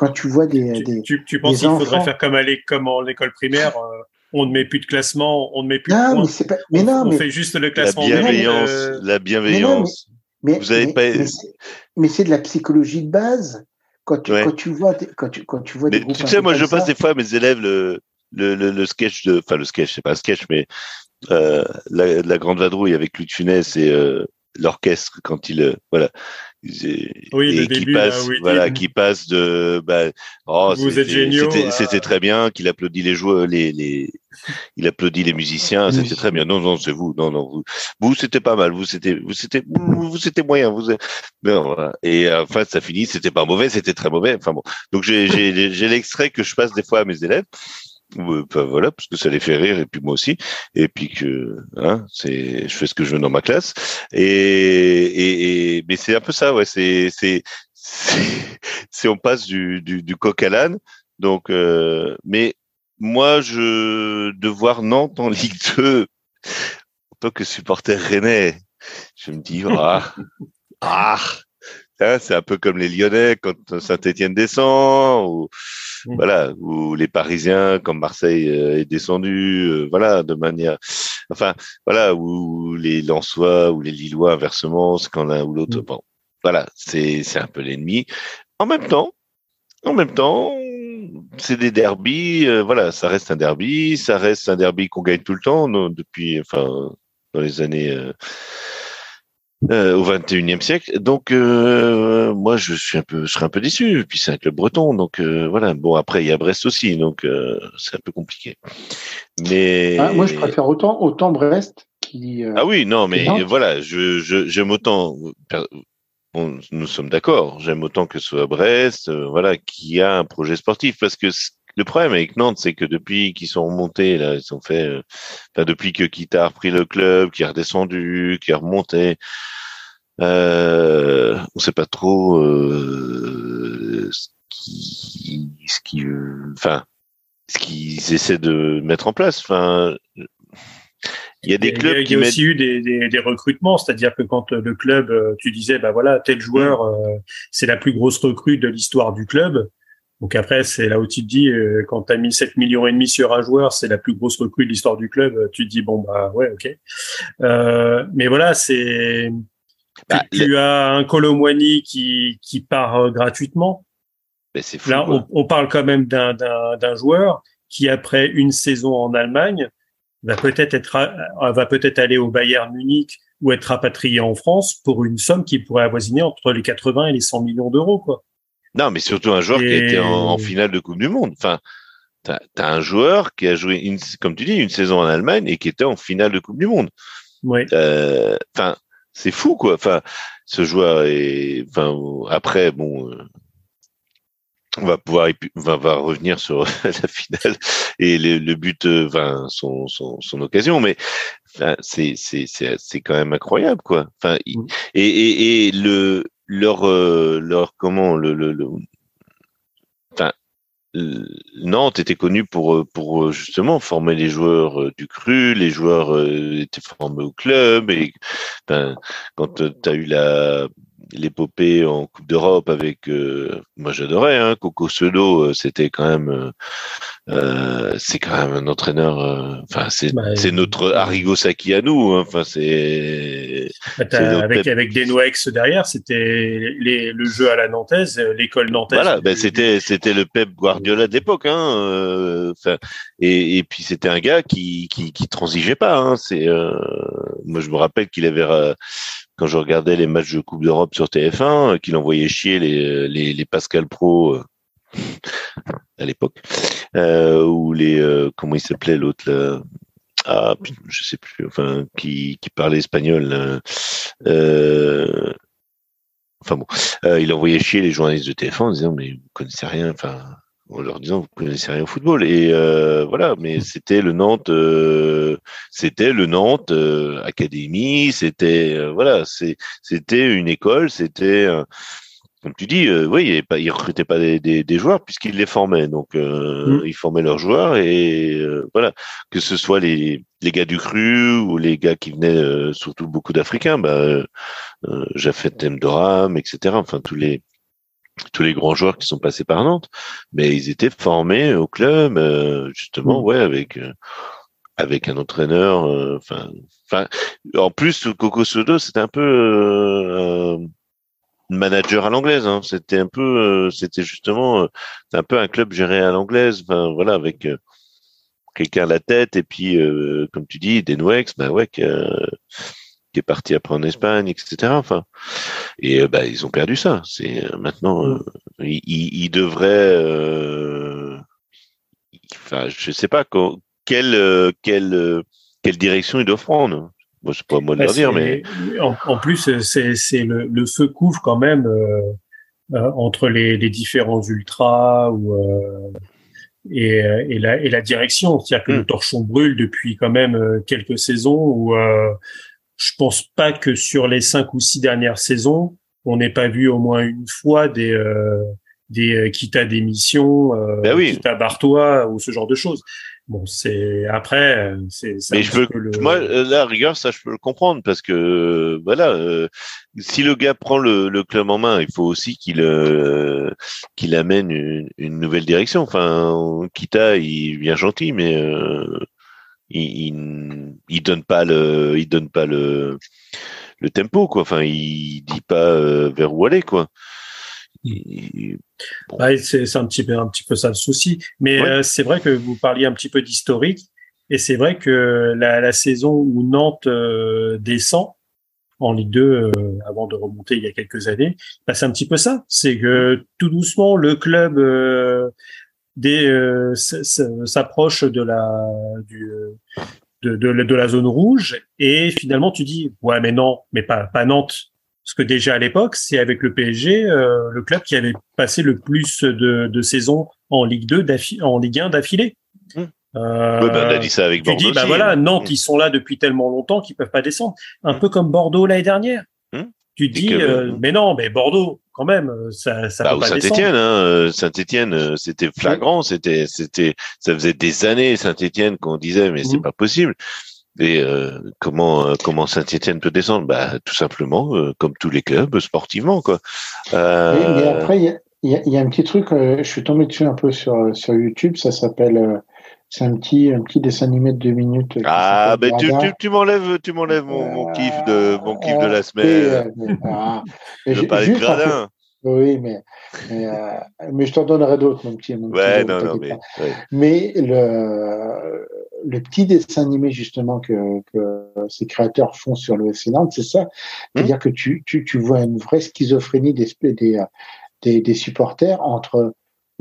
Speaker 2: quand tu vois des.
Speaker 1: Tu,
Speaker 2: des,
Speaker 1: tu, tu penses qu'il faudrait faire comme, à comme en école primaire, euh, on ne met plus de classement, on ne met plus
Speaker 2: non,
Speaker 1: de
Speaker 2: points. Mais, non,
Speaker 1: on, fait juste le classement.
Speaker 3: La bienveillance, euh, la bienveillance.
Speaker 2: Mais, Vous avez pas... mais c'est de la psychologie de base. Quand tu, quand tu vois, quand tu, quand tu vois
Speaker 3: des Tu sais, moi, je passe des fois à mes élèves le, le, le, sketch de, enfin, le sketch, c'est pas un sketch, mais euh, la, la, grande vadrouille avec Luc Funès et, euh, l'orchestre quand il voilà
Speaker 1: oui,
Speaker 3: et qui passe voilà qui passe de bah, oh,
Speaker 1: vous êtes géniaux
Speaker 3: c'était très bien qu'il applaudit les joueurs les les il applaudit les musiciens c'était très bien. Non non c'est vous non non vous vous c'était pas mal vous c'était vous c'était vous c'était moyen vous non, voilà. et enfin ça finit c'était pas mauvais c'était très mauvais enfin bon. Donc j'ai j'ai l'extrait que je passe des fois à mes élèves voilà, parce que ça les fait rire et puis moi aussi, et puis que hein, c'est, je fais ce que je veux dans ma classe, et, et, et mais c'est un peu ça, ouais, c'est c'est c'est on passe du, du, du coq à l'âne, donc euh, mais moi je de voir Nantes en Ligue 2 en tant que supporter rennais, je me dis ah ah Hein, c'est un peu comme les Lyonnais quand Saint-Étienne descend, ou mm. voilà, ou les Parisiens comme Marseille euh, est descendu, euh, voilà, de manière, enfin, voilà, ou les Lensois ou les Lillois inversement, c'est quand l'un ou l'autre. Mm. Bon, voilà, c'est c'est un peu l'ennemi. En même temps, en même temps, c'est des derbies, euh, voilà, ça reste un derby, ça reste un derby qu'on gagne tout le temps depuis, enfin, dans les années euh, au 21e siècle. Donc euh, moi je suis un peu je serais un peu déçu. Puis c'est un club breton, donc euh, voilà. Bon après il y a Brest aussi, donc c'est un peu compliqué. Mais
Speaker 2: ah, moi je préfère autant autant Brest qui.
Speaker 3: ah oui non mais voilà je j'aime autant. nous sommes d'accord. J'aime autant que ce soit Brest, voilà, qui a un projet sportif parce que le problème avec Nantes, c'est que depuis qu'ils sont remontés, là, ils ont fait, enfin, depuis que Kita a repris le club, qui est redescendu, qui est remonté, euh, on sait pas trop euh, ce qui, ce qui, enfin, ce qu'ils essaient de mettre en place. Enfin, il y a des clubs
Speaker 1: il y a,
Speaker 3: qui
Speaker 1: aussi eu des, des, des recrutements, c'est-à-dire que quand le club, euh, tu disais, bah voilà, tel joueur, euh, c'est la plus grosse recrue de l'histoire du club. Donc après, c'est là où tu te dis, euh, quand tu as mis 7 millions et demi sur un joueur, c'est la plus grosse recrue de l'histoire du club, tu te dis, bon, bah ouais, ok. Euh, mais voilà, c'est bah, tu, as un Colomwani qui, qui part euh, gratuitement.
Speaker 3: Fou,
Speaker 1: Là, on, parle quand même d'un, d'un, joueur qui, après une saison en Allemagne, va peut-être être, euh, va peut-être aller au Bayern Munich ou être rapatrié en France pour une somme qui pourrait avoisiner entre les 80 et les 100 millions d'euros, quoi.
Speaker 3: Non, mais surtout un joueur qui a été en, finale de Coupe du Monde. Enfin, t'as, as un joueur qui a joué, une, comme tu dis, une saison en Allemagne et qui était en finale de Coupe du Monde.
Speaker 1: Oui.
Speaker 3: Euh, enfin, c'est fou quoi. Enfin, ce joueur est, enfin après bon, euh, on va pouvoir va, va revenir sur la finale et le, le but, euh, enfin son, son, son occasion, mais enfin, c'est c'est c'est c'est quand même incroyable quoi. Enfin et, et et le leur euh, leur comment le le, le enfin Nantes était connu pour pour euh, justement former les joueurs euh, du cru, les joueurs euh, étaient formés au club et ben, quand tu as eu la l'épopée en Coupe d'Europe avec moi j'adorais hein, Coco Solo c'était quand même euh, c'est quand même un entraîneur. Euh, enfin, c'est bah, c'est notre Arrigo Saki à nous. Hein, enfin, c'est
Speaker 1: avec avec des Noex derrière, c'était le jeu à la nantaise, l'école nantaise.
Speaker 3: Voilà, ben c'était c'était le Pep Guardiola d'époque. Hein, euh, et, et puis c'était un gars qui qui, qui transigeait pas. Hein, c'est moi je me rappelle qu'il avait quand je regardais les matchs de Coupe d'Europe sur TF1, qu'il envoyait chier les, les, les Pascal Pro à l'époque, euh, ou les euh, comment il s'appelait l'autre ah je sais plus, enfin qui, parlait espagnol. Euh, enfin bon, il envoyait chier les journalistes de TF1 en disant mais vous connaissez rien, enfin en leur disant vous connaissez rien au football et voilà mais c'était le Nantes c'était le Nantes Académie c'était voilà c'est c'était une école c'était comme tu dis, euh, oui, il, pas, recrutait pas des, des, joueurs puisqu'il les formait. Donc, euh, mm. il formait leurs joueurs et euh, voilà, que ce soit les, les gars du cru ou les gars qui venaient, euh, surtout beaucoup d'Africains, bah, euh, Jafet Temdoram, etc. Enfin, tous les tous les grands joueurs qui sont passés par Nantes, mais ils étaient formés au club, justement, mm. ouais, avec avec un entraîneur. Enfin, enfin, en plus, Coco Sodo, c'était un peu manager à l'anglaise. Hein. C'était un peu, euh, c'était justement, euh, un peu un club géré à l'anglaise. Enfin, voilà, avec euh, quelqu'un à la tête et puis, comme tu dis, des Noex, bah ouais, qui est parti après en Espagne, etc. Enfin, et bah, ils ont perdu ça. C'est maintenant, mm. ils, ils, devraient. enfin, je sais pas quelle quelle quelle direction ils doivent prendre. Moi, c'est pas moi de bah, leur dire, mais
Speaker 1: en, plus, c'est le, le, feu couvre quand même euh, entre les, les, différents ultras ou euh, et, et, la, et la direction. C'est-à-dire que le hmm. torchon brûle depuis quand même euh, quelques saisons où je pense pas que sur les cinq ou six dernières saisons, on n'ait pas vu au moins une fois des des quitta d'émission, euh,
Speaker 3: ben oui.
Speaker 1: quitta Bartois ou ce genre de choses. Bon, c'est après, euh, c'est.
Speaker 3: Mais je veux, moi, euh, la rigueur, ça, je peux le comprendre parce que euh, voilà, si le gars prend le, le, club en main, il faut aussi qu'il qu'il amène une, une, nouvelle direction. Enfin, Kita, il est bien gentil, mais il, il donne pas le, il donne pas le le tempo quoi. Enfin, il dit pas vers où aller quoi.
Speaker 1: Bah, c'est un petit peu un petit peu ça le souci. Mais euh, c'est vrai que vous parliez un petit peu d'historique, et c'est vrai que la, la, saison où Nantes euh, descend en Ligue 2 euh, avant de remonter il y a quelques années, bah, c'est un petit peu ça. C'est que tout doucement le club s'approche de la du de, de, de, la zone rouge et finalement tu dis ouais mais non mais pas pas Nantes parce que déjà à l'époque, c'est avec le PSG euh, le club qui avait passé le plus de, de saisons en Ligue 2 en Ligue 1 d'affilée.
Speaker 3: Mmh. Euh, ben, on a dit ça avec Bordeaux.
Speaker 1: Tu dis, bah voilà, Nantes, mmh. ils sont là depuis tellement longtemps qu'ils peuvent pas descendre. Un mmh. peu comme Bordeaux l'année dernière. Tu dis, euh, mais non, mais Bordeaux, quand même, ça, ça bah, peut pas
Speaker 3: Saint-Étienne, hein, Saint-Étienne, c'était flagrant, c'était, c'était, ça faisait des années Saint-Étienne qu'on disait, mais c'est pas possible. Et euh, comment euh, comment Saint-Étienne peut descendre? Bah tout simplement euh, comme tous les clubs sportivement quoi.
Speaker 2: mais après il y a, y a, un petit truc, je suis tombé dessus un peu sur sur YouTube, ça s'appelle c'est un petit un petit dessin animé de deux minutes.
Speaker 3: Ah ben tu, tu, tu m'enlèves tu m'enlèves mon, mon, kiff de mon kiff de la semaine. Ah, je parlais de gradin.
Speaker 2: Oui, mais, mais, mais je t'en donnerai d'autres, mon petit. Mon
Speaker 3: ouais, non, non, mais,
Speaker 2: mais le, le petit dessin animé justement que, que ces créateurs font sur le FC Nantes, c'est ça. C'est-à-dire mmh. que tu, tu, tu, vois une vraie schizophrénie des, des, des, des supporters entre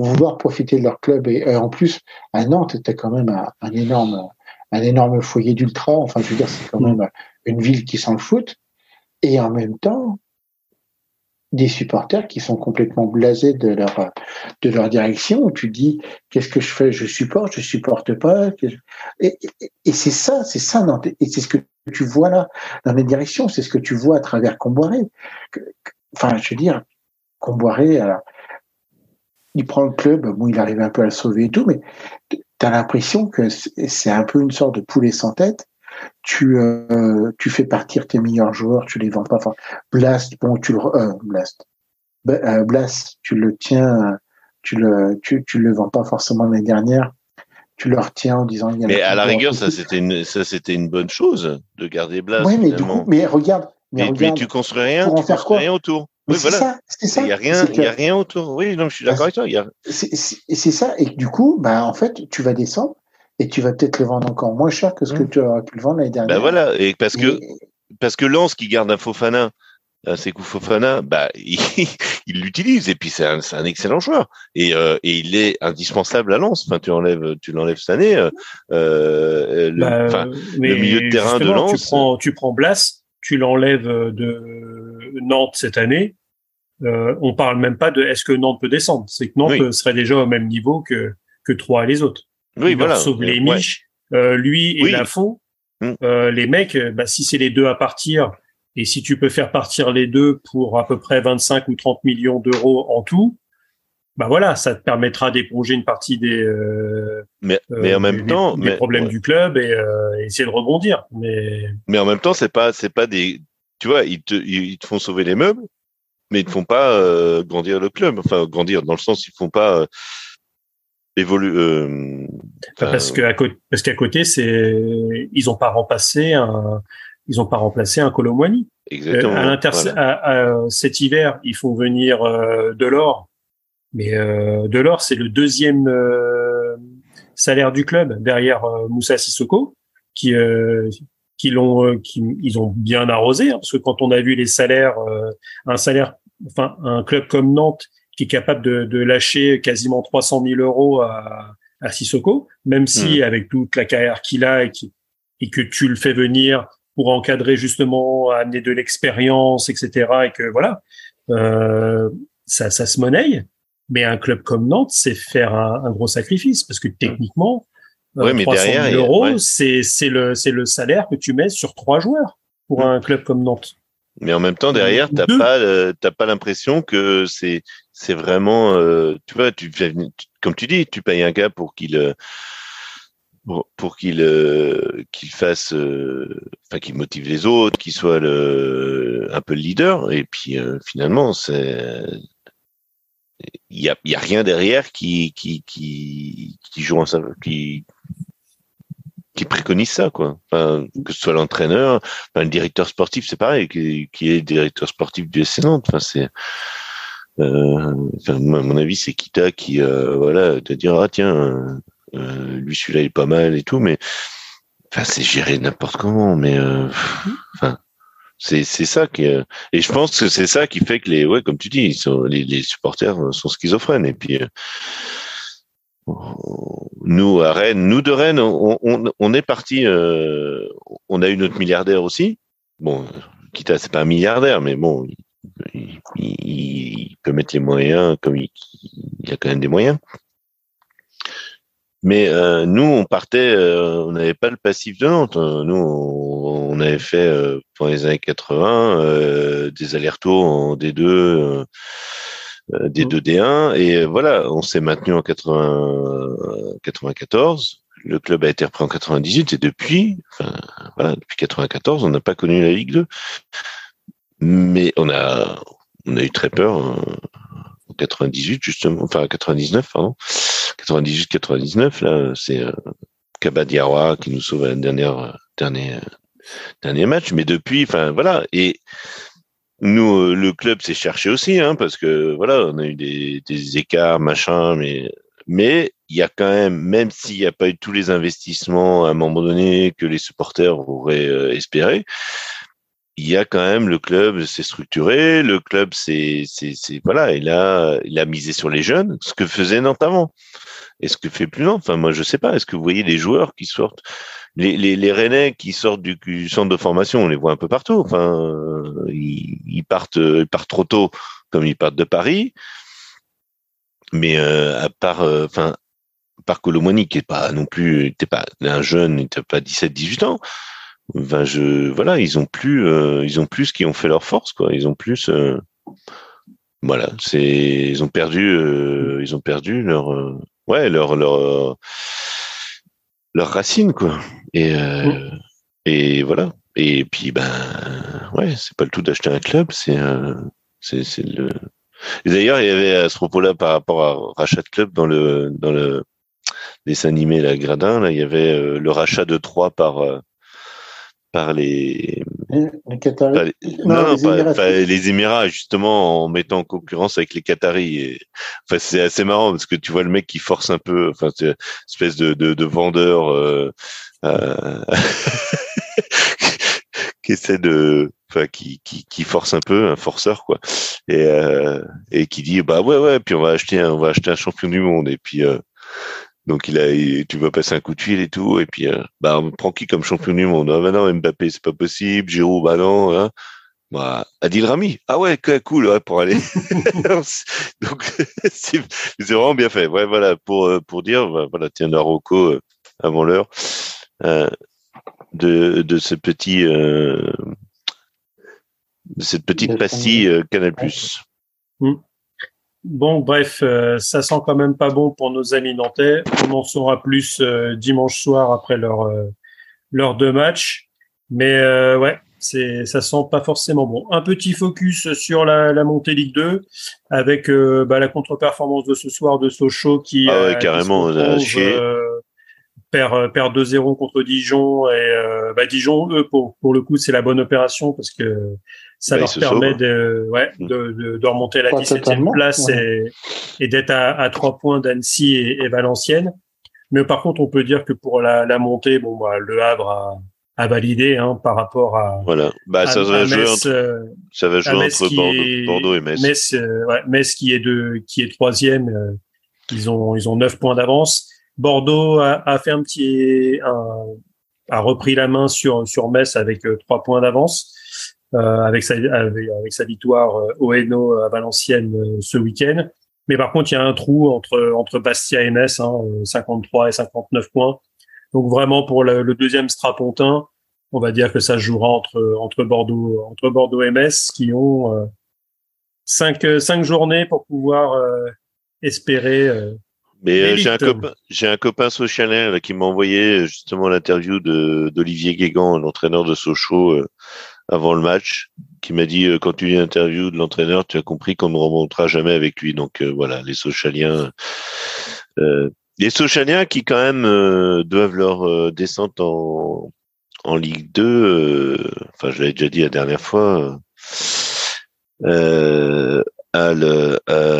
Speaker 2: vouloir profiter de leur club et, en plus à Nantes c'était quand même un, énorme un énorme foyer d'ultra. Enfin je veux dire c'est quand même une ville qui sent le foot. Et en même temps des supporters qui sont complètement blasés de leur de leur direction où tu dis qu'est-ce que je fais? Je supporte je supporte pas. Et, et, c'est ça c'est ça et c'est ce que tu vois là dans les directions. C'est ce que tu vois à travers Comboiré. Enfin je veux dire Comboiré alors, il prend le club bon il arrive un peu à le sauver et tout mais tu as l'impression que c'est un peu une sorte de poulet sans tête tu euh, tu fais partir tes meilleurs joueurs, tu les vends pas. Enfin, Blast, bon, tu le euh, Blast, euh, Blast, tu le tiens, tu le tu, tu le vends pas forcément l'année dernière. Tu le retiens en disant.
Speaker 3: mais à la rigueur, ça c'était une ça c'était une bonne chose de garder Blast.
Speaker 2: Oui, mais du coup, mais regarde.
Speaker 3: Mais, regarde, tu construis rien, tu construis rien autour.
Speaker 2: Oui, voilà. C'est ça.
Speaker 3: Il n'y a rien, il y a rien autour. Oui, non, je suis d'accord avec toi.
Speaker 2: C'est ça. Et du coup, bah, en fait, tu vas descendre et tu vas peut-être le vendre encore moins cher que ce que mmh. tu aurais pu le vendre l'année dernière.
Speaker 3: Ben voilà, et parce que parce que Lance qui garde un Fofana, un Sekou Fofana, bah il l'utilise et puis c'est un, un, excellent joueur et, euh, et il est indispensable à Lens. Enfin, tu enlèves tu l'enlèves cette année. Euh, euh le, bah, le, milieu de terrain de Lens.
Speaker 1: Tu prends tu prends Blas, tu l'enlèves de Nantes cette année. Euh, on parle même pas de est-ce que Nantes peut descendre? C'est que Nantes serait déjà au même niveau que que Troyes et les autres.
Speaker 3: Oui, voilà.
Speaker 1: Sauve les Miches, euh, lui et la Lafont. Mm. Euh, les mecs, bah, si c'est les deux à partir, et si tu peux faire partir les deux pour à peu près 25 ou 30 millions d'euros en tout, bah voilà, ça te permettra d'éponger une partie des, euh,
Speaker 3: mais, mais en même temps,
Speaker 1: des problèmes du club et, essayer de rebondir. Mais
Speaker 3: mais en même temps, c'est pas c'est pas des, tu vois, ils te ils te font sauver les meubles, mais ils te font pas grandir le club. Enfin, grandir dans le sens, ils font pas évolue. Euh,
Speaker 1: parce que à côté, parce qu'à côté, c'est ils ont pas remplacé un, ils ont pas remplacé un Colomwani.
Speaker 3: Exactement.
Speaker 1: Euh, à cet hiver, ils font venir euh, Delors, mais euh, Delors c'est le deuxième euh, salaire du club derrière Moussa Sissoko, qui qui l'ont, qui ils ont bien arrosé, hein, parce que quand on a vu les salaires, un salaire, enfin un club comme Nantes qui est capable de, de lâcher quasiment 300 000 euros à, à Sissoko, même si hmm. avec toute la carrière qu'il a et, qui, et que tu le fais venir pour encadrer justement, amener de l'expérience, etc. Et que voilà, euh, ça, ça se monnaie. Mais un club comme Nantes, c'est faire un, un, gros sacrifice parce que techniquement,
Speaker 3: euh, ouais, mais 300
Speaker 1: 000 euros, c'est c'est le c'est le salaire que tu mets sur trois joueurs pour hmm. un club comme Nantes.
Speaker 3: Mais en même temps, derrière, t'as pas, t'as pas l'impression que c'est, c'est vraiment, euh, tu vois, tu, comme tu dis, tu payes un gars pour qu'il, euh, pour, qu'il, euh, qu'il fasse, enfin, qu'il motive les autres, qu'il soit le, un peu le leader. Et puis finalement, c'est, il y a, y a rien derrière qui, qui, qui, qui joue en, qui, qui préconise ça, quoi. Que ce soit l'entraîneur, le directeur sportif, c'est pareil, qui, est directeur sportif du SC Nantes. Enfin, c'est, euh, à mon avis, c'est Kita qui, euh, voilà, te dire ah tiens, euh, lui celui-là il est pas mal et tout, mais enfin, c'est géré n'importe comment, mais enfin. C'est c'est ça qui et je pense que c'est ça qui fait que les ouais comme tu dis les supporters sont schizophrènes et puis nous à Rennes, nous de Rennes, on, est parti. Euh, on a eu notre milliardaire aussi. Bon, quitte à c'est pas un milliardaire, mais bon, il, peut mettre les moyens comme il, a quand même des moyens. Mais euh, nous, on partait, euh, on n'avait pas le passif de Nantes. Nous, on, avait fait pendant les années 80 des allers-retours en D2 euh, des 2D1 et euh, voilà, on s'est maintenu en 80, 94. Le club a été repris en 98 et depuis, enfin, voilà, depuis 94, on n'a pas connu la Ligue 2. Mais on a, on a eu très peur euh, en 98 justement, enfin 99 pardon, 98, 99 là, c'est euh, qui nous sauve à la dernière dernier dernier match. Mais depuis, enfin voilà et nous, euh, le club s'est cherché aussi, hein, parce que voilà, on a eu des, des écarts, machin, mais mais il y a quand même, même s'il n'y a pas eu tous les investissements à un moment donné que les supporters auraient euh, espéré, il y a quand même le club s'est structuré, le club c'est voilà, il a il a misé sur les jeunes, ce que faisait Nantes. Et ce que fait plus Nantes, enfin moi je sais pas, est-ce que vous voyez les joueurs qui sortent les, les, les Rennais qui sortent du, centre de formation, on les voit un peu partout. Enfin, ils, partent, ils partent trop tôt, comme ils partent de Paris. Mais euh, à part, euh, par qui est pas non plus, t'es pas un jeune, n'était pas 17-18 ans. Enfin, je, voilà, ils ont plus, euh, ils ont plus qui ont fait leur force, quoi. Ils ont plus, euh, voilà, c'est, ils ont perdu, ils ont perdu leur, ouais, leur, leur leurs racines, quoi. Et, euh, et voilà. Et puis, ben, ouais, c'est pas le tout d'acheter un club, c'est euh, c'est le. D'ailleurs, il y avait à ce propos-là, par rapport à rachat de club dans le dans le dessin animé La Gradin, là, il y avait euh, le rachat de trois par euh, par les,
Speaker 2: les Qataris.
Speaker 3: non, les, Émirats. les Émirats, justement, en mettant en concurrence avec les Qataris. Et, enfin, c'est assez marrant parce que tu vois le mec qui force un peu, enfin, c'est une espèce de, de, de vendeur euh, euh, qui essaie de, enfin, qui, qui, qui force un peu, un forceur, quoi, et, euh, et qui dit, bah ouais, ouais, puis on va acheter, un, on va acheter un champion du monde, et puis euh, donc il a, tu vas passer un coup de fil et tout, et puis euh, bah on prend qui comme champion du monde? Ah bah non, Mbappé c'est pas possible, Giroud bah non, hein. Bah, Adil Rami, ah ouais, cool ouais, pour aller. Donc c'est vraiment bien fait. Ouais, voilà pour euh, pour dire, bah, voilà, tiens la Rocco euh, avant l'heure de de ce petit de cette petite pastille Canal Plus.
Speaker 1: Mm. Bon, bref, euh, ça sent quand même pas bon pour nos amis nantais. On en saura plus euh, dimanche soir après leur euh, leurs deux matchs. Mais ouais, c'est ça sent pas forcément bon. Un petit focus sur la, la montée Ligue 2 avec bah, la contre-performance de ce soir de Sochaux qui
Speaker 3: ah ouais, carrément
Speaker 1: perd perd 2-0 contre Dijon et bah, Dijon eux pour pour le coup c'est la bonne opération parce que ça bah, leur permet de, ouais, mm. de, de, de, remonter à la 17e place et, et d'être à, à 3 points d'Annecy et, et, Valenciennes. Mais par contre, on peut dire que pour la, la montée, bon, bah, le Havre a, à valider hein, par rapport à.
Speaker 3: Voilà. Bah, ça, va jouer entre, ça va jouer entre Bordeaux, Bordeaux, et Metz.
Speaker 1: Metz, ouais, Metz qui est de qui est troisième. ils ont ils ont neuf points d'avance. Bordeaux a, a, fait un petit un, a repris la main sur sur Metz avec trois points d'avance. Euh, avec, sa, avec, sa victoire euh, au Hainaut à Valenciennes euh, ce week-end. Mais par contre, il y a un trou entre entre Bastia et Metz, hein, 53 et 59 points. Donc vraiment pour le, le, deuxième strapontin, on va dire que ça jouera entre entre Bordeaux entre Bordeaux et Metz qui ont euh, cinq cinq journées pour pouvoir euh, espérer. Euh,
Speaker 3: Mais j'ai un copain j'ai un copain qui m'a envoyé justement l'interview de d'Olivier Guégan, l'entraîneur de Sochaux avant le match, qui m'a dit euh, quand tu lis l'interview de l'entraîneur, tu as compris qu'on ne remontera jamais avec lui. Donc euh, voilà, les Sochaliens, euh, les Sochaliens qui quand même doivent leur descente en en Ligue 2. enfin, je l'avais déjà dit la dernière fois. à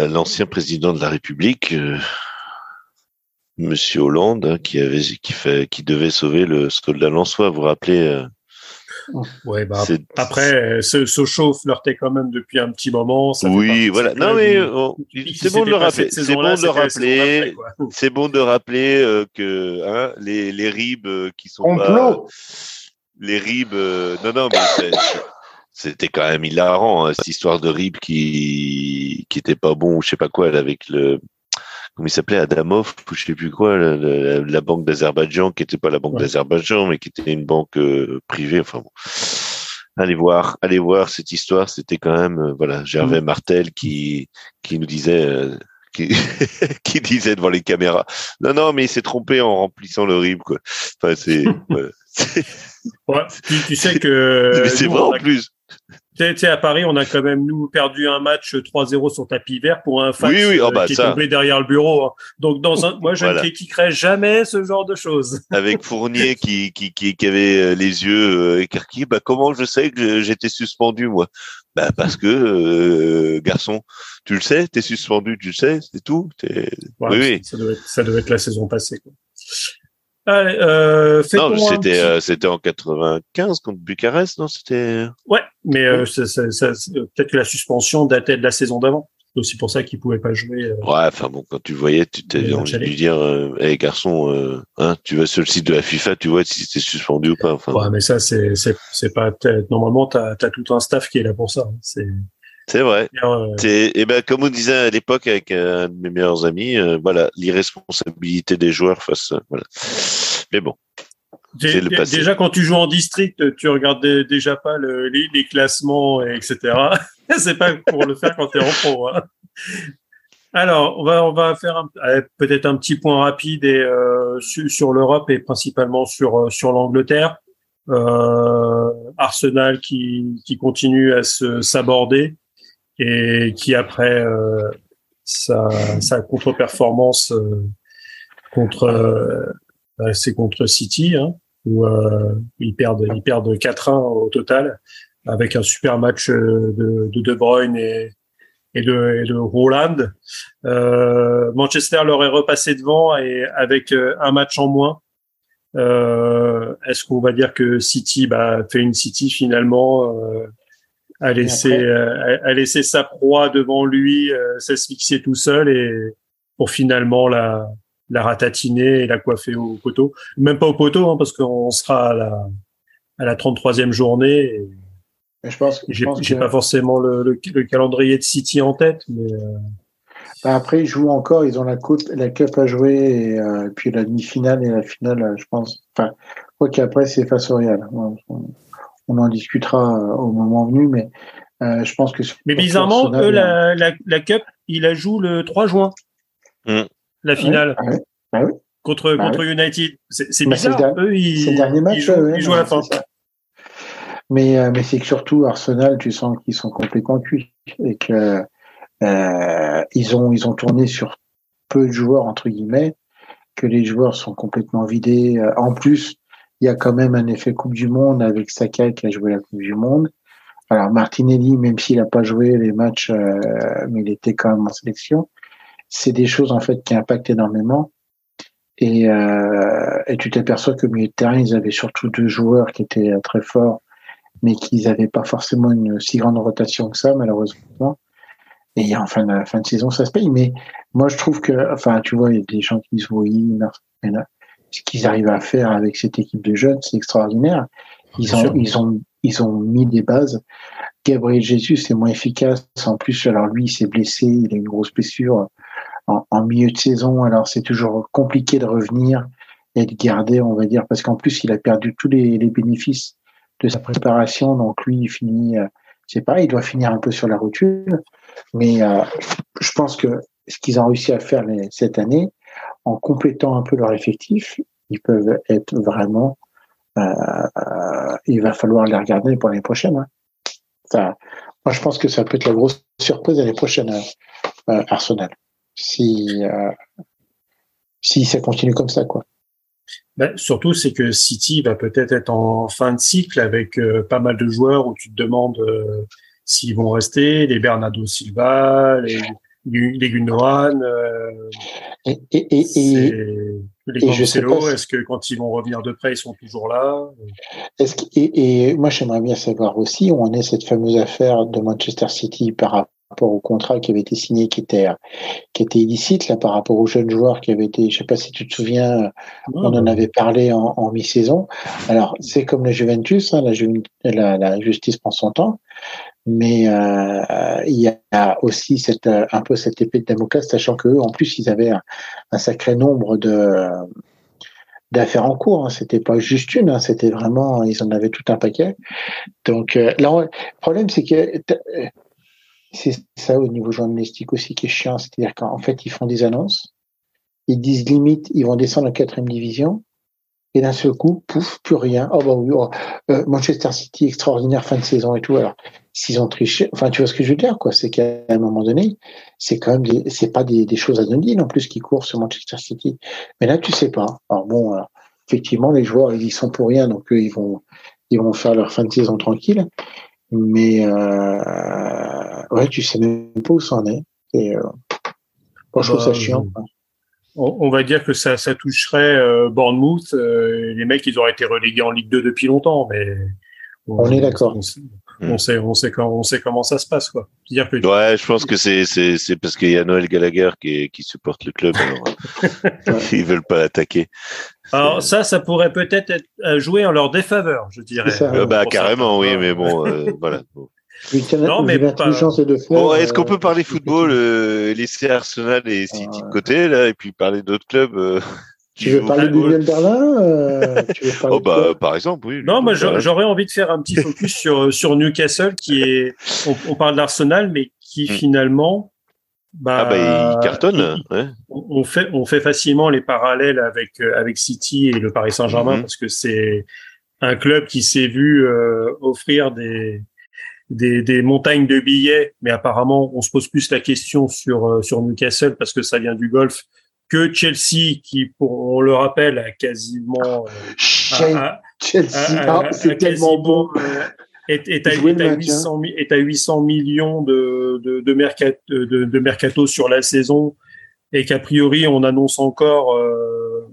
Speaker 3: l'ancien président de la République, Monsieur Hollande, hein, qui avait qui fait qui devait sauver le soldat Lançois. Vous vous rappelez
Speaker 1: Ouais, bah, après, ce Sochaux flirtait quand même depuis un petit moment.
Speaker 3: Ça oui, voilà. Non, mais c'est bon de le rappeler. C'est bon de le rappeler. C'est bon de rappeler que hein, les, les ribes euh, qui sont pas, les ribes. Euh, non, non, mais c'était quand même hilarant hein, cette histoire de ribes qui qui était pas bon ou je sais pas quoi avec le comment il s'appelait Adamov ou je sais plus quoi la, banque d'Azerbaïdjan qui était pas la banque d'Azerbaïdjan mais qui était une banque euh, privée enfin bon. Allez voir allez voir cette histoire c'était quand même euh, voilà Gervais mm. Martel qui qui nous disait euh, qui, qui, disait devant les caméras non non mais il s'est trompé en remplissant le RIB quoi enfin c'est
Speaker 1: ouais, tu, sais que
Speaker 3: c'est vrai en plus
Speaker 1: tu sais, à Paris, on a quand même nous perdu un match 3-0 sur tapis vert pour un fax
Speaker 3: oh,
Speaker 1: euh,
Speaker 3: bah,
Speaker 1: qui est tombé derrière le bureau. Hein. Donc dans un, moi je ne critiquerai jamais ce genre de choses.
Speaker 3: Avec Fournier qui, qui, qui, qui avait euh, les yeux euh, écarquillés, bah comment je sais que j'étais suspendu moi? Bah parce que garçon, tu le sais, t'es suspendu, tu le sais, c'est tout. oui, oui.
Speaker 1: Ça devait, être, ça devait être la saison passée. Quoi.
Speaker 3: Euh, non, c'était euh, c'était en 95 contre Bucarest, non C'était.
Speaker 1: Ouais, mais euh, peut-être que la suspension datait de la saison d'avant. C'est aussi pour ça qu'il pouvait pas jouer.
Speaker 3: ouais, enfin bon, quand tu voyais, tu t'es envie de lui dire, hé garçon, hein, tu vas sur le site de la FIFA, tu vois si c'était suspendu ou pas. Enfin.
Speaker 1: Ouais, mais ça c'est c'est c'est pas normalement t'as as tout un staff qui est là pour ça. Hein. C'est
Speaker 3: c'est vrai. et eh ben comme on disait à l'époque avec un de mes meilleurs amis, voilà l'irresponsabilité des joueurs face. Voilà. Mais bon.
Speaker 1: Déjà, quand tu joues en district, tu regardes déjà pas le, les, classements, etc. c'est pas pour le faire quand tu es en pro. Hein. Alors, on va on va faire peut-être un petit point rapide et, euh, sur, l'Europe et principalement sur euh, sur l'Angleterre. Euh, Arsenal qui qui continue à se s'aborder et qui après euh, sa sa contre-performance euh, contre euh, c'est contre City, hein, où ils perdent ils perdent 4-1 au total, avec un super match de De, de Bruyne et, et de, et de Roland. Euh, Manchester leur est repassé devant et avec un match en moins. Euh, Est-ce qu'on va dire que City bah, fait une City finalement euh, a laissé a, a, laissé sa proie devant lui s'asphyxier tout seul et pour finalement la la ratatiner et la coiffer au poteau. Même pas au poteau, hein, parce qu'on sera à la, à la 33e journée. Et
Speaker 2: je pense
Speaker 1: j'ai pas forcément le, le, calendrier de City en tête, mais. Euh...
Speaker 2: Bah après, ils jouent encore, ils ont la coupe, la cup à jouer, et, euh, puis la demi-finale et la finale, je pense. Enfin, quoi qu'après, c'est face au Real. On, en discutera euh, au moment venu, mais euh, je pense que.
Speaker 1: Mais bizarrement, eux, la, la, la, cup, ils la jouent le 3 juin. Mmh la finale.
Speaker 2: Bah
Speaker 1: contre,
Speaker 2: bah
Speaker 1: contre United. C'est bizarre.
Speaker 2: Eux, ils, le dernier match,
Speaker 1: ils jouent, à la fin.
Speaker 2: Mais, euh, mais c'est que surtout Arsenal, tu sens qu'ils sont complètement cuits et que euh, ils ont ils ont tourné sur peu de joueurs entre guillemets, que les joueurs sont complètement vidés. En plus, il y a quand même un effet Coupe du Monde avec Saka qui a joué la Coupe du Monde. Alors Martinelli, même s'il n'a pas joué les matchs, euh, mais il était quand même en sélection c'est des choses en fait qui impactent énormément. Et, euh, et tu t'aperçois que milieu de terrain, ils avaient surtout deux joueurs qui étaient très forts, mais qu'ils n'avaient pas forcément une si grande rotation que ça, malheureusement. Et en fin de, fin de saison, ça se paye. Mais moi, je trouve que, enfin, tu vois, il y a des gens qui disent oui, ce qu'ils arrivent à faire avec cette équipe de jeunes, c'est extraordinaire. Ils ont, ils ont, ils ont mis des bases. Gabriel Jesus est moins efficace. En plus, alors lui, il s'est blessé, il a une grosse blessure en, en milieu de saison. Alors c'est toujours compliqué de revenir et de garder, on va dire, parce qu'en plus, il a perdu tous les, les, bénéfices de sa préparation. Donc lui, il finit, euh, c'est pareil, il doit finir un peu sur la rotule. Mais euh, je pense que ce qu'ils ont réussi à faire les, cette année, en complétant un peu leur effectif, ils peuvent être vraiment. Euh, il va falloir les regarder pour l'année prochaine. Hein. Moi, je pense que ça peut être la grosse surprise l'année prochaine, euh, Arsenal, si euh, si ça continue comme ça, quoi.
Speaker 1: Ben, surtout, c'est que City va peut-être être en fin de cycle avec euh, pas mal de joueurs où tu te demandes euh, s'ils vont rester, les Bernardo Silva, les, les Gundogan. Euh,
Speaker 2: et, et, et,
Speaker 1: les Cancelo, est-ce que quand ils vont revenir de près, ils sont toujours là?
Speaker 2: Est-ce que, et, moi, j'aimerais bien savoir aussi où en est cette fameuse affaire de Manchester City par rapport au contrat qui avait été signé, qui était qui était illicite là par rapport aux jeunes joueurs qui avaient été, je sais pas si tu te souviens, on en avait parlé en, en mi-saison. Alors c'est comme le Juventus, hein, la, la, la, justice prend son temps, mais euh, il y a aussi cette, un peu cette épée de Damoclès, sachant qu'eux, en plus, ils avaient un, sacré nombre de d'affaires en cours. Hein. C'était pas juste une, hein. c'était vraiment, ils en avaient tout un paquet. Donc euh, là, le problème, c'est que c'est ça au niveau journalistique aussi qui est chiant, c'est-à-dire qu'en fait, ils font des annonces, ils disent limite, ils vont descendre en quatrième division, et d'un seul coup, pouf, plus rien. Oh bah oui, oh, euh, Manchester City extraordinaire fin de saison et tout. Alors, s'ils ont triché, enfin, tu vois ce que je veux dire, quoi. C'est qu'à un moment donné, c'est quand même des, c'est pas des, des choses anodines en plus qui courent sur Manchester City. Mais là, tu sais pas. Alors bon, alors, effectivement, les joueurs, ils y sont pour rien, donc eux, ils vont, ils vont faire leur fin de saison tranquille. Mais euh, ouais, tu sais même pas où ça en est. Et, euh, bon, je trouve ça chiant. Quoi
Speaker 1: on va dire que ça, ça toucherait euh, Bournemouth. Euh, les mecs, ils auraient été relégués en Ligue 2 depuis longtemps, mais
Speaker 2: on, on est d'accord.
Speaker 1: On, on, sait, on sait comment, on sait comment ça se passe, quoi.
Speaker 3: Dire que ouais, je pense que c'est c'est c'est parce qu'il y a Noël Gallagher qui qui supporte le club. Alors, ils veulent pas l'attaquer.
Speaker 1: Alors ça, ça pourrait peut-être être joué en leur défaveur, je dirais.
Speaker 3: Ça, euh, bah carrément, oui, mais bon, euh, voilà.
Speaker 2: Non, mais pas... de
Speaker 3: bon, est-ce qu'on peut parler football, euh, laisser Arsenal et City ah, de côté là, et puis parler d'autres clubs euh,
Speaker 2: Tu veux parler de Berlin euh, tu veux
Speaker 3: Oh bah par exemple, oui.
Speaker 1: Non, moi j'aurais envie de faire un petit focus sur sur Newcastle, qui est, on, on parle d'Arsenal, mais qui hmm. finalement,
Speaker 3: bah, ah bah il cartonne.
Speaker 1: Il, ouais. On fait on fait facilement les parallèles avec avec City et le Paris Saint-Germain hmm. parce que c'est un club qui s'est vu euh, offrir des des, des, montagnes de billets, mais apparemment on se pose plus la question sur euh, sur Newcastle parce que ça vient du golf que Chelsea qui, pour, on le rappelle, a quasiment
Speaker 2: euh, Chelsea, c'est tellement bon. Euh,
Speaker 1: est, est, à, est, à 800, est, à, 800, millions de, de, de, mercato, de, de mercato sur la saison et qu'a priori on annonce encore, euh,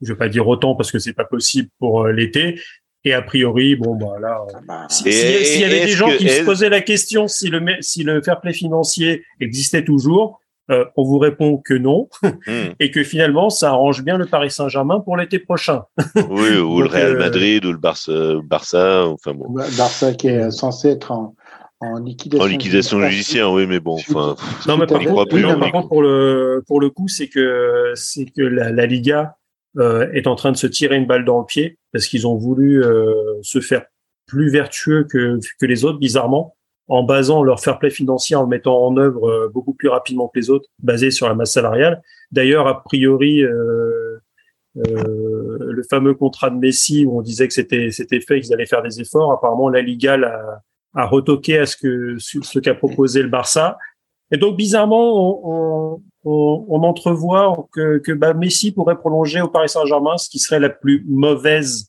Speaker 1: je vais pas dire autant parce que c'est pas possible pour l'été, et a priori, bon, bah là, ah bah, s'il si, y avait des gens qui se posaient la question si le, si le fair play financier existait toujours, euh, on vous répond que non, hmm. et que finalement, ça arrange bien le Paris Saint-Germain pour l'été prochain.
Speaker 3: oui, ou le Real euh, Madrid, ou le Barça, Barça, enfin bon.
Speaker 2: Barça qui est censé être en, en liquidation,
Speaker 3: en liquidation judiciaire, oui, mais bon, enfin.
Speaker 1: Non, mais par, contre, non, par contre, pour le pour le coup, c'est que c'est que la, la Liga euh, est en train de se tirer une balle dans le pied parce qu'ils ont voulu euh, se faire plus vertueux que, que les autres, bizarrement, en basant leur fair play financier, en le mettant en œuvre euh, beaucoup plus rapidement que les autres, basé sur la masse salariale. D'ailleurs, a priori, euh, euh, le fameux contrat de Messi où on disait que c'était c'était fait, qu'ils allaient faire des efforts. Apparemment, la Liga a, a retoqué à ce que ce qu'a proposé le Barça. Et donc, bizarrement, on, on, on entrevoit que, que bah, Messi pourrait prolonger au Paris Saint-Germain, ce qui serait la plus mauvaise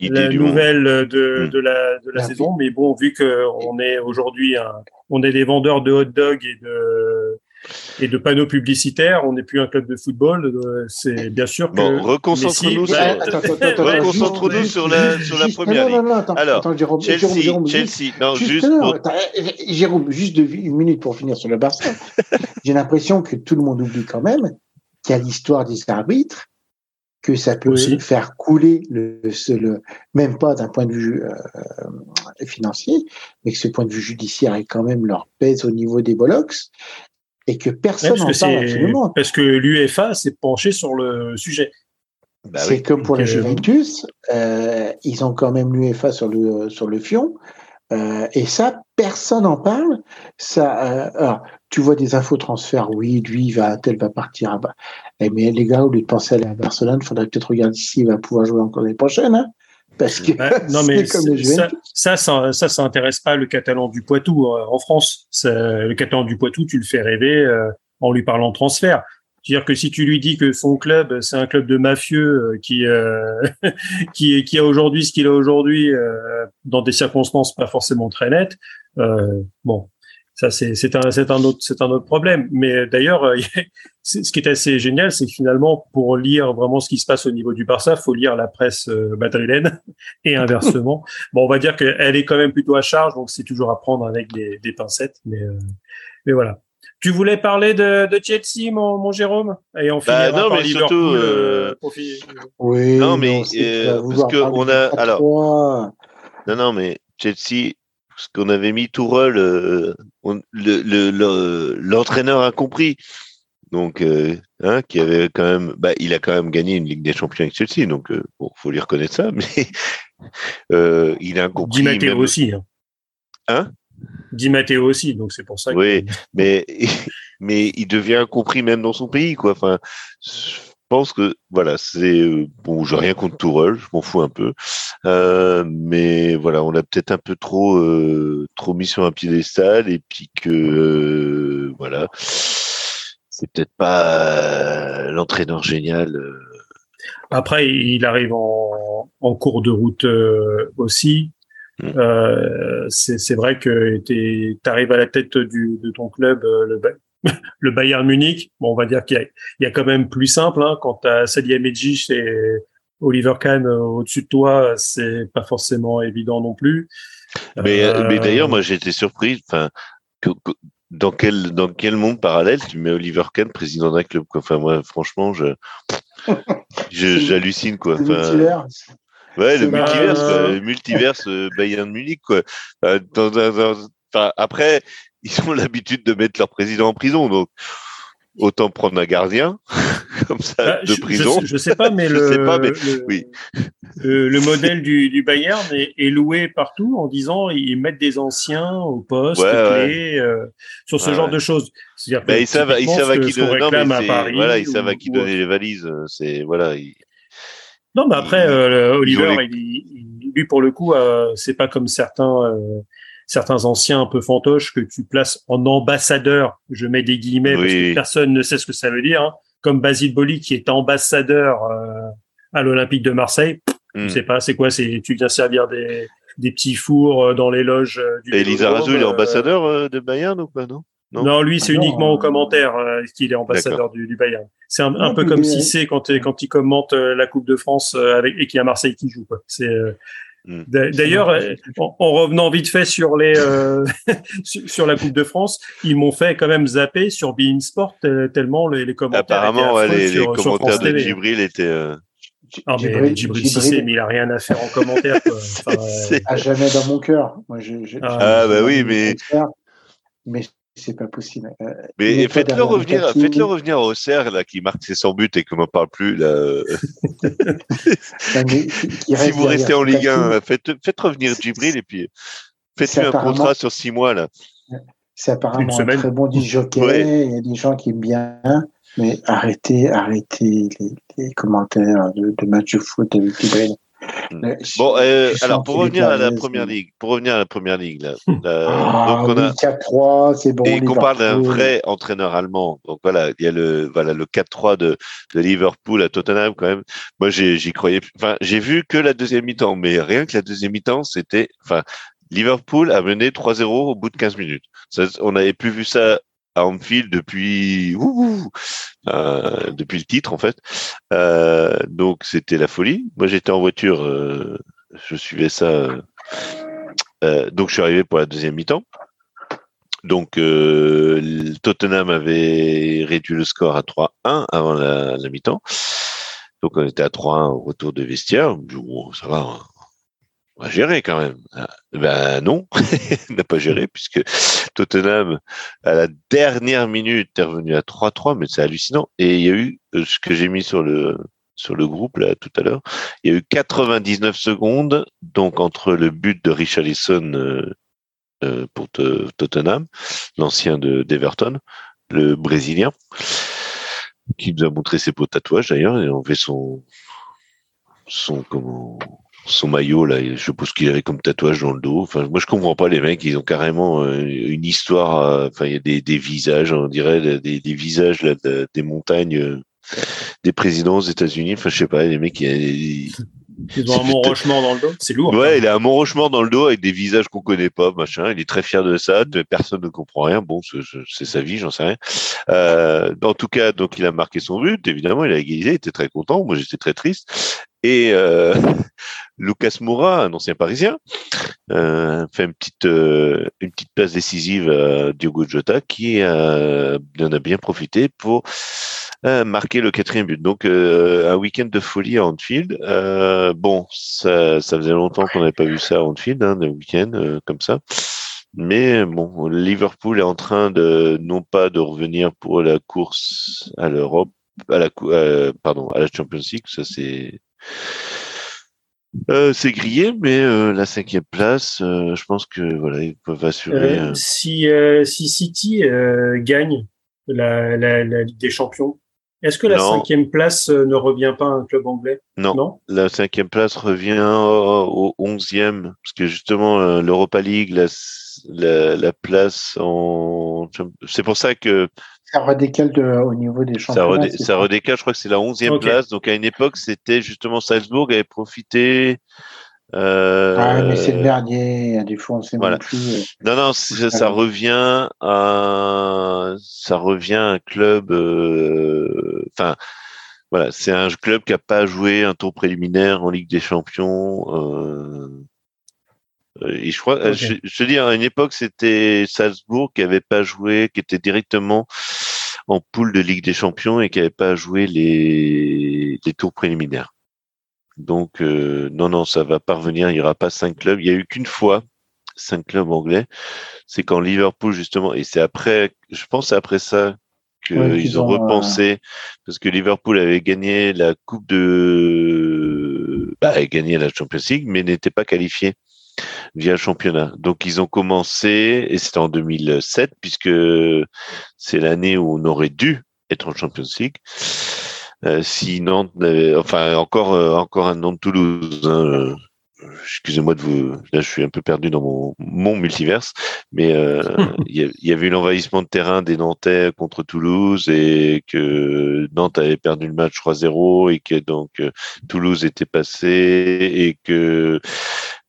Speaker 1: la nouvelle de, mm. de la, de la saison. Mais bon, vu que on est aujourd'hui, on est des vendeurs de hot dog et de et de panneaux publicitaires. On n'est plus un club de football. euh, C'est bien sûr que.
Speaker 3: Bon, reconcentrons-nous sur,
Speaker 1: Ouais,
Speaker 2: Attends, attends, attends,
Speaker 3: reconcentrons-nous
Speaker 2: juste-
Speaker 3: sur la, sur première
Speaker 2: non, non, non, attends,
Speaker 3: Alors,
Speaker 2: attends, Jérôme,
Speaker 3: Chelsea,
Speaker 2: Jérôme,
Speaker 3: Chelsea, non,
Speaker 2: Juste,
Speaker 3: juste
Speaker 2: non,
Speaker 3: pour-
Speaker 2: attends, Jérôme, juste de, une minute pour finir sur le Barça. J'ai l'impression que tout le monde oublie quand même qu'il y a l'histoire des arbitres, que ça peut
Speaker 1: Aussi.
Speaker 2: faire couler le, ce- le- même pas d'un point de vue euh, financier, mais que ce point de vue judiciaire est quand même leur pèse au niveau des bollocks et que personne n'en parle absolument.
Speaker 1: parce que l'UEFA s'est penché sur le sujet.
Speaker 3: Bah
Speaker 2: c'est
Speaker 3: oui.
Speaker 2: comme pour la
Speaker 1: Donc, euh,
Speaker 2: Juventus, euh, ils ont quand même l'UEFA sur le sur le fion, euh, et ça personne n'en parle. Ça, euh, alors, tu vois des infos transferts, oui, lui il va, tel va partir. Eh, mais les gars, au lieu de penser à aller à Barcelone, il faudrait peut-être regarder s'il va pouvoir jouer encore l'année prochaine, hein, parce que
Speaker 1: non, mais
Speaker 2: comme
Speaker 1: ça, ça, ça, ça, intéresse pas le Catalan du Poitou euh, en France. Le Catalan du Poitou, tu le fais rêver euh, en lui parlant de transfert. C'est-à-dire que si tu lui dis que son club, c'est un club de mafieux euh, qui euh, qui, qui a aujourd'hui ce qu'il a aujourd'hui euh, dans des circonstances pas forcément très nettes, euh, bon, ça c'est c'est un c'est un autre c'est un autre problème. Mais d'ailleurs, euh, ce qui est assez génial, c'est que finalement, pour lire vraiment ce qui se passe au niveau du Barça, faut lire la presse euh, madrilène et inversement. bon, on va dire qu'elle est quand même plutôt à charge, donc c'est toujours à prendre avec des, des pincettes. Mais euh, mais voilà. Tu voulais parler de, de Chelsea, mon, mon Jérôme, et on
Speaker 3: Bah,
Speaker 1: finira
Speaker 3: non,
Speaker 1: par
Speaker 3: mais
Speaker 1: Liverpool.
Speaker 3: surtout,
Speaker 1: euh,
Speaker 2: Oui,
Speaker 3: Non, mais,
Speaker 2: on sait que tu vas
Speaker 3: euh,
Speaker 2: vouloir
Speaker 3: parce que
Speaker 2: parler
Speaker 3: on
Speaker 2: du
Speaker 3: a-
Speaker 2: 4-3.
Speaker 3: alors, Non, non, mais Chelsea, ce qu'on avait mis Tourelle, euh, on- le- le- le- l'entraîneur a compris. Donc, euh, hein, qui avait quand même, bah, il a quand même gagné une Ligue des Champions avec Chelsea, donc euh, bon, faut lui reconnaître ça. Mais euh, il a compris.
Speaker 1: Di Matteo
Speaker 3: même-
Speaker 1: aussi. Hein.
Speaker 3: Hein?
Speaker 1: Di Matteo aussi, donc c'est pour ça que.
Speaker 3: Oui, mais mais il devient incompris même dans son pays, quoi. Enfin, pense que voilà, c'est euh, bon. J'ai rien contre Tourelle, je m'en fous un peu, Euh, mais voilà, on l'a peut-être un peu trop euh, trop mis sur un piédestal et puis que euh, voilà, c'est peut-être pas euh, l'entraîneur génial. euh.
Speaker 1: Après, il arrive en, en cours de route aussi.
Speaker 3: Mm.
Speaker 1: Euh, c'est vrai que tu arrives à la tête du, de ton club, le, le Bayern Munich. Bon, on va dire qu'il y, y a quand même plus simple. Hein, quand tu as Salihamidzic et Oliver Kahn euh, au-dessus de toi, c'est pas forcément évident non plus.
Speaker 3: Mais,
Speaker 1: Euh,
Speaker 3: mais d'ailleurs, moi, j'ai été surpris. Enfin, que- que- dans quel dans quel monde parallèle tu mets Oliver Kahn président d'un club quoi. Enfin, moi, franchement, je je- j'hallucine quoi. Enfin,
Speaker 2: multivers.
Speaker 3: ouais, le multiverse, quoi.
Speaker 1: euh,
Speaker 3: le multiverse euh, Bayern Munich quoi. Euh, dans, dans- dans- enfin, après, ils ont l'habitude de mettre leur président en prison, donc autant prendre un gardien comme ça
Speaker 1: bah,
Speaker 3: de
Speaker 1: je-
Speaker 3: prison.
Speaker 1: Je, je sais pas, mais le,
Speaker 3: sais pas, mais
Speaker 1: le,
Speaker 3: oui.
Speaker 1: le- le modèle du, du Bayern est, est loué partout en disant ils mettent des anciens au poste,
Speaker 3: Ouais, ouais.
Speaker 1: clé, euh, sur ce
Speaker 3: Ouais,
Speaker 1: genre de choses. C'est-à-dire
Speaker 3: Bah, ils savent, ils
Speaker 1: typiquement,
Speaker 3: savent à qui donner. Non, mais
Speaker 1: réclame à
Speaker 3: c'est-
Speaker 1: Paris
Speaker 3: voilà, ils
Speaker 1: ou-
Speaker 3: savent à qui
Speaker 1: ou
Speaker 3: donner les valises. euh, C'est voilà. ils-
Speaker 1: Non, mais après, euh,
Speaker 3: Ils
Speaker 1: Oliver, il, lui pour le coup, euh, c'est pas comme certains euh, certains anciens un peu fantoches que tu places en ambassadeur. Je mets des guillemets parce que personne ne sait ce que ça veut dire. hein. Comme Basile Boli qui est ambassadeur euh, à l'Olympique de Marseille. Je sais pas, c'est quoi C'est tu viens servir des des petits fours euh, dans les loges euh, du.
Speaker 3: Et Elisa Razou, il est
Speaker 1: euh,
Speaker 3: ambassadeur euh, de Bayern ou pas, non?
Speaker 1: Non,
Speaker 3: Non.
Speaker 1: lui, c'est
Speaker 2: Ah non,
Speaker 1: uniquement
Speaker 2: euh,
Speaker 1: aux commentaires euh, qu'il est ambassadeur du, du Bayern. C'est un, un
Speaker 2: Non,
Speaker 1: peu comme si c'est quand, quand il commente euh, la Coupe de France euh, avec et qu'il y a Marseille qui joue. Quoi. C'est euh,
Speaker 3: Mm.
Speaker 1: D'ailleurs euh, en, en revenant vite fait sur les euh, sur, la Coupe de France, ils m'ont fait quand même zapper sur Bein Sport euh, tellement les, les commentaires.
Speaker 3: Apparemment,
Speaker 1: étaient
Speaker 3: ouais,
Speaker 1: affreux
Speaker 3: les, les
Speaker 1: sur, sur
Speaker 3: commentaires de. Djibril étaient. euh,
Speaker 1: Ah, mais
Speaker 2: Djibril-
Speaker 1: Cissé, mais il a rien à faire en commentaire. Enfin, euh,
Speaker 3: C'est-
Speaker 2: à jamais dans mon cœur. Moi,
Speaker 1: Ah,
Speaker 3: Ah, bah oui, mais
Speaker 2: c'est pas possible. Euh,
Speaker 3: Mais faites-le revenir,
Speaker 2: Lukaku.
Speaker 3: faites-le revenir au Auxerre là, qui marque ses 100 buts et qu'on n'en parle plus. Là.
Speaker 2: Non, mais qui- qui
Speaker 3: si vous restez en Ligue
Speaker 2: Lukaku.
Speaker 3: 1, faites, faites revenir Djibril et puis faites-lui un contrat sur 6 mois là.
Speaker 2: C'est apparemment un
Speaker 1: semaine.
Speaker 2: très bon disc jockey.
Speaker 3: Ouais.
Speaker 2: Il y a des gens qui aiment bien, mais arrêtez, arrêtez les, les commentaires de, de matchs de foot avec Djibril.
Speaker 3: Mm.
Speaker 2: Euh, je-
Speaker 3: Bon, euh, alors pour revenir à la première ligue, pour revenir à la première ligue là,
Speaker 2: mais-
Speaker 3: là,
Speaker 2: Ah,
Speaker 3: donc on a
Speaker 2: oui, 4-3, c'est bon.
Speaker 3: et qu'on parle d'un vrai entraîneur allemand. Donc voilà, il y a le voilà le 4-3 de, de Liverpool à Tottenham quand même. Moi j'y croyais. Enfin j'ai vu que la deuxième mi-temps, mais rien que la deuxième mi-temps, c'était enfin Liverpool a mené 3-0 au bout de 15 minutes. Ça, on n'avait plus vu ça à Anfield depuis euh, depuis le titre en fait. Euh, donc c'était la folie. Moi j'étais en voiture, euh, je suivais ça. donc je suis arrivé pour la deuxième mi-temps. Donc Tottenham avait réduit le score à 3-1 avant la, mi-temps. Donc on était à 3-1 au retour de vestiaire. Bon, ça va, hein on va gérer quand même. Ah, ben non, il n'a pas géré puisque Tottenham, à la dernière minute, est revenu à 3-3, mais c'est hallucinant. Et il y a eu, euh, ce que j'ai mis sur le, sur le groupe là tout à l'heure, il y a eu 99 secondes, donc entre le but de Richarlison euh, euh, pour Tottenham, l'ancien de d'Everton, le Brésilien, qui nous a montré ses beaux tatouages d'ailleurs, et on fait son son comment son maillot là, je suppose qu'il avait comme tatouage dans le dos. Enfin, moi je comprends pas les mecs, ils ont carrément euh, une histoire. Euh, enfin, il y a des, des, visages, on dirait des, des visages là, des montagnes euh, des présidents aux États-Unis. Enfin, je sais pas, les mecs,
Speaker 1: ils, ils ont un Montrochement dans le dos, c'est lourd.
Speaker 3: Ouais, il a un Montrochement dans le dos avec des visages qu'on connaît pas, machin. Il est très fier de ça, personne ne comprend rien. Bon, c'est sa vie, j'en sais rien. Euh, en tout cas, donc il a marqué son but, évidemment, il a égalisé, il était très content. Moi, j'étais très triste. Et euh, Lucas Moura, un ancien Parisien, euh, fait une petite euh, une petite passe décisive à Diogo Jota qui euh, en a bien profité pour euh, marquer le quatrième but. Donc un week-end de folie à Anfield. bon, ça, ça faisait longtemps qu'on n'avait pas vu ça à Anfield, hein, un week-end comme ça. Mais bon, Liverpool est en train de non pas de revenir pour la course à l'Europe, à la pardon à la Champions League, ça c'est euh, c'est grillé, mais euh, la cinquième place, euh, je pense que voilà, ils peuvent assurer.
Speaker 1: si si City gagne la, la, la, Ligue des Champions, est-ce que la cinquième place ne revient pas à un club anglais?
Speaker 3: Non. non, la cinquième place revient au onzième, parce que justement l'Europa League, la place en, c'est pour ça que
Speaker 2: ça redécale au niveau des championnats.
Speaker 3: Ça, redécale, je crois que c'est la 11e place. Donc à une époque, c'était justement Salzbourg avait profité.
Speaker 2: Euh, ah, mais c'est le dernier, des fois on sait
Speaker 3: voilà. plus. Euh, non, non, ça, revient à ça revient à un club. Euh, enfin, voilà, c'est un club qui n'a pas joué un tour préliminaire en Ligue des Champions. Et je crois, je, je, dis, à une époque, c'était Salzbourg qui avait pas joué, qui était directement en poule de Ligue des Champions et qui n'avait pas joué les, les tours préliminaires. Donc, euh, non, non, ça va pas revenir. Il n'y aura pas cinq clubs. Il y a eu qu'une fois cinq clubs anglais. C'est quand Liverpool, justement, et c'est après, je pense, après ça qu'ils ont, repensé, euh, parce que Liverpool avait gagné la Coupe de, bah, avait gagné la Champions League, mais n'était pas qualifié via le championnat. Donc ils ont commencé, et c'était en 2007, puisque c'est l'année où on aurait dû être en Champions League. Euh, si Nantes, enfin encore euh, encore un Nantes Toulouse. Hein, euh, excusez-moi de vous, là je suis un peu perdu dans mon, mon multiverse, mais euh, il y, avait eu l'envahissement de terrain des Nantais contre Toulouse et que Nantes avait perdu le match 3-0 et que donc Toulouse était passé et que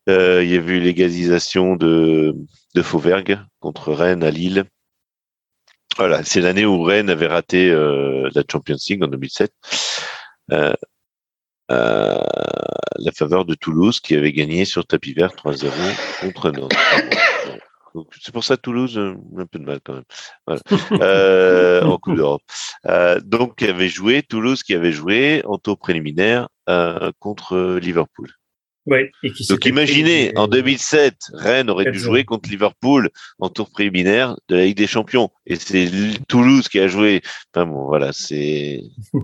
Speaker 3: euh, il y a eu l'égalisation de, de Fauvergue contre Rennes à Lille. Voilà, c'est l'année où Rennes avait raté euh, la Champions League en 2007. Euh, la faveur de Toulouse qui avait gagné sur tapis vert 3-0 contre Nantes. C'est pour ça Toulouse, un peu de mal quand même. Voilà. En Coupe d'Europe. Donc, qui avait joué, Toulouse qui avait joué en tour préliminaire contre Liverpool. Donc imaginez, en 2007, Rennes aurait dû jouer contre Liverpool en tour préliminaire de la Ligue des Champions. Et c'est Toulouse qui a joué. Enfin bon, voilà, c'est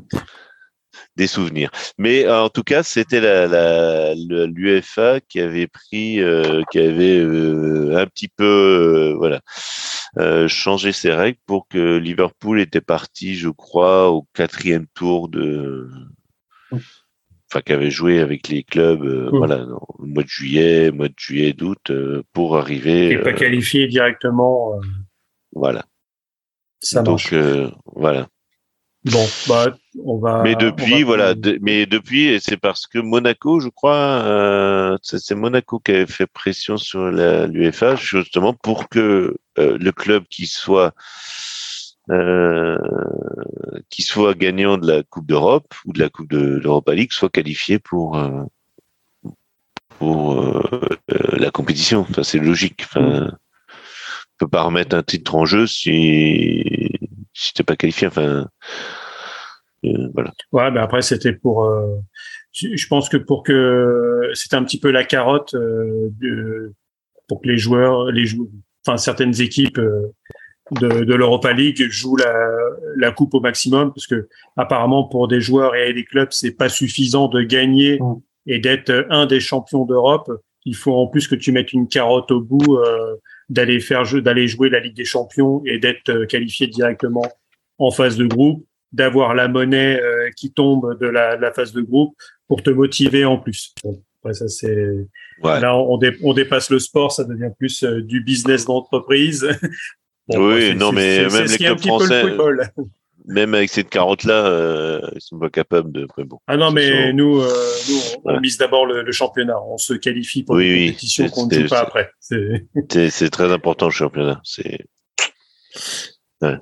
Speaker 3: des souvenirs. Mais euh, en tout cas, c'était la, l'UFA qui avait pris, euh, qui avait euh, un petit peu, voilà, changé ses règles pour que Liverpool était parti, je crois, au quatrième tour de enfin qui avait joué avec les clubs, euh, mmh. voilà, au mois de juillet, mois de juillet, d'août, euh, pour arriver.
Speaker 1: Et pas euh, qualifié directement.
Speaker 3: Voilà. Ça Donc voilà.
Speaker 1: Bon, bah, on va.
Speaker 3: Mais depuis, voilà, mais depuis, et c'est parce que Monaco, je crois, c'est Monaco qui avait fait pression sur l'UFA justement pour que le club qui soit euh, qui soit gagnant de la Coupe d'Europe ou de la Coupe de l'Europa League soit qualifié pour euh, pour euh, la compétition. Enfin, c'est logique. Enfin, mm. peut pas remettre un titre en jeu si si t'es pas qualifié. Enfin, voilà.
Speaker 1: Ouais, ben après c'était pour. je pense que pour que c'était un petit peu la carotte de, pour que les joueurs, les joueurs, enfin certaines équipes de, de l'Europa League joue la, la coupe au maximum parce que apparemment pour des joueurs et des clubs c'est pas suffisant de gagner mm. et d'être un des champions d'Europe. Il faut en plus que tu mettes une carotte au bout euh, d'aller faire d'aller jouer la Ligue des Champions et d'être euh, qualifié directement en phase de groupe, d'avoir la monnaie euh, qui tombe de la, la, phase de groupe pour te motiver en plus. Bon, ça c'est là on, on, dépasse le sport, ça devient plus du business d'entreprise.
Speaker 3: oui, non, mais même les clubs français, même avec cette carotte-là, euh, ils sont pas capables de.
Speaker 1: Bon, ah non, mais nous, euh, nous, on, mise d'abord le, le, championnat. On se qualifie pour une compétition qu'on ne joue pas après.
Speaker 3: C'est très important le championnat. C'est ouais.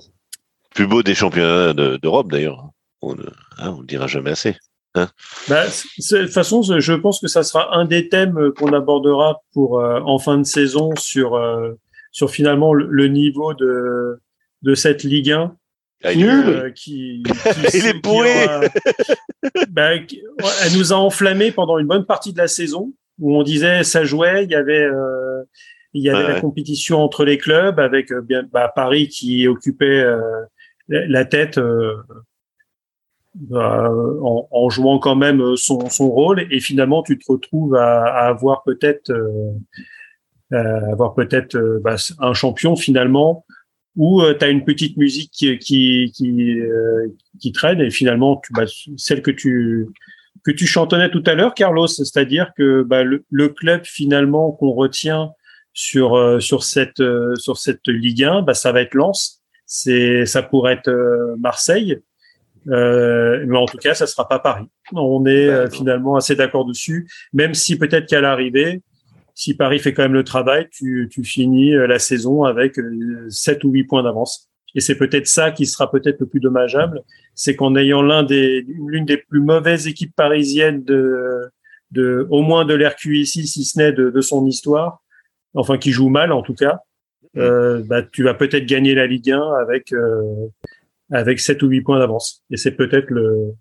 Speaker 3: plus beau des championnats d'Europe d'ailleurs. On ne hein, on le dira jamais assez. Hein
Speaker 1: bah, de toute façon, je pense que ça sera un des thèmes qu'on abordera pour euh, en fin de saison sur euh, sur finalement le, niveau de de cette Ligue 1
Speaker 3: ah, euh, qui, qui, il est bourré.
Speaker 1: bah, elle nous a enflammé pendant une bonne partie de la saison où on disait ça jouait, il y avait euh, il y avait la compétition entre les clubs avec euh, bien bah, Paris qui occupait euh, la tête bah, en, en, jouant quand même son, son rôle. Et finalement tu te retrouves à, à avoir peut-être avoir peut-être euh, bah, un champion finalement où euh, tu as une petite musique qui qui qui, qui traîne et finalement tu, bah, celle que tu que tu chantonnais tout à l'heure Carlos c'est-à-dire que bah, le, le, club finalement qu'on retient sur sur cette sur cette Ligue 1 bah, ça va être Lens. C'est ça pourrait être Marseille. Euh, mais en tout cas ça sera pas Paris. On est finalement assez d'accord dessus même si peut-être qu'à l'arrivée si Paris fait quand même le travail, tu, tu finis euh, la saison avec 7 euh, ou 8 points d'avance. Et c'est peut-être ça qui sera peut-être le plus dommageable, c'est qu'en ayant l'un des l'une des plus mauvaises équipes parisiennes de de au moins de l'RQIC si ce n'est de, de, son histoire, enfin qui joue mal en tout cas, mmh. euh, bah, tu vas peut-être gagner la Ligue 1 avec euh, avec 7 ou 8 points d'avance. Et c'est peut-être le,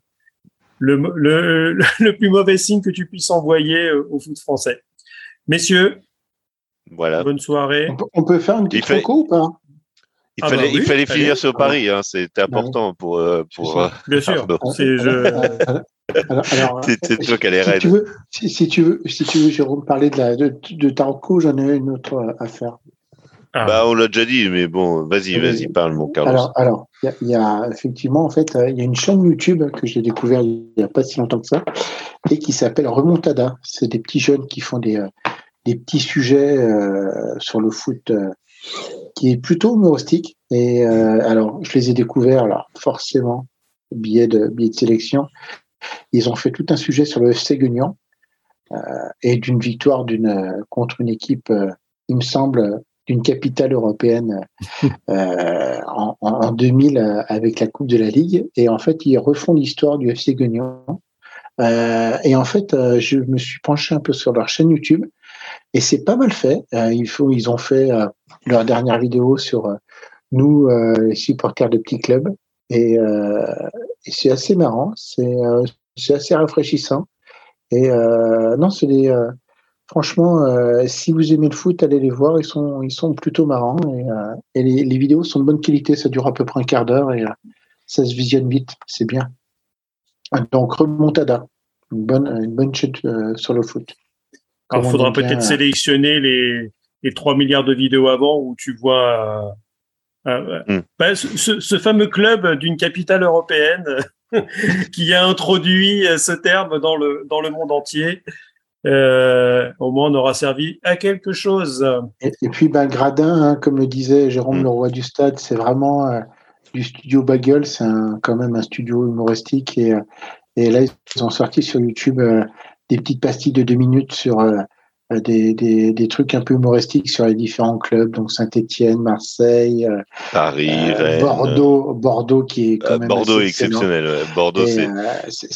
Speaker 1: le, le, le plus mauvais signe que tu puisses envoyer au foot français. Messieurs,
Speaker 3: voilà.
Speaker 1: bonne soirée.
Speaker 2: On peut, faire une petite fait... ou pas?
Speaker 3: Il, ah fallait, bah il fallait finir sur Paris, hein, c'était important pour. Euh, pour euh,
Speaker 1: Bien sûr. C'est je...
Speaker 3: toi qui allais
Speaker 2: si, tu veux, si, si, tu veux, si tu veux, Jérôme, parler de, la, de, de Taroko, j'en ai une autre à faire.
Speaker 3: Ah. Bah, on l'a déjà dit, mais bon, vas-y, vas-y, parle, mon Carlos.
Speaker 2: Alors, alors, il y, y, a effectivement, en fait, il y a une chaîne YouTube que j'ai découvert il n'y a pas si longtemps que ça, et qui s'appelle Remontada. C'est des petits jeunes qui font des, euh, des petits sujets euh, sur le foot euh, qui est plutôt humoristique. Et euh, alors, je les ai découverts, forcément, billet de, billet de sélection. Ils ont fait tout un sujet sur le FC Guignan et d'une victoire d'une contre une équipe, il me semble, d'une capitale européenne euh, en, en, 2000 avec la Coupe de la Ligue. Et en fait, ils refont l'histoire du FC Guignan. Euh, et en fait, je me suis penché un peu sur leur chaîne YouTube et c'est pas mal fait. Euh, ils ont fait euh, leur dernière vidéo sur euh, nous, les supporters de petits clubs. Et, c'est assez marrant, c'est assez rafraîchissant. Et non, c'est des franchement, si vous aimez le foot, allez les voir. Ils sont, plutôt marrants et, les, vidéos sont de bonne qualité. Ça dure à peu près un quart d'heure et ça se visionne vite. C'est bien. Donc remontada, une bonne chute sur le foot.
Speaker 1: Alors, il faudra peut-être sélectionner les, les 3 milliards de vidéos avant où tu vois euh, euh, mm. bah, ce, ce, fameux club d'une capitale européenne qui a introduit ce terme dans le, dans le monde entier. Euh, au moins, on aura servi à quelque chose.
Speaker 2: Et, puis, ben, Gradin, hein, comme le disait Jérôme mm. le roi du stade, c'est vraiment euh, du studio Bagel. C'est quand même un studio humoristique. Et, et là, ils ont sorti sur YouTube des petites pastilles de deux minutes sur euh, euh, des, des, des, trucs un peu humoristiques sur les différents clubs, donc Saint-Étienne, Marseille, euh,
Speaker 3: Paris,
Speaker 2: euh, Bordeaux, Bordeaux qui est quand même
Speaker 3: Bordeaux exceptionnel. Bordeaux, c'est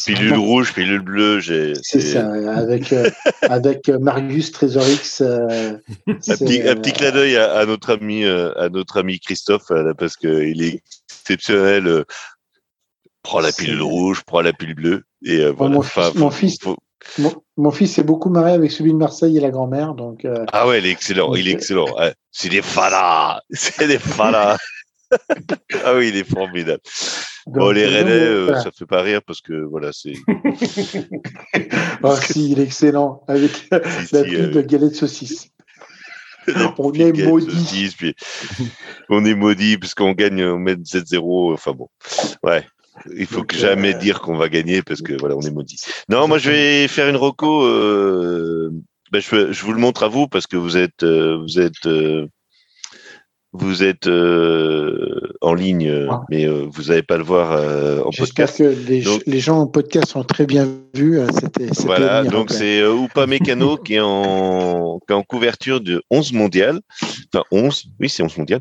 Speaker 3: pilule rouge, pilule bleue.
Speaker 2: C'est ça, avec avec Marius Trésorix.
Speaker 3: un, petit, un petit clin d'œil à, notre ami à notre ami Christophe parce que il est exceptionnel. prends la pilule rouge, prends la pilule bleue et voilà.
Speaker 2: Mon fils, mon, fils s'est beaucoup marré avec celui de Marseille et la grand-mère. Donc, euh,
Speaker 3: Ah ouais, il est excellent. Il est excellent. C'est des fadas. C'est des fadas. ah oui, il est formidable. bon, les Rennais, euh, ça fait pas rire parce que voilà, c'est.
Speaker 2: ah si, il est excellent avec la pile euh, de galette de saucisse. on est maudit.
Speaker 3: on est maudit parce qu'on gagne, on met 7-0. Enfin bon, ouais. Il faut que jamais euh, dire qu'on va gagner parce que voilà, on est maudit. Non, moi je vais faire une reco. Euh, ben, je, je, vous le montre à vous parce que vous êtes, euh, vous êtes, vous êtes en ligne, ah. mais vous n'allez pas le voir en podcast.
Speaker 2: J'espère que les, gens en podcast sont très bien vus.
Speaker 3: voilà, donc c'est Oupa Mécano qui est en, qui est en couverture de 11 mondial. Enfin 11, oui c'est 11 mondial.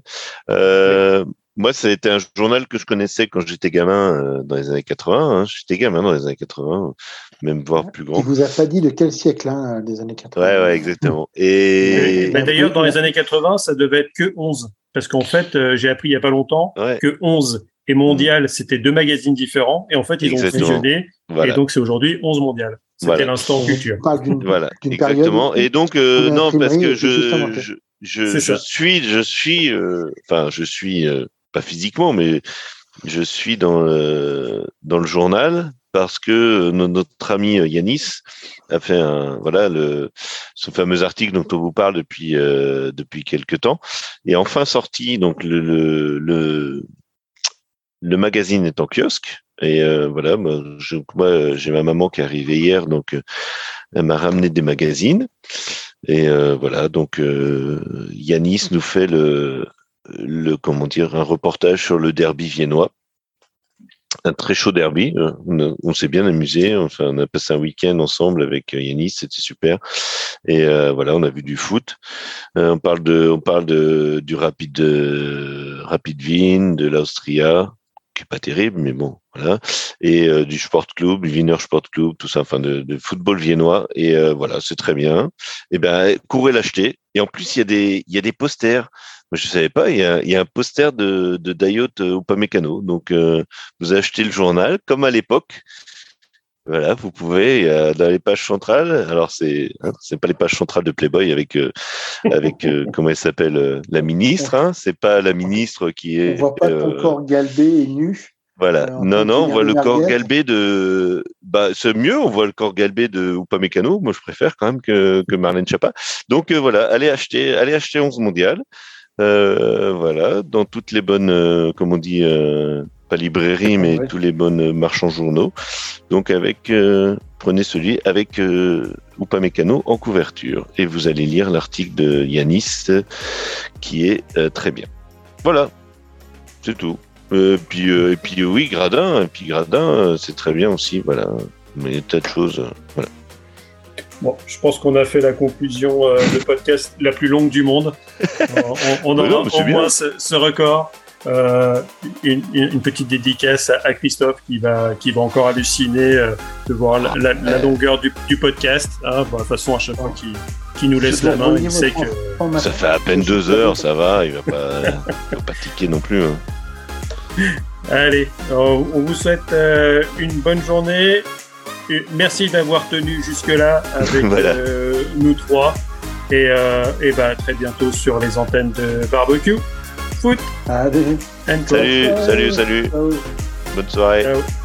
Speaker 3: Moi, ça a été un journal que je connaissais quand j'étais gamin euh, dans les années 80. Hein. J'étais gamin dans les années 80, même voire plus grand.
Speaker 2: Il vous a pas dit de quel siècle hein, des années 80
Speaker 3: Ouais, ouais, exactement. Et
Speaker 1: d'ailleurs, dans les années 80, ça devait être que 11, parce qu'en fait, euh, j'ai appris il y a pas longtemps que 11 et Mondial, c'était deux magazines différents, et en fait, ils ont fusionné, et donc c'est aujourd'hui 11 Mondial. C'était l'instant culture.
Speaker 3: Voilà, exactement. et donc, euh, non, parce que je, je, je, je suis, je suis, enfin, je suis pas physiquement, mais je suis dans le, dans le journal parce que notre ami Yanis a fait un voilà le ce fameux article dont on vous parle depuis euh, depuis quelque temps et enfin sorti. Donc le le, le, magazine est en kiosque et euh, voilà moi j'ai ma maman qui est arrivée hier donc euh, elle m'a ramené des magazines. Et voilà donc Yanis nous fait le le comment dire un reportage sur le derby viennois un très chaud derby. Euh, on, s'est bien amusé. Enfin, on a passé un week-end ensemble avec euh, Yanis, c'était super. Et euh, voilà, on a vu du foot. on parle de, on parle de du rapide, rapide Wien, de l'Austria, qui est pas terrible, mais bon, voilà. Et du sport club, du Wiener Sport Club, tout ça, enfin de, de football viennois. Et voilà, c'est très bien. Et ben, courez l'acheter. Et en plus, il y a des, il y a des posters je savais pas, il y a, il y a un poster de, de Dayot euh, Upamecano. Donc, euh, vous achetez le journal, comme à l'époque. Voilà, vous pouvez dans les pages centrales. Alors c'est hein, c'est pas les pages centrales de Playboy avec euh, avec comment elle s'appelle la ministre. Hein, c'est pas la ministre qui est.
Speaker 2: On voit pas ton corps galbé et nu.
Speaker 3: Voilà. non, non, on voit le corps galbé de. Bah, c'est mieux, on voit le corps galbé de Upamecano. Moi, je préfère quand même que, que Marlène Chapa. Donc voilà, allez acheter, allez acheter 11 mondial. Euh, voilà, dans toutes les bonnes, euh, comme on dit, euh, pas librairies, mais tous les bonnes marchands journaux. Donc avec, prenez celui avec ou pas mécano en couverture et vous allez lire l'article de Yanis qui est très bien. Voilà, c'est tout. puis et puis oui, Gradin, et puis Gradin, c'est très bien aussi. Voilà, mais tas de choses. voilà.
Speaker 1: Bon, je pense qu'on a fait la conclusion euh, de podcast la plus longue du monde. on, aura au moins ce, record. Euh, une, petite dédicace à, Christophe qui va, qui va encore halluciner euh, de voir la, longueur du, podcast. Hein. de toute façon, à chaque fois qu'il nous laisse la main, il sait que.
Speaker 3: Ça fait à peine deux heures, ça va, il va pas, va pas tiquer non plus. Hein.
Speaker 1: Allez, on vous souhaite une bonne journée merci d'avoir tenu jusque-là avec euh, nous trois. Et, euh, et bah, très bientôt sur les antennes de Barbecue. Foot.
Speaker 2: Allez.
Speaker 3: Salut, salut, salut. Bonne soirée. Ciao.